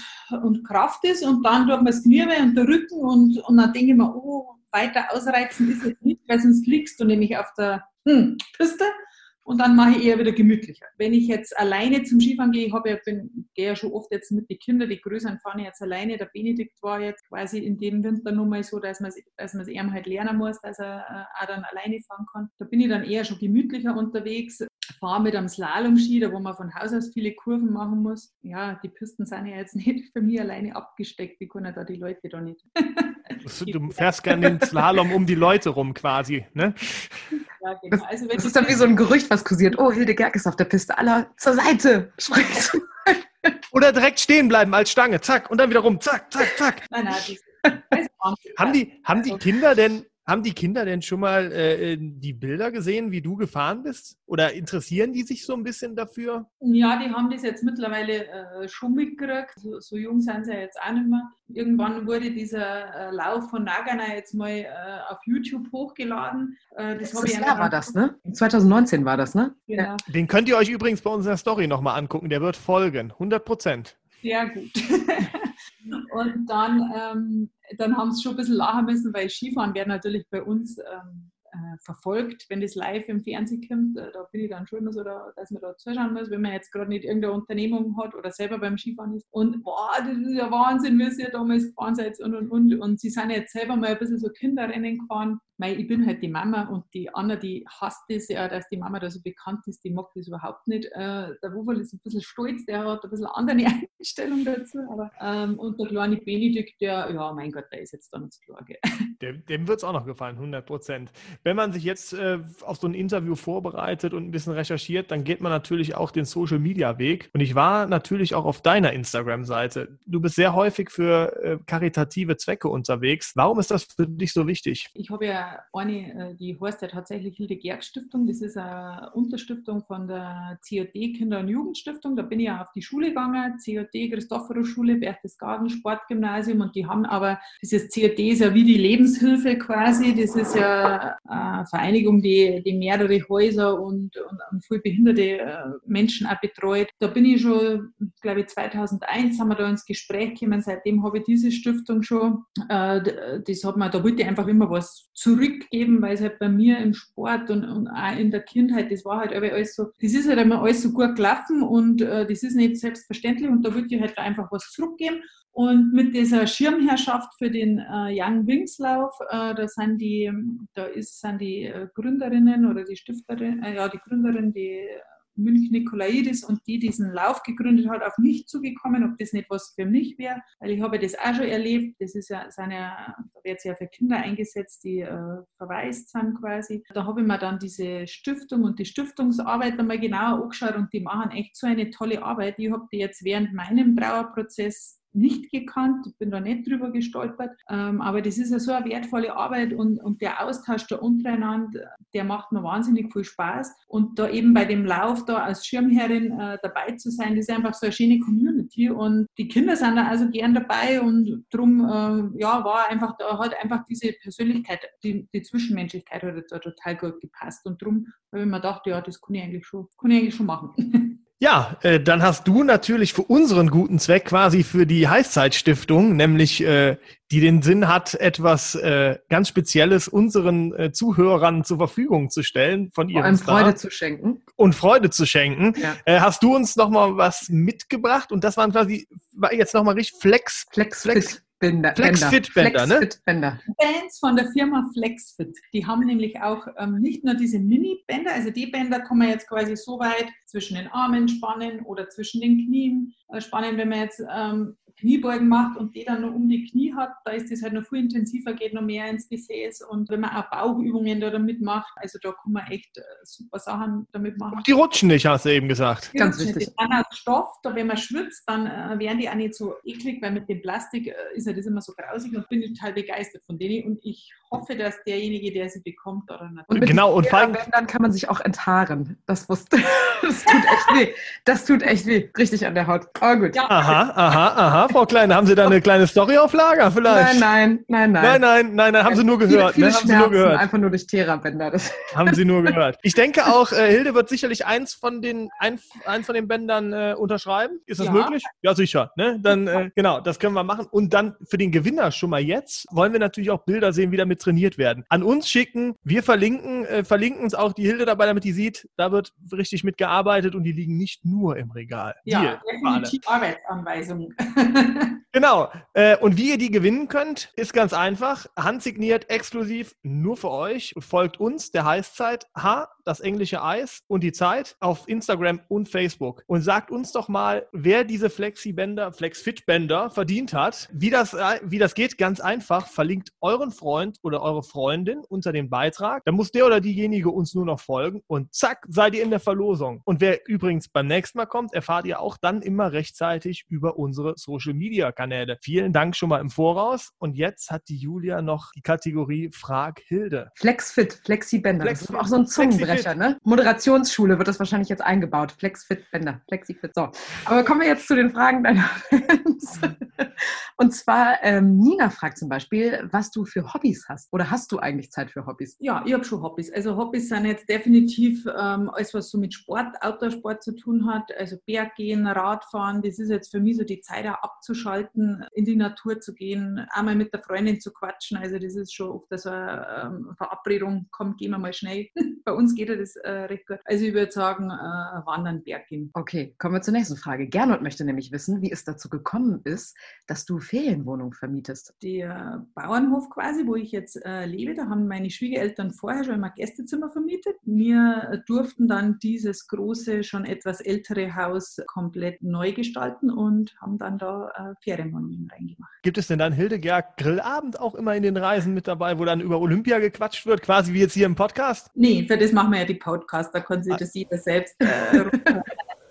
und Kraft ist und dann tut man das Knie und der Rücken und, und dann denke ich mir, oh, weiter ausreizen ist jetzt nicht, weil sonst liegst du nämlich auf der hm, Piste und dann mache ich eher wieder gemütlicher. Wenn ich jetzt alleine zum Skifahren gehe, ich habe ja, bin, gehe ja schon oft jetzt mit den Kindern, die Größeren fahren jetzt alleine. Der Benedikt war jetzt quasi in dem Winter nur mal so, dass man dass man es ihm halt lernen muss, dass er äh, auch dann alleine fahren kann. Da bin ich dann eher schon gemütlicher unterwegs fahre mit einem Slalom-Ski, da wo man von Haus aus viele Kurven machen muss. Ja, die Pisten sind ja jetzt nicht für mich alleine abgesteckt, die können da die Leute da nicht. du fährst gerne den Slalom um die Leute rum quasi, ne? Ja, genau. Also, das ist dann wie so ein Gerücht, was kursiert. Oh, Hilde Gerg ist auf der Piste. Aller zur Seite. Oder direkt stehen bleiben als Stange. Zack. Und dann wieder rum. Zack, zack, zack. Nein, nein, haben, die, haben die Kinder denn haben die Kinder denn schon mal äh, die Bilder gesehen, wie du gefahren bist? Oder interessieren die sich so ein bisschen dafür? Ja, die haben das jetzt mittlerweile äh, schon mitgekriegt. So, so, jung sind sie ja jetzt auch nicht mehr. Irgendwann wurde dieser äh, Lauf von Nagana jetzt mal äh, auf YouTube hochgeladen. Äh, das das Jahr war das, ne? 2019 war das, ne? Genau. Den könnt ihr euch übrigens bei unserer Story nochmal angucken. Der wird folgen. 100 Prozent. Ja, gut. Und dann, ähm, dann haben sie schon ein bisschen lachen müssen, weil Skifahren wird natürlich bei uns ähm, äh, verfolgt, wenn das live im Fernsehen kommt. Äh, da bin ich dann schon immer so, da, dass man da zuschauen muss, wenn man jetzt gerade nicht irgendeine Unternehmung hat oder selber beim Skifahren ist. Und boah, das ist ja Wahnsinn, wie sie damals gefahren seid und und und. Und sie sind jetzt selber mal ein bisschen so Kinderrennen gefahren weil ich bin halt die Mama und die Anna, die hasst es ja, dass die Mama da so bekannt ist, die mag das überhaupt nicht. Äh, der Wufel ist ein bisschen stolz, der hat ein bisschen andere Einstellung dazu. Aber, ähm, und der kleine Benedikt, der, ja, mein Gott, der ist jetzt da nicht klar. Dem, dem wird es auch noch gefallen, 100 Prozent. Wenn man sich jetzt äh, auf so ein Interview vorbereitet und ein bisschen recherchiert, dann geht man natürlich auch den Social Media Weg. Und ich war natürlich auch auf deiner Instagram-Seite. Du bist sehr häufig für äh, karitative Zwecke unterwegs. Warum ist das für dich so wichtig? Ich habe ja eine, äh, die heißt ja tatsächlich Hilde Gerg Stiftung. Das ist eine Unterstiftung von der COD Kinder- und Jugendstiftung. Da bin ich ja auf die Schule gegangen, COD Christophorus Schule, Berchtesgaden Sportgymnasium und die haben aber, dieses COD ist ja wie die Lebenshilfe quasi. Das ist ja eine Vereinigung, die, die mehrere Häuser und, und, und viel behinderte äh, Menschen auch betreut. Da bin ich schon, glaube ich, 2001 haben wir da ins Gespräch gekommen. Seitdem habe ich diese Stiftung schon. Äh, das hat man, da wollte ich einfach immer was zu zurückgeben, weil es halt bei mir im Sport und, und auch in der Kindheit, das war halt alles so, das ist halt immer alles so gut gelaufen und äh, das ist nicht selbstverständlich und da würde ich halt einfach was zurückgeben. Und mit dieser Schirmherrschaft für den äh, Young Wings Lauf, äh, da sind die, da ist, sind die äh, Gründerinnen oder die Stifterin, äh, ja, die Gründerin, die Münch Nikolaidis und die diesen Lauf gegründet hat, auf mich zugekommen, ob das nicht was für mich wäre, weil ich habe das auch schon erlebt. Das ist ja, seine, da wird ja für Kinder eingesetzt, die äh, verwaist sind quasi. Da habe ich mir dann diese Stiftung und die Stiftungsarbeit einmal genauer angeschaut und die machen echt so eine tolle Arbeit. Ich habe die jetzt während meinem Brauerprozess nicht gekannt, bin da nicht drüber gestolpert. Ähm, aber das ist ja so eine wertvolle Arbeit und, und der Austausch da untereinander, der macht mir wahnsinnig viel Spaß. Und da eben bei dem Lauf da als Schirmherrin äh, dabei zu sein, das ist einfach so eine schöne Community und die Kinder sind da also gern dabei und drum äh, ja, war einfach da hat einfach diese Persönlichkeit, die, die Zwischenmenschlichkeit hat da total gut gepasst und drum habe ich mir gedacht, ja, das kann ich eigentlich schon, kann ich eigentlich schon machen. Ja, äh, dann hast du natürlich für unseren guten Zweck quasi für die Heißzeitstiftung, nämlich äh, die den Sinn hat, etwas äh, ganz Spezielles unseren äh, Zuhörern zur Verfügung zu stellen, von ihrem allem Freude zu schenken. Und Freude zu schenken. Ja. Äh, hast du uns nochmal was mitgebracht? Und das waren quasi, war jetzt nochmal richtig Flex. Flex, Flex. Bänder. Flexfit-Bänder, ne? Bänder. Bands von der Firma Flexfit, die haben nämlich auch ähm, nicht nur diese Mini-Bänder, also die Bänder kann man jetzt quasi so weit zwischen den Armen spannen oder zwischen den Knien äh, spannen, wenn man jetzt ähm, Kniebeugen macht und die dann nur um die Knie hat, da ist das halt noch viel intensiver, geht noch mehr ins Gesäß und wenn man auch Bauchübungen da damit macht, also da kann man echt äh, super Sachen damit machen. Die rutschen nicht, hast du eben gesagt. Die Ganz wichtig. Dann als Stoff, da wenn man schwitzt, dann äh, werden die auch nicht so eklig, weil mit dem Plastik äh, ist ja das immer so grausig und bin total begeistert von denen und ich hoffe, dass derjenige, der sie bekommt, oder nicht. Und genau, und vor allem dann kann man sich auch enthaaren. Das wusste, das tut echt weh. Das tut echt weh. Richtig an der Haut. Aber gut. Ja. Aha, aha, aha. Frau Kleine, haben Sie da eine kleine Story auf Lager vielleicht? Nein, nein, nein, nein. Nein, nein, nein, nein haben Sie nur gehört. Viele, viele ne? haben Sie nur gehört. Einfach nur durch Therabänder. Haben Sie nur gehört. Ich denke auch, äh, Hilde wird sicherlich eins von den, ein, eins von den Bändern äh, unterschreiben. Ist das ja. möglich? Ja, sicher. Ne? Dann, äh, genau, das können wir machen. Und dann für den Gewinner schon mal jetzt wollen wir natürlich auch Bilder sehen, wie damit trainiert werden. An uns schicken, wir verlinken, äh, verlinken uns auch die Hilde dabei, damit die sieht, da wird richtig mitgearbeitet und die liegen nicht nur im Regal. Ja, Deal, definitiv Arbeitsanweisungen. genau. Äh, und wie ihr die gewinnen könnt, ist ganz einfach. Handsigniert, exklusiv, nur für euch. Folgt uns, der Heißzeit H, das englische Eis und die Zeit auf Instagram und Facebook. Und sagt uns doch mal, wer diese Flexi-Bänder, Flex-Fit-Bänder verdient hat. Wie das, äh, wie das geht, ganz einfach. Verlinkt euren Freund oder eure Freundin unter dem Beitrag. Dann muss der oder diejenige uns nur noch folgen und zack, seid ihr in der Verlosung. Und wer übrigens beim nächsten Mal kommt, erfahrt ihr auch dann immer rechtzeitig über unsere Social Media Kanäle. Vielen Dank schon mal im Voraus. Und jetzt hat die Julia noch die Kategorie Frag Hilde. Flexfit, Flexi-Bänder. Das ist auch so ein Zungenbrecher, ne? Moderationsschule wird das wahrscheinlich jetzt eingebaut. Flexfit-Bänder, Flexifit. So. Aber kommen wir jetzt zu den Fragen deiner Fans. Und zwar, ähm, Nina fragt zum Beispiel, was du für Hobbys hast. Oder hast du eigentlich Zeit für Hobbys? Ja, ich habe schon Hobbys. Also Hobbys sind jetzt definitiv ähm, alles, was so mit Sport, Outdoor-Sport zu tun hat. Also Berggehen, Radfahren. Das ist jetzt für mich so die Zeit auch abzuschalten, in die Natur zu gehen, einmal mit der Freundin zu quatschen. Also das ist schon oft so eine ähm, Verabredung, komm, gehen wir mal schnell. Bei uns geht ja das äh, recht gut. Also ich würde sagen, äh, wandern, Berggehen. Okay, kommen wir zur nächsten Frage. Gernot möchte nämlich wissen, wie es dazu gekommen ist, dass du Ferienwohnung vermietest. Der Bauernhof quasi, wo ich jetzt äh, lebe, da haben meine Schwiegereltern vorher schon immer Gästezimmer vermietet. Wir durften dann dieses große, schon etwas ältere Haus komplett neu gestalten und haben dann da äh, Ferienwohnungen reingemacht. Gibt es denn dann Hildegard Grillabend auch immer in den Reisen mit dabei, wo dann über Olympia gequatscht wird, quasi wie jetzt hier im Podcast? Nee, für das machen wir ja die Podcast, da kann sich ah. das jeder selbst äh,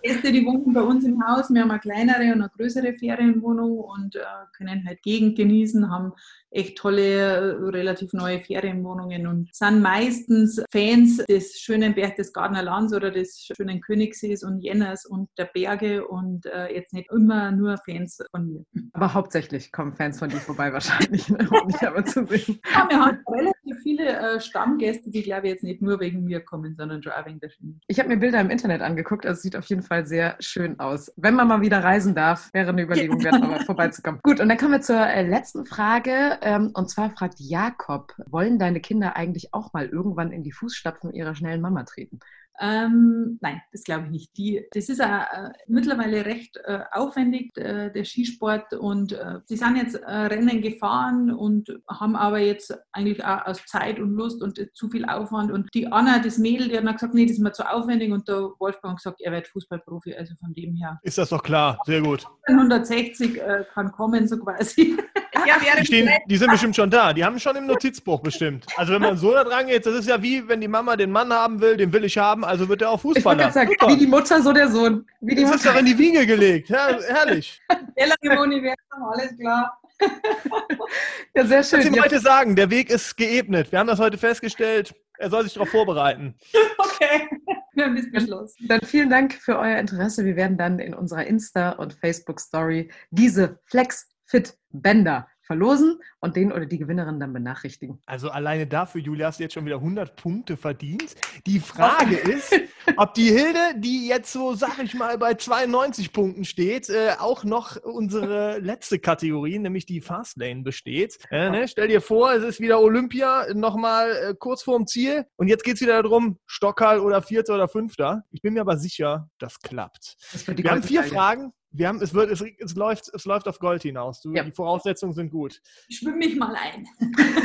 Gäste, die wohnen bei uns im Haus. Wir haben eine kleinere und eine größere Ferienwohnung und äh, können halt Gegend genießen, haben echt tolle, relativ neue Ferienwohnungen und sind meistens Fans des schönen Berchtesgadener Lands oder des schönen Königssees und Jenners und der Berge und äh, jetzt nicht immer nur Fans von mir. Aber hauptsächlich kommen Fans von dir vorbei wahrscheinlich, ne? um dich aber zu sehen. Ja, wir haben relativ viele äh, Stammgäste, die glaube ich jetzt nicht nur wegen mir kommen, sondern schon auch wegen der Stimme. Ich habe mir Bilder im Internet angeguckt, also sieht auf jeden Fall sehr schön aus. Wenn man mal wieder reisen darf, wäre eine Überlegung wert, aber vorbeizukommen. Gut, und dann kommen wir zur äh, letzten Frage. Ähm, und zwar fragt Jakob, wollen deine Kinder eigentlich auch mal irgendwann in die Fußstapfen ihrer schnellen Mama treten? Ähm, nein, das glaube ich nicht. Die, das ist auch, äh, mittlerweile recht äh, aufwendig, äh, der Skisport. Und äh, sie sind jetzt äh, Rennen gefahren und haben aber jetzt eigentlich auch aus Zeit und Lust und zu viel Aufwand. Und die Anna, das Mädel, die hat dann gesagt, nee, das ist mir zu aufwendig. Und der Wolfgang gesagt, er wird Fußballprofi. Also von dem her. Ist das doch klar. Sehr gut. 160 äh, kann kommen, so quasi. ja, die, stehen, die sind bestimmt schon da. Die haben schon im Notizbuch bestimmt. Also wenn man so da dran geht, das ist ja wie, wenn die Mama den Mann haben will, den will ich haben, also wird er auch Fußballer. Ich sagen, wie die Mutter, so der Sohn. Wie die das ist doch in die Wiege gelegt. Ja, herrlich. Im Universum, alles klar. ja, sehr schön. Was ich heute sagen, der Weg ist geebnet. Wir haben das heute festgestellt. Er soll sich darauf vorbereiten. Okay, wir haben beschlossen. Dann vielen Dank für euer Interesse. Wir werden dann in unserer Insta- und Facebook-Story diese Flex-Fit-Bänder verlosen und den oder die Gewinnerin dann benachrichtigen. Also alleine dafür, Julia, hast du jetzt schon wieder 100 Punkte verdient. Die Frage ist, ob die Hilde, die jetzt so, sag ich mal, bei 92 Punkten steht, äh, auch noch unsere letzte Kategorie, nämlich die Fastlane besteht. Äh, ne? Stell dir vor, es ist wieder Olympia, nochmal äh, kurz vorm Ziel und jetzt geht es wieder darum, Stockhall oder Vierter oder Fünfter. Ich bin mir aber sicher, das klappt. Das Wir haben vier Fragen wir haben, es, wird, es, es, läuft, es läuft auf Gold hinaus. Du, ja. Die Voraussetzungen sind gut. Ich schwimme mich mal ein.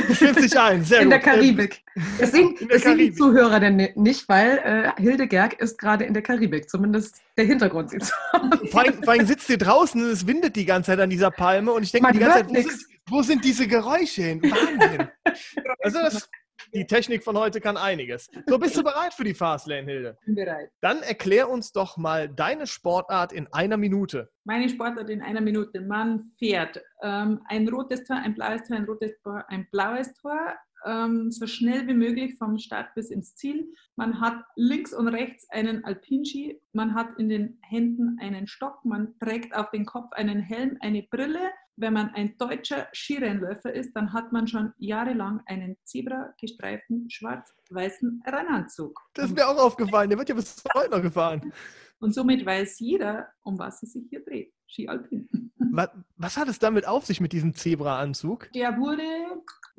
Du schwimmst dich ein, sehr In gut. Der Karibik. Das sehen, der das Karibik. die Zuhörer denn nicht, weil äh, Hilde Gerg ist gerade in der Karibik. Zumindest der Hintergrund sieht so aus. Vor allem, vor allem sitzt sie draußen und es windet die ganze Zeit an dieser Palme und ich denke die ganze Zeit, wo sind, wo sind, diese Geräusche hin? Wahnsinn. also das, die Technik von heute kann einiges. So, bist du bereit für die Fastlane, Hilde? Bin bereit. Dann erklär uns doch mal deine Sportart in einer Minute. Meine Sportart in einer Minute. Man fährt ähm, ein rotes Tor, ein blaues Tor, ein rotes Tor, ein blaues Tor. Ähm, so schnell wie möglich vom Start bis ins Ziel. Man hat links und rechts einen Alpinski, man hat in den Händen einen Stock, man trägt auf den Kopf einen Helm, eine Brille wenn man ein deutscher Skirennläufer ist, dann hat man schon jahrelang einen zebra-gestreiften schwarz-weißen Rennanzug. Das ist mir auch aufgefallen, der wird ja bis heute noch gefahren. Und somit weiß jeder, um was es sich hier dreht. Ski Alpin. Was, was hat es damit auf sich mit diesem Zebra-Anzug? Der wurde,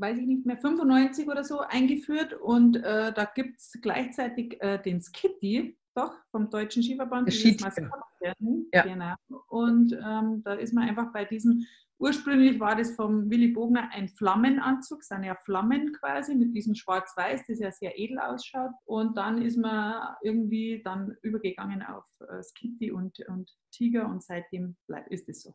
weiß ich nicht mehr, 95 oder so eingeführt und äh, da gibt es gleichzeitig äh, den Skitty, doch, vom Deutschen Skiverband. Ja. Genau. Und ähm, da ist man einfach bei diesem Ursprünglich war das vom Willy Bogner ein Flammenanzug, sind ja Flammen quasi mit diesem Schwarz-Weiß, das ja sehr edel ausschaut. Und dann ist man irgendwie dann übergegangen auf äh, Skitty und, und Tiger und seitdem bleibt, ist es so.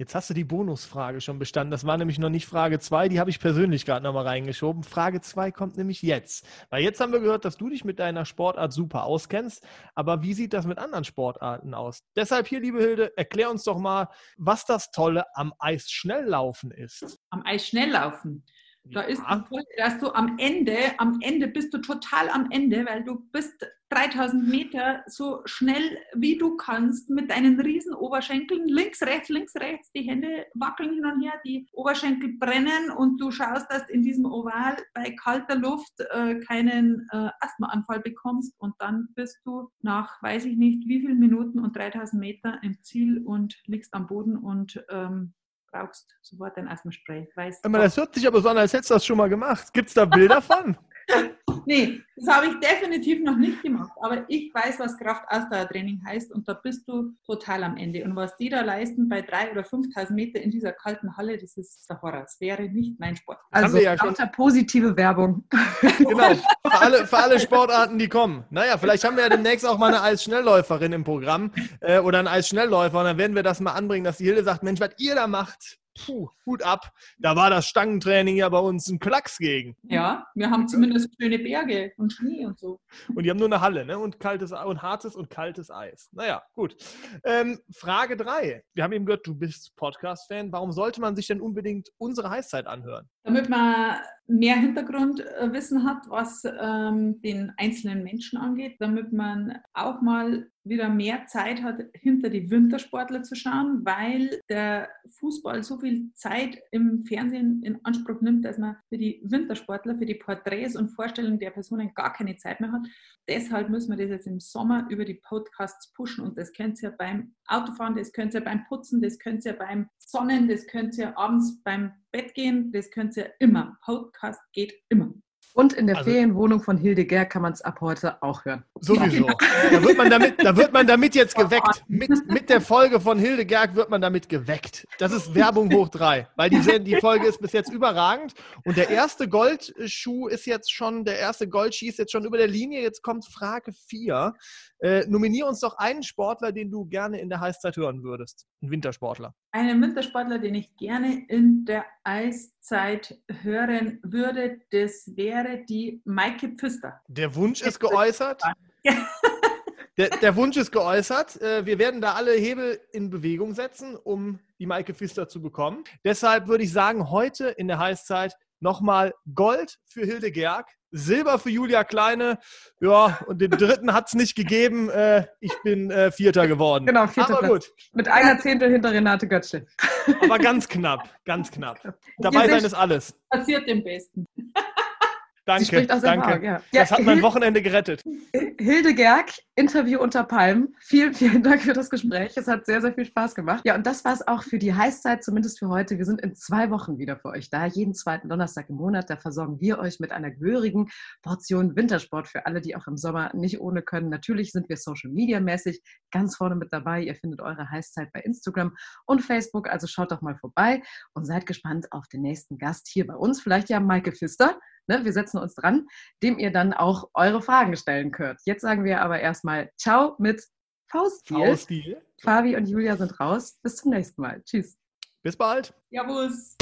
Jetzt hast du die Bonusfrage schon bestanden. Das war nämlich noch nicht Frage 2, die habe ich persönlich gerade nochmal reingeschoben. Frage 2 kommt nämlich jetzt. Weil jetzt haben wir gehört, dass du dich mit deiner Sportart super auskennst. Aber wie sieht das mit anderen Sportarten aus? Deshalb hier, liebe Hilde, erklär uns doch mal, was das Tolle am Eisschnelllaufen ist. Am Eisschnelllaufen. Da ist ja. toll, dass du am Ende, am Ende bist du total am Ende, weil du bist 3000 Meter so schnell wie du kannst mit deinen riesen Oberschenkeln, links, rechts, links, rechts, die Hände wackeln hin und her, die Oberschenkel brennen und du schaust, dass du in diesem Oval bei kalter Luft äh, keinen äh, Asthmaanfall bekommst und dann bist du nach, weiß ich nicht, wie vielen Minuten und 3000 Meter im Ziel und liegst am Boden und ähm, brauchst sofort ein Asthmaspray. Weißt das hört sich aber so an, als hättest du das schon mal gemacht. Gibt es da Bilder von? nee, das habe ich definitiv noch nicht gemacht. Aber ich weiß, was Kraft-Ausdauertraining heißt und da bist du total am Ende. Und was die da leisten bei 3.000 oder 5.000 Meter in dieser kalten Halle, das ist der Horror. Das wäre nicht mein Sport. Also ja lauter positive Werbung. Genau, für alle, für alle Sportarten, die kommen. Naja, vielleicht haben wir ja demnächst auch mal eine Eisschnellläuferin im Programm äh, oder einen Eisschnellläufer und dann werden wir das mal anbringen, dass die Hilde sagt, Mensch, was ihr da macht, puh, Hut ab. Da war das Stangentraining ja bei uns ein Klacks gegen. Ja, wir haben zumindest schöne Berge und Schnee und so. Und die haben nur eine Halle, ne? Und kaltes und hartes und kaltes Eis. Naja, gut. Ähm, Frage 3. Wir haben eben gehört, du bist Podcast-Fan. Warum sollte man sich denn unbedingt unsere Heißzeit anhören? Damit man mehr Hintergrundwissen hat, was ähm, den einzelnen Menschen angeht, damit man auch mal wieder mehr Zeit hat, hinter die Wintersportler zu schauen, weil der Fußball so viel Zeit im Fernsehen in Anspruch nimmt, dass man für die Wintersportler, für die Porträts und Vorstellungen der Personen gar keine Zeit mehr hat. Deshalb müssen wir das jetzt im Sommer über die Podcasts pushen und das könnt ihr beim Autofahren, das könnt ihr beim Putzen, das könnt ihr beim Sonnen, das könnt ihr abends beim Bett gehen, das könnt ihr immer. Podcast geht immer. Und in der Also- Ferienwohnung von Hildegard kann man es ab heute auch hören. Sowieso. Da wird man damit, da wird man damit jetzt geweckt. Mit, mit der Folge von Hildegerg wird man damit geweckt. Das ist Werbung hoch drei, weil die, die Folge ist bis jetzt überragend. Und der erste Goldschuh ist jetzt schon, der erste Goldski ist jetzt schon über der Linie. Jetzt kommt Frage 4. Äh, nominier uns doch einen Sportler, den du gerne in der Heißzeit hören würdest. Ein Wintersportler. Einen Wintersportler, den ich gerne in der Eiszeit hören würde, das wäre die Maike Pfister. Der Wunsch ist geäußert. Der, der Wunsch ist geäußert. Äh, Wir werden da alle Hebel in Bewegung setzen, um die Maike Pfister zu bekommen. Deshalb würde ich sagen, heute in der Heißzeit nochmal Gold für Hilde Gerg, Silber für Julia Kleine. Ja, und den dritten hat es nicht gegeben. Äh, Ich bin äh, Vierter geworden. Genau, vierter Aber Platz. gut, Mit einer Zehntel hinter Renate Götzsche. aber ganz knapp, ganz knapp. Dabei sein ist alles. Passiert dem Besten. Danke, Sie spricht aus danke. Erfahrung, ja. Das hat mein Wochenende gerettet. Hilde Gerg, Interview unter Palmen. Vielen, vielen Dank für das Gespräch. Es hat sehr, sehr viel Spaß gemacht. Ja, und das war es auch für die Heißzeit, zumindest für heute. Wir sind in zwei Wochen wieder für euch da. Jeden zweiten Donnerstag im Monat. Da versorgen wir euch mit einer gehörigen Portion Wintersport für alle, die auch im Sommer nicht ohne können. Natürlich sind wir Social Media mäßig ganz vorne mit dabei. Ihr findet eure Heißzeit bei Instagram und Facebook. Also schaut doch mal vorbei und seid gespannt auf den nächsten Gast hier bei uns. Vielleicht ja Maike Pfister. Ne, wir setzen uns dran, dem ihr dann auch eure Fragen stellen könnt. Jetzt sagen wir aber erstmal Ciao mit Fauststil. Faustil. Fabi und Julia sind raus. Bis zum nächsten Mal. Tschüss. Bis bald. Tschüss.